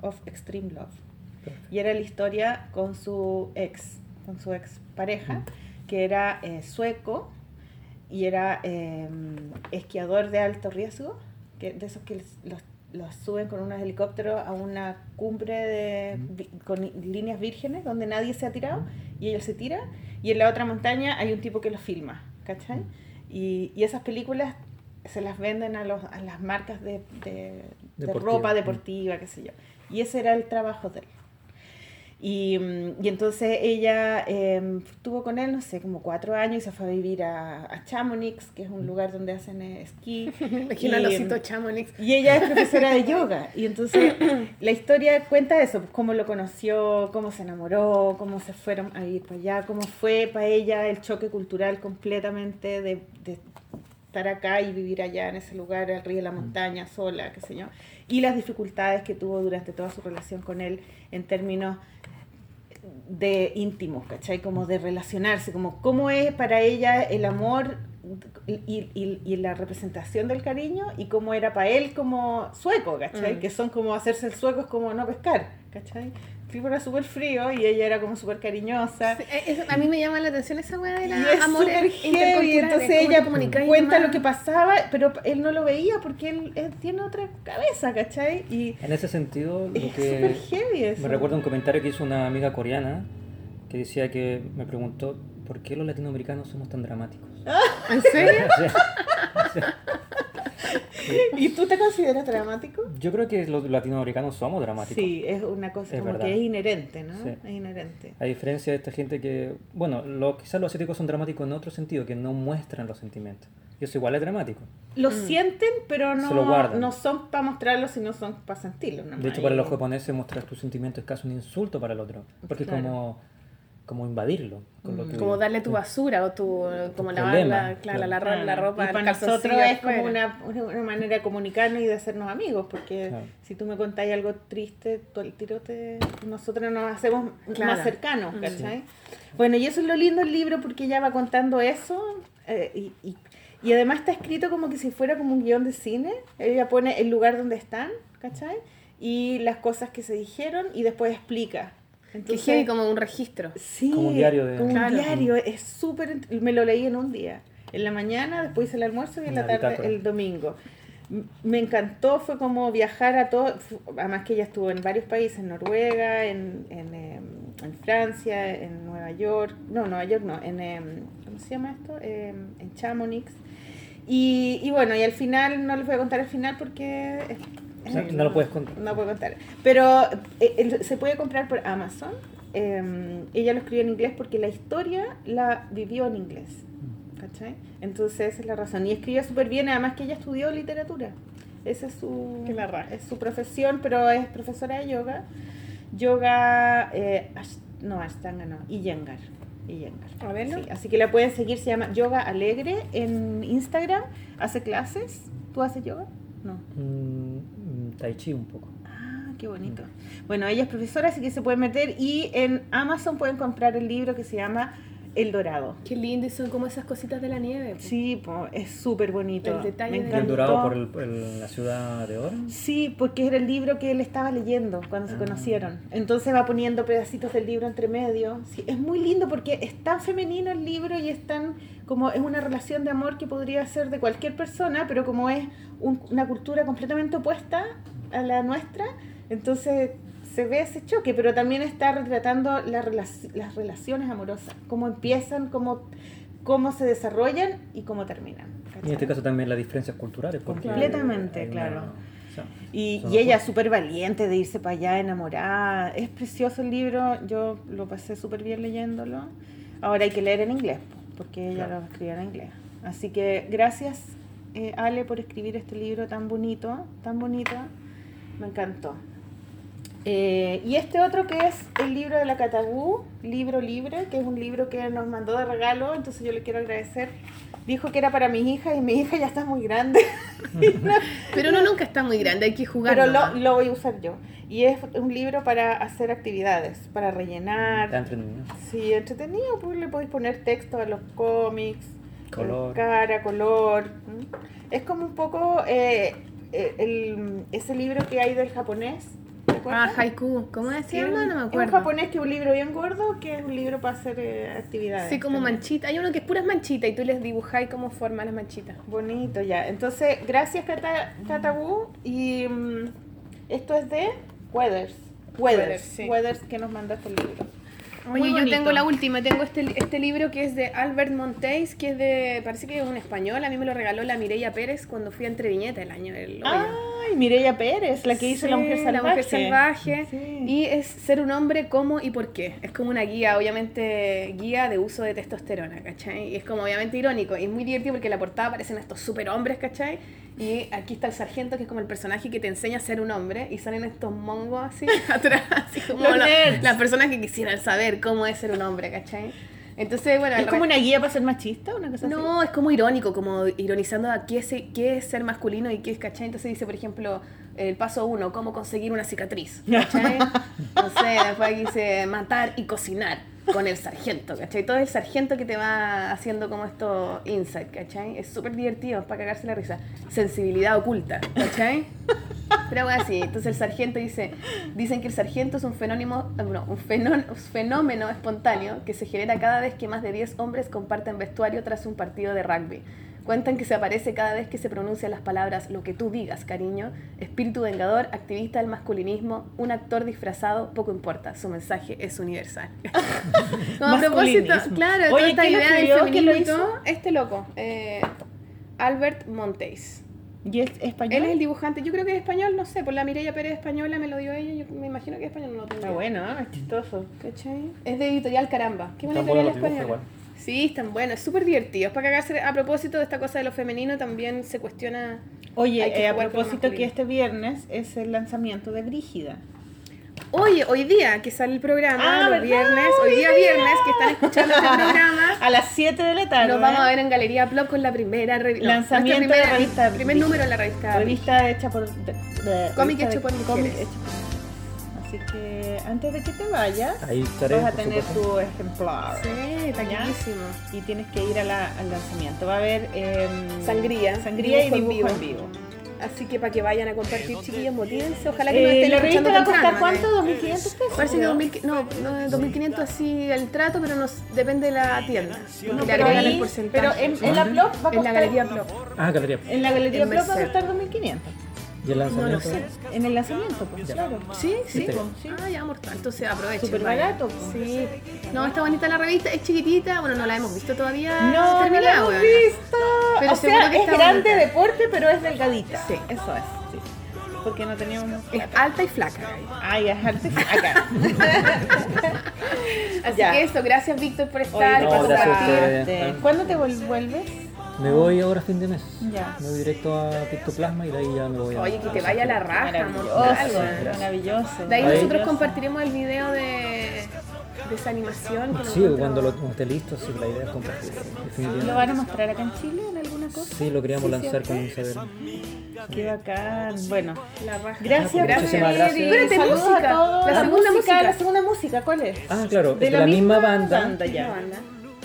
of Extreme Love. Y era la historia con su ex, con su ex pareja, que era eh, sueco y era eh, esquiador de alto riesgo, que, de esos que los, los suben con unos helicópteros a una cumbre de, con líneas vírgenes donde nadie se ha tirado y él se tira y en la otra montaña hay un tipo que lo filma, ¿cachai? Y, y esas películas se las venden a, los, a las marcas de, de- de ropa deportiva, qué sé yo. Y ese era el trabajo de él. Y, mm, y entonces ella eh, estuvo con él, no sé, como cuatro años y se fue a vivir a, a Chamonix, que es un lugar donde hacen eh, esquí. <laughs> Al em, osito Chamonix. y ella es profesora de <laughs> yoga. Y entonces la historia cuenta eso, pues, cómo lo conoció, cómo se enamoró, cómo se fueron a vivir para allá, cómo fue para ella el choque cultural completamente de, de estar acá y vivir allá en ese lugar, al río de la montaña, sola, qué sé yo. Y las dificultades que tuvo durante toda su relación con él en términos de íntimos, ¿cachai? Como de relacionarse, como cómo es para ella el amor y, y- y la representación del cariño y cómo era para él como sueco, ¿cachai? Mm. Que son como hacerse el sueco es como no pescar, ¿cachai? Tipo era súper frío y ella era como súper cariñosa. Sí, eh, eso- a mí me llama la atención esa weá de Y la es amor súper heavy, entonces ella cuenta lo que pasaba, pero él no lo veía porque él, él tiene otra cabeza, ¿cachai? Y En ese sentido, lo es súper que heavy eso. me recuerda un comentario que hizo una amiga coreana que decía que me preguntó por qué los latinoamericanos somos tan dramáticos. ¿En serio? <laughs> O sea, ¿Y tú te consideras dramático? yo creo que los latinoamericanos somos dramáticos. Sí, es una cosa Es como verdad. que es inherente, ¿no? Sí. Es inherente. A diferencia de esta gente que, bueno, lo, quizás los asiáticos son dramáticos en otro sentido, que no muestran los sentimientos. Y eso igual es dramático. Lo sienten, pero Se lo no, no son para mostrarlo, sino son para sentirlo. nomás. De hecho, para los japoneses mostrar tus sentimientos es casi un insulto para el otro. Porque Claro. es como, como invadirlo. Con lo Mm. Como darle tu basura o tu, como lavar la, claro, claro. la, ro- la Claro. ropa, Y el para nosotros es como una, una manera de comunicarnos y de hacernos amigos, porque Claro. si tú me contáis algo triste, tú al tiro te, nosotros nos hacemos Claro. más cercanos, Mm. ¿cachai? Bueno, y eso es lo lindo del libro, porque ella va contando eso, eh, y, y, y además está escrito como que si fuera como un guion de cine, ella pone el lugar donde están, ¿cachai? Y las cosas que se dijeron, y después explica. Que Entonces, heavy como un registro. Sí, Como un diario de- como un Claro. diario, es súper... Me lo leí en un día. En la mañana, después hice el almuerzo y en la tarde bitácora. el domingo. Me encantó, fue como viajar a todo, además que ella estuvo en varios países, en Noruega, en, en, em, en Francia, en Nueva York, no, Nueva York no, en, em, ¿cómo se llama esto? Em, en Chamonix. Y, y bueno, y al final, no les voy a contar el final porque... es- O sea, no lo puedes contar. no puedo contar. Pero eh, se puede comprar por Amazon. Eh, ella lo escribió en inglés porque la historia la vivió en inglés. ¿Cachai? Entonces esa es la razón. Y escribe súper bien, además que ella estudió literatura. Esa es su, es su profesión, pero es profesora de yoga. Yoga, eh, Ash- no, Ashtanga no, Iyengar. Iyengar. A verlo. Sí, así que la pueden seguir, se llama Yoga Alegre en Instagram. Hace clases. ¿Tú haces yoga? No. Mm, tai chi un poco. Ah, qué bonito. Bueno, ella es profesora, así que se pueden meter y en Amazon pueden comprar el libro que se llama El Dorado. Qué lindo y son como esas cositas de la nieve. po. Sí, po, es súper bonito. El detalle Me de- ¿Y el encantó. dorado por el- por el- la ciudad de oro? Sí, porque era el libro que él estaba leyendo cuando se Ah. conocieron. Entonces va poniendo pedacitos del libro entre medio. Sí, es muy lindo porque es tan femenino el libro y es tan como es una relación de amor que podría ser de cualquier persona, pero como es un- una cultura completamente opuesta a la nuestra, entonces se ve ese choque, pero también está retratando la relac- las relaciones amorosas, cómo empiezan, cómo, cómo se desarrollan y cómo terminan. En este caso también las diferencias culturales. Completamente, una- claro. o sea, Y, y ella súper valiente de irse para allá enamorada. Es precioso el libro, yo lo pasé súper bien leyéndolo. Ahora hay que leer en inglés, porque ella Claro. lo escribió en inglés. Así que gracias, eh, Ale, por escribir este libro tan bonito, tan bonito. Me encantó. Eh, y este otro que es el libro de la Catabú, Libro Libre, que es un libro que nos mandó de regalo, entonces yo le quiero agradecer. Dijo que era para mis hijas y mi hija ya está muy grande. <laughs> Pero uno nunca está muy grande, hay que jugar. Pero lo, voy a usar yo. Y es un libro para hacer actividades, para Está rellenar. entretenido. Sí, entretenido, pues le podéis poner texto a los cómics, Color. cara, color. Es como un poco eh, el, ese libro que hay del japonés. ¿te Ah, haiku. ¿Cómo Sí, llama? No me Es un acuerdo. japonés que es un libro bien gordo, que es un libro para hacer eh, actividades. Sí, como también. manchita. Hay uno que es puras manchitas y tú les dibujáis cómo forman las manchitas. Bonito, ya. Entonces, gracias Cata, Catabu. Y mm, esto es de Weathers. Weathers, Weathers, sí. Weathers que nos mandó este libro. Oye, yo tengo la última, tengo este, este libro que es de Albert Monteis, que es de, parece que es un español, a mí me lo regaló la Mireia Pérez cuando fui a Entreviñeta el año del hoyo. Ay, Mireia Pérez, la que hizo La Mujer Sí, Salvaje. La Mujer Salvaje. Sí. Y es ser un hombre, cómo y por qué. Es como una guía, obviamente, guía de uso de testosterona, ¿cachai? Y es como obviamente irónico. Y es muy divertido porque en la portada aparecen estos superhombres, ¿cachai? Y aquí está el sargento, que es como el personaje que te enseña a ser un hombre. Y salen estos mongos así <laughs> atrás, así como Los las personas que quisieran saber cómo es ser un hombre, ¿cachai? Entonces, bueno, ¿Es como una guía para ser machista? ¿Una cosa así? no, es como irónico, como ironizando a qué es, qué es ser masculino y qué es, ¿cachai? Entonces dice, por ejemplo, el paso uno, cómo conseguir una cicatriz, ¿cachai? <laughs> No sé, después dice matar y cocinar con el sargento, ¿cachai? Todo el sargento que te va haciendo como esto insight, ¿cachai? Es súper divertido, es para cagarse la risa. Sensibilidad oculta, ¿cachai? Pero bueno, así, entonces el sargento dice, dicen que el sargento es un fenómeno, eh, no, un fenómeno espontáneo que se genera cada vez que más de 10 hombres comparten vestuario tras un partido de rugby. Cuentan que se aparece cada vez que se pronuncian las palabras lo que tú digas, cariño, espíritu vengador, activista del masculinismo, un actor disfrazado, poco importa, su mensaje es universal. <laughs> Como a propósito, claro, toda Oye, esta ¿quién lo idea del lo feminismo todo, este loco, eh, Albert Monteis. ¿Y es español? Él es el dibujante, yo creo que es español, no sé, por la Mireia Pérez española me lo dio ella, yo me imagino que es español, no lo tengo. Está bueno, ¿eh? es chistoso. ¿Cachai? Es de editorial Caramba. Qué buena editorial española. Sí, están buenos, súper divertido. Es para cagarse. A propósito de esta cosa de lo femenino, también se cuestiona. Oye, que eh, a propósito que este viernes es el lanzamiento de Brígida. Oye, hoy día que sale el programa, Ah, los viernes, hoy Hoy día día. viernes que están escuchando este programa, <laughs> A las 7 de la tarde. nos vamos a ver en Galería Plop con la primera revista. Lanzamiento de revista Primer número en la revista. Revista hecha por... de- de- Cómic hecho de por mujeres. cómic hecho por- Así que antes de que te vayas, Ahí estaré, vas a tener supuesto. tu ejemplar. Sí, taquillísimo. Y tienes que ir a la- al lanzamiento. Va a haber em, Sangría, sangría y dibujo en dibujo en vivo. vivo. Así que para que vayan a compartir, chiquillos, motívense. Ojalá que no Eh, estén la revista escuchando va a costar ¿no? cuánto? ¿2.500 pesos? Parece que ¿no? 2000, no, no, 2500 así el trato, pero nos depende de la tienda. No, le pero, agregan ahí- el porcentaje. pero en, en la Plop va a costar... En la galería Plop. Ah, galería. En la galería Plop va a costar 2.500. ¿Y el lanzamiento? sé. En el lanzamiento, pues, Ya. claro. Sí, sí. Sí. Ah, ya mortal. Entonces aprovechen. Súper barato, pues. Sí. No, está bonita la revista, es chiquitita. Bueno, no la hemos visto todavía. No, no la hemos visto. Pero o sea, que es grande bonita. de porte, pero es delgadita. Sí. Eso es. Sí. Porque no teníamos... Es alta y flaca. Ay, es arte acá. <laughs> Así Ya. que eso, gracias Víctor por estar y no, por gracias ¿Cuándo te vuelves? Me voy ahora a fin de mes. Ya. Me voy directo a Pictoplasma y de ahí ya me voy a... Oye, que te vaya la raja, Maravilloso, weón. maravilloso. De ahí Ahí. nosotros compartiremos el video de, de esa animación. que Sí, cuando lo esté listo, sí, la idea es compartirlo. definitivamente. ¿Lo van a mostrar acá en Chile en alguna cosa? Sí, lo queríamos Sí, lanzar con Isabel. Qué bacán. Bueno, La raja. gracias. Muchísimas por gracias. venir. Espérate, Saludos música. a todos. La segunda música. La segunda música, ¿cuál es? Ah, claro, es de la misma banda. ya. La banda.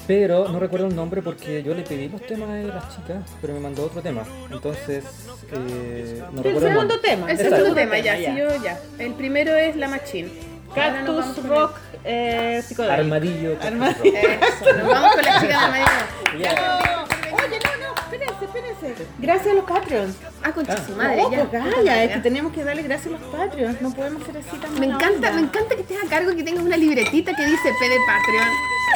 Pero no recuerdo el nombre porque yo le pedí los temas a las chicas, pero me mandó otro tema. Entonces, eh, no recuerdo el segundo tema. El segundo tema, ya, sí, yo ya. El primero es La Machine. Cactus Rock eh, psicodélico. Armadillo. Armadillo. <laughs> Eso, nos vamos con la chica de Armadillo. Ya. Oye, no. Gracias. Gracias a los Patreons. Ah, concha Ah. su madre, no, ya. pues, Gaya, es que tenemos que darle gracias a los Patreons. No podemos ser así tan Me encanta, onda. me encanta que estés a cargo que tengas una libretita que dice P de Patreon.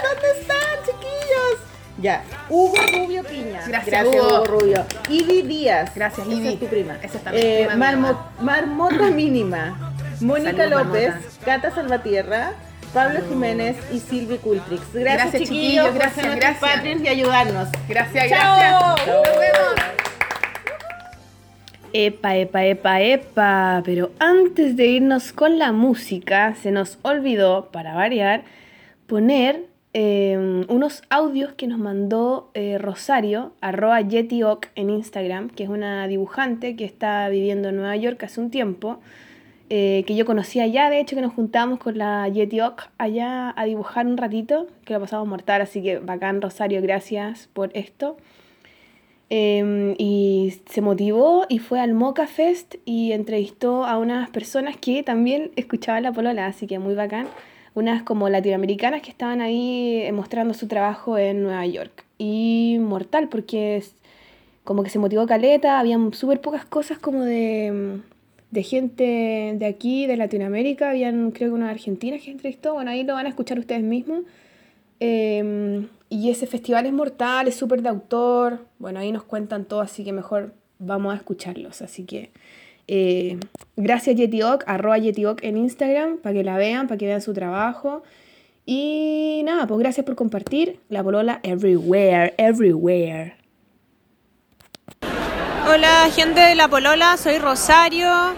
¿Dónde están, chiquillos? Ya, Hugo Rubio Piña. Gracias, Hugo. Rubio. Ivy Díaz. Gracias, Esa Ivy. es tu prima. Esa es también Eh, prima Marmota Mínima. Mónica López, Marmota. Cata Salvatierra, Pablo Jiménez y Silvi Cultrix. Gracias, Gracias, chiquillos, chiquillos, por gracias, nuestros gracias. Patreons y ayudarnos. Gracias, Chao. gracias. Nos vemos. Epa, epa, epa, epa. Pero antes de irnos con la música, se nos olvidó, para variar, poner eh, unos audios que nos mandó eh, Rosario, arroba YetiOc en Instagram, que es una dibujante que está viviendo en Nueva York hace un tiempo, eh, que yo conocía allá, de hecho que nos juntamos con la YetiOc allá a dibujar un ratito, que lo pasamos mortal, así que bacán Rosario, gracias por esto. Eh, y se motivó y fue al Moca Fest y entrevistó a unas personas que también escuchaban la polola, así que muy bacán. Unas como latinoamericanas que estaban ahí eh, mostrando su trabajo en Nueva York. Y mortal, porque es como que se motivó caleta, habían súper pocas cosas como de, de gente de aquí, de Latinoamérica, habían creo que unas argentinas que entrevistó, bueno, ahí lo van a escuchar ustedes mismos. Eh, y ese festival es mortal, es súper de autor. Bueno, ahí nos cuentan todo, así que mejor vamos a escucharlos. Así que eh, gracias Yetioc, arroba Yetioc en Instagram, para que la vean, para que vean su trabajo. Y nada, pues gracias por compartir. La polola everywhere, everywhere. Hola gente de La Polola, soy Rosario,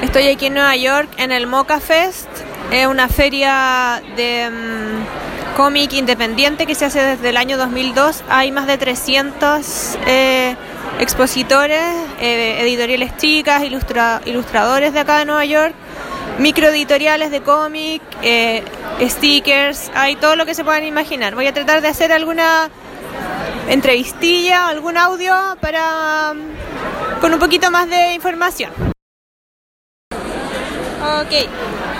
estoy aquí en Nueva York en el Mocha Fest, es una feria de mm, cómic independiente que se hace desde el año 2002, hay más de 300 eh, expositores, eh, editoriales chicas, ilustra- ilustradores de acá de Nueva York, microeditoriales de cómic, eh, stickers, hay todo lo que se puedan imaginar. Voy a tratar de hacer alguna entrevistilla, algún audio para mm, con un poquito más de información. Ok,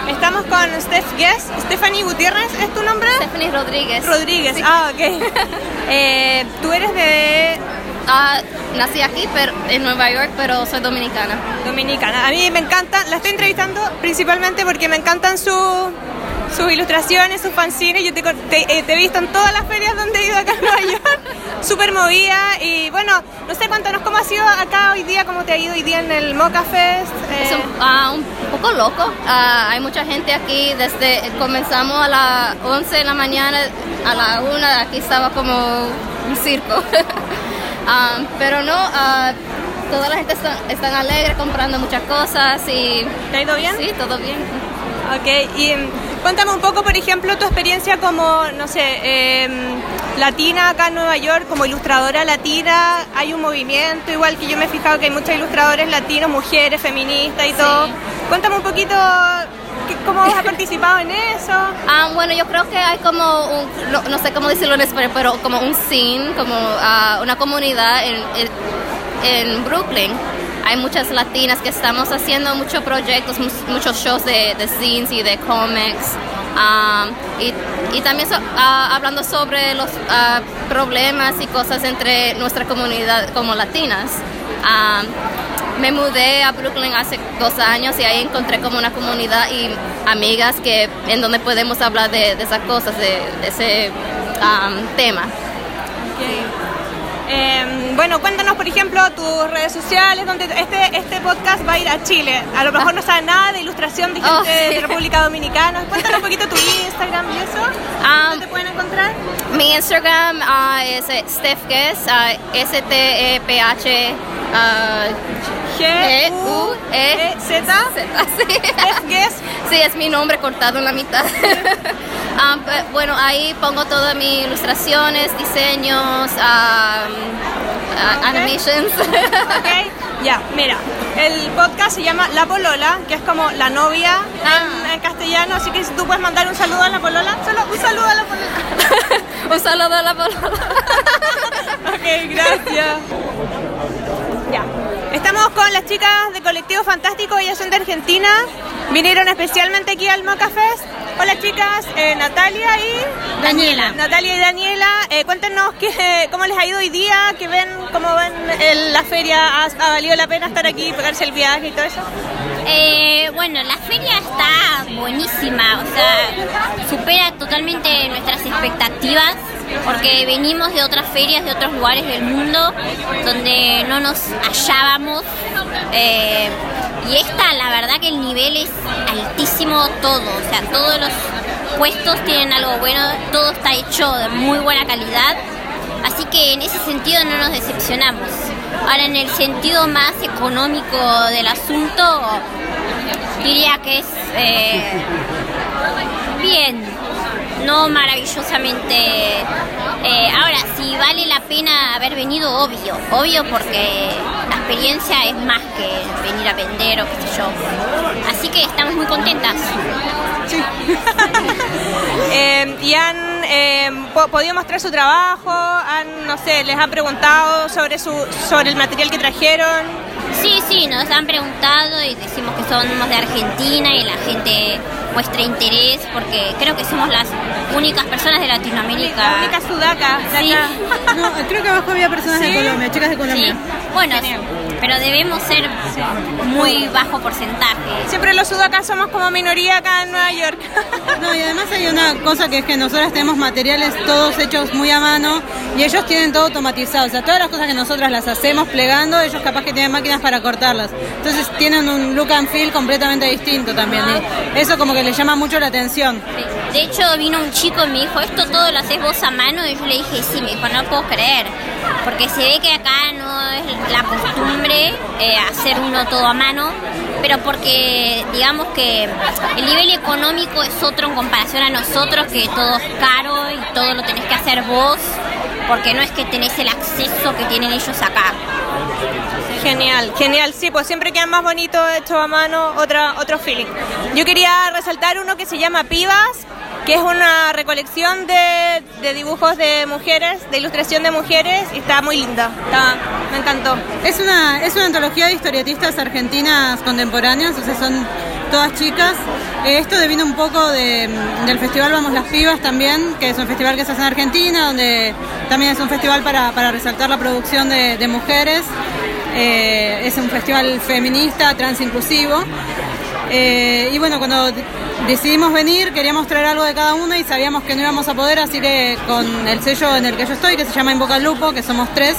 estamos con Steph Guess, Stephanie Gutiérrez, ¿es tu nombre? Stephanie Rodríguez. Rodríguez, ah, ok. <laughs> Eh, Tú eres de Ah, nací aquí pero, en Nueva York, pero soy dominicana. Dominicana. A mí me encanta, la estoy entrevistando principalmente porque me encantan su- sus ilustraciones, sus fanzines. Yo te, eh, te he visto en todas las ferias donde he ido acá en <laughs> Nueva York, súper movida. Y bueno, no sé, cuéntanos cómo ha sido acá hoy día, cómo te ha ido hoy día en el Mocha Fest. eh, Es un, ah, un poco loco. Ah, hay mucha gente aquí. Desde comenzamos a las 11 de la mañana, a la 1 aquí estaba como un circo. <laughs> Ah, pero no, ah, toda la gente está, están alegre comprando muchas cosas y ¿Te ha ido bien? sí, todo bien. Ok, y mm, cuéntame un poco, por ejemplo, tu experiencia como, no sé, em, latina acá en Nueva York, como ilustradora latina. Hay un movimiento, igual que yo me he fijado que hay muchos ilustradores latinos, mujeres, feministas y Sí. todo. Cuéntame un poquito cómo has <laughs> participado en eso. Ah, bueno, yo creo que hay como un, no, no sé cómo decirlo en español, pero como un scene, como ah, una comunidad en, en, en Brooklyn. Hay muchas latinas que estamos haciendo muchos proyectos, muchos shows de, de scenes y de comics. Ah, y, y también so- ah, hablando sobre los ah, problemas y cosas entre nuestra comunidad como latinas. Ah, me mudé a Brooklyn hace dos años y ahí encontré como una comunidad y amigas que en donde podemos hablar de, de esas cosas, de, de ese um, tema. Em, bueno, cuéntanos, por ejemplo, tus redes sociales, donde este, este podcast va a ir a Chile. A lo mejor no sabes nada de ilustración de gente Oh, sí. de República Dominicana. Cuéntanos un poquito tu Instagram y eso. Um, ¿Dónde te pueden encontrar? Mi Instagram ah, es eh, Steph Guess, ah, S-T-E-P-H ah, G-U-E-Z. Z, sí. Sí, es mi nombre cortado en la mitad. Pe- <laughs> bueno, ahí pongo todas mis ilustraciones, diseños, ah, animations. <laughs> Ok, ya, mira, el podcast se llama La Polola, que es como la novia en, Ah. en castellano, así que si tú puedes mandar un saludo a la Polola, solo un saludo a la Polola. <laughs> Un saludo a la palabra. <laughs> Ok, gracias. Estamos con las chicas de Colectivo Fantástico, ellas son de Argentina. Vinieron especialmente aquí al Moca Fest. Hola chicas, eh, Natalia y Daniela. Natalia y Daniela, eh, cuéntenos qué, cómo les ha ido hoy día, qué ven, cómo ven el- la feria, ¿Ha, ha valido la pena estar aquí, pegarse el viaje y todo eso? Eh, bueno, la feria está buenísima, o sea, supera totalmente nuestras expectativas, porque venimos de otras ferias de otros lugares del mundo donde no nos hallábamos. eh, y esta, la verdad que el nivel es altísimo todo, o sea, todos los puestos tienen algo bueno, todo está hecho de muy buena calidad. Así que en ese sentido no nos decepcionamos. Ahora en el sentido más económico del asunto, diría que es eh, bien, no maravillosamente. eh, ahora, si vale la pena haber venido, obvio, obvio porque la experiencia es más que venir a vender o qué sé yo. Así que estamos muy contentas. <laughs> Eh, y han eh, po- podido mostrar su trabajo, han, no sé, les han preguntado sobre, su, sobre el material que trajeron. Sí, sí, nos han preguntado y decimos que somos de Argentina y la gente muestra interés porque creo que somos las únicas personas de Latinoamérica. La única sudaca de Sí. acá. No, creo que abajo había personas Sí. de Colombia, chicas de Colombia. Sí, bueno, pero debemos ser muy bajo porcentaje. Siempre los sudacas somos como minoría acá en Nueva York. <laughs> No, y además hay una cosa que es que nosotras tenemos materiales todos hechos muy a mano y ellos tienen todo automatizado. O sea, todas las cosas que nosotras las hacemos plegando, ellos capaz que tienen máquinas para cortarlas. Entonces tienen un look and feel completamente distinto también. Y eso como que les llama mucho la atención. De hecho, vino un chico y me dijo, ¿esto todo lo haces vos a mano? Y yo le dije, sí, me dijo, no puedo creer. Porque se ve que acá no es la costumbre eh, hacer uno todo a mano, pero porque digamos que el nivel económico es otro en comparación a nosotros, que todo es caro y todo lo tenés que hacer vos, porque no es que tenés el acceso que tienen ellos acá. Genial, genial. Sí, pues siempre quedan más bonitos hechos a mano, otra, otro feeling. Yo quería resaltar uno que se llama Pibas, que es una recolección de, dibujos de mujeres, de ilustración de mujeres, y está muy linda. Me encantó. Es una, es una antología de historietistas argentinas contemporáneas, o sea, son todas chicas. Eh, Esto devino un poco de, del festival Vamos las Pibas también, que es un festival que se hace en Argentina, donde también es un festival para, resaltar la producción de, de mujeres. Eh, es un festival feminista, transinclusivo. Eh, y bueno, cuando decidimos venir, queríamos traer algo de cada una y sabíamos que no íbamos a poder, así que con el sello en el que yo estoy, que se llama Invoca Lupo, que somos tres,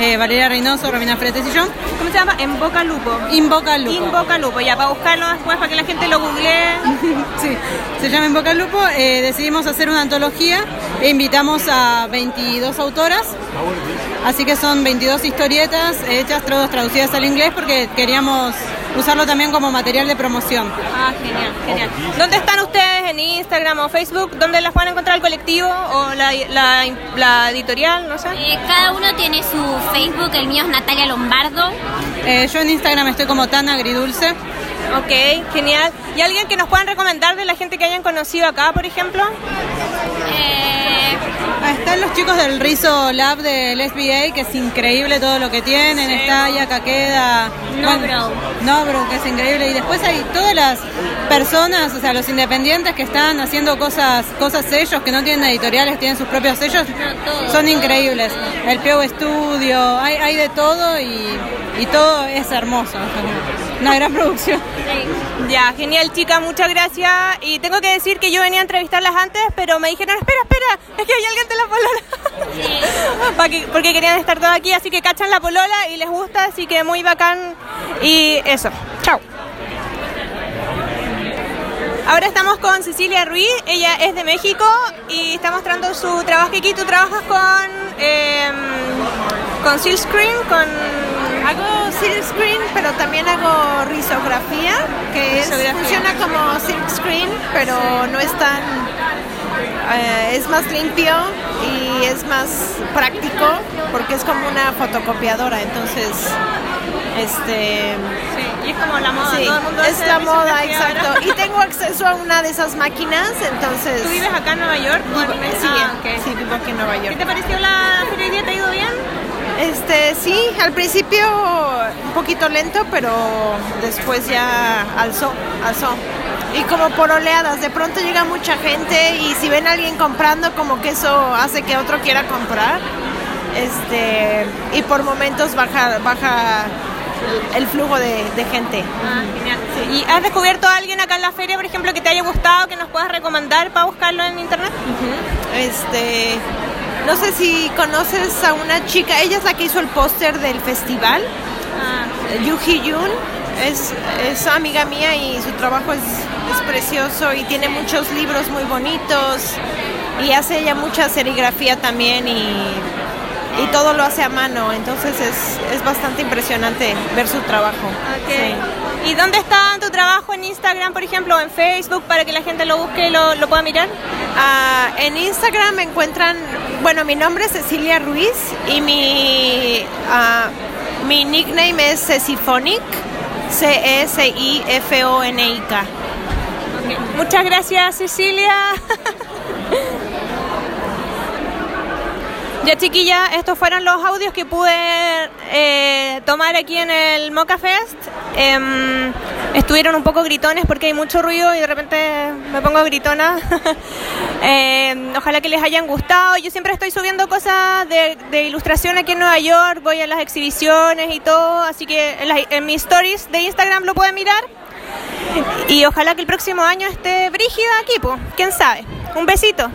eh, Valeria Reynoso, Romina Fretes y yo, ¿Cómo se llama? En Boca Lupo. Invoca Lupo. Invoca Lupo, ya para buscarlo después, para que la gente lo googlee. <laughs> Sí, se llama Invoca Lupo. Eh, decidimos hacer una antología e invitamos a 22 autoras. Así que son 22 historietas hechas, todas traducidas al inglés, porque queríamos usarlo también como material de promoción. Ah, genial, genial. ¿Dónde están ustedes? ¿En Instagram o Facebook? ¿Dónde las pueden encontrar el colectivo o la, la, la editorial? No sé. Eh, cada uno tiene su Facebook, el mío es Natalia Lombardo. Eh, yo en Instagram estoy como tan agridulce. Ok, genial. ¿Y alguien que nos puedan recomendar de la gente que hayan conocido acá, por ejemplo? Eh, Están los chicos del Rizo Lab del SBA, que es increíble todo lo que tienen. Está Yaka Queda. Nobro. Nobro, que es increíble. Y después hay todas las personas, o sea, los independientes que están haciendo cosas cosas sellos, que no tienen editoriales, tienen sus propios sellos. todo, Son todo, increíbles. El Pio Studio, hay, hay de todo y, y todo es hermoso. Una gran producción. Ya, genial chica, muchas gracias. Y tengo que decir que yo venía a entrevistarlas antes, pero me dijeron, espera, espera, es que hay alguien de la polola. <laughs> Que- porque querían estar todos aquí, así que cachan la polola y les gusta, así que muy bacán. Y eso, chao. Ahora estamos con Cecilia Ruiz, ella es de México y está mostrando su trabajo aquí. Tú trabajas con, eh, con Silk Screen, con... Hago silk screen, pero también hago risografía, que es- Risografía. funciona como silk screen, pero no es tan... eh, es más limpio y es más práctico porque es como una fotocopiadora, entonces... Este, Sí, y es como la moda, sí, todo el mundo es la moda, ahora. exacto. Y tengo acceso a una de esas máquinas, entonces... ¿Tú vives acá en Nueva York? Vivo- sí, Ah, ok. sí, vivo aquí en Nueva York. ¿Qué te pareció la feria? ¿Te ha ido bien? Este, sí, al principio un poquito lento, pero después ya alzó, alzó. y como por oleadas. De pronto llega mucha gente y si ven a alguien comprando, como que eso hace que otro quiera comprar. Este, y por momentos baja, baja el flujo de, de gente. Ah, genial. ¿Y has descubierto a alguien acá en la feria, por ejemplo, que te haya gustado, que nos puedas recomendar para buscarlo en internet? Este, no sé si conoces a una chica, ella es la que hizo el póster del festival, Yuji Yun, es, es amiga mía y su trabajo es, es precioso y tiene muchos libros muy bonitos y hace ella mucha serigrafía también y, y todo lo hace a mano, entonces es, es bastante impresionante ver su trabajo. Sí. ¿Y dónde está tu trabajo en Instagram, por ejemplo, o en Facebook, para que la gente lo busque y lo, lo pueda mirar? Ah, en Instagram me encuentran, bueno, mi nombre es Cecilia Ruiz y mi, ah, mi nickname es Ceciphonic, E C-E-C-I-F-O-N-I-K. Muchas gracias, Cecilia. <laughs> Ya chiquilla, estos fueron los audios que pude eh, tomar aquí en el Moca Fest. Em, estuvieron un poco gritones porque hay mucho ruido y de repente me pongo gritona. <laughs> Em, ojalá que les hayan gustado. Yo siempre estoy subiendo cosas de, de ilustración aquí en Nueva York, voy a las exhibiciones y todo, así que en, en mis stories de Instagram lo pueden mirar. Y ojalá que el próximo año esté brígida aquí, pues, quién sabe. Un besito.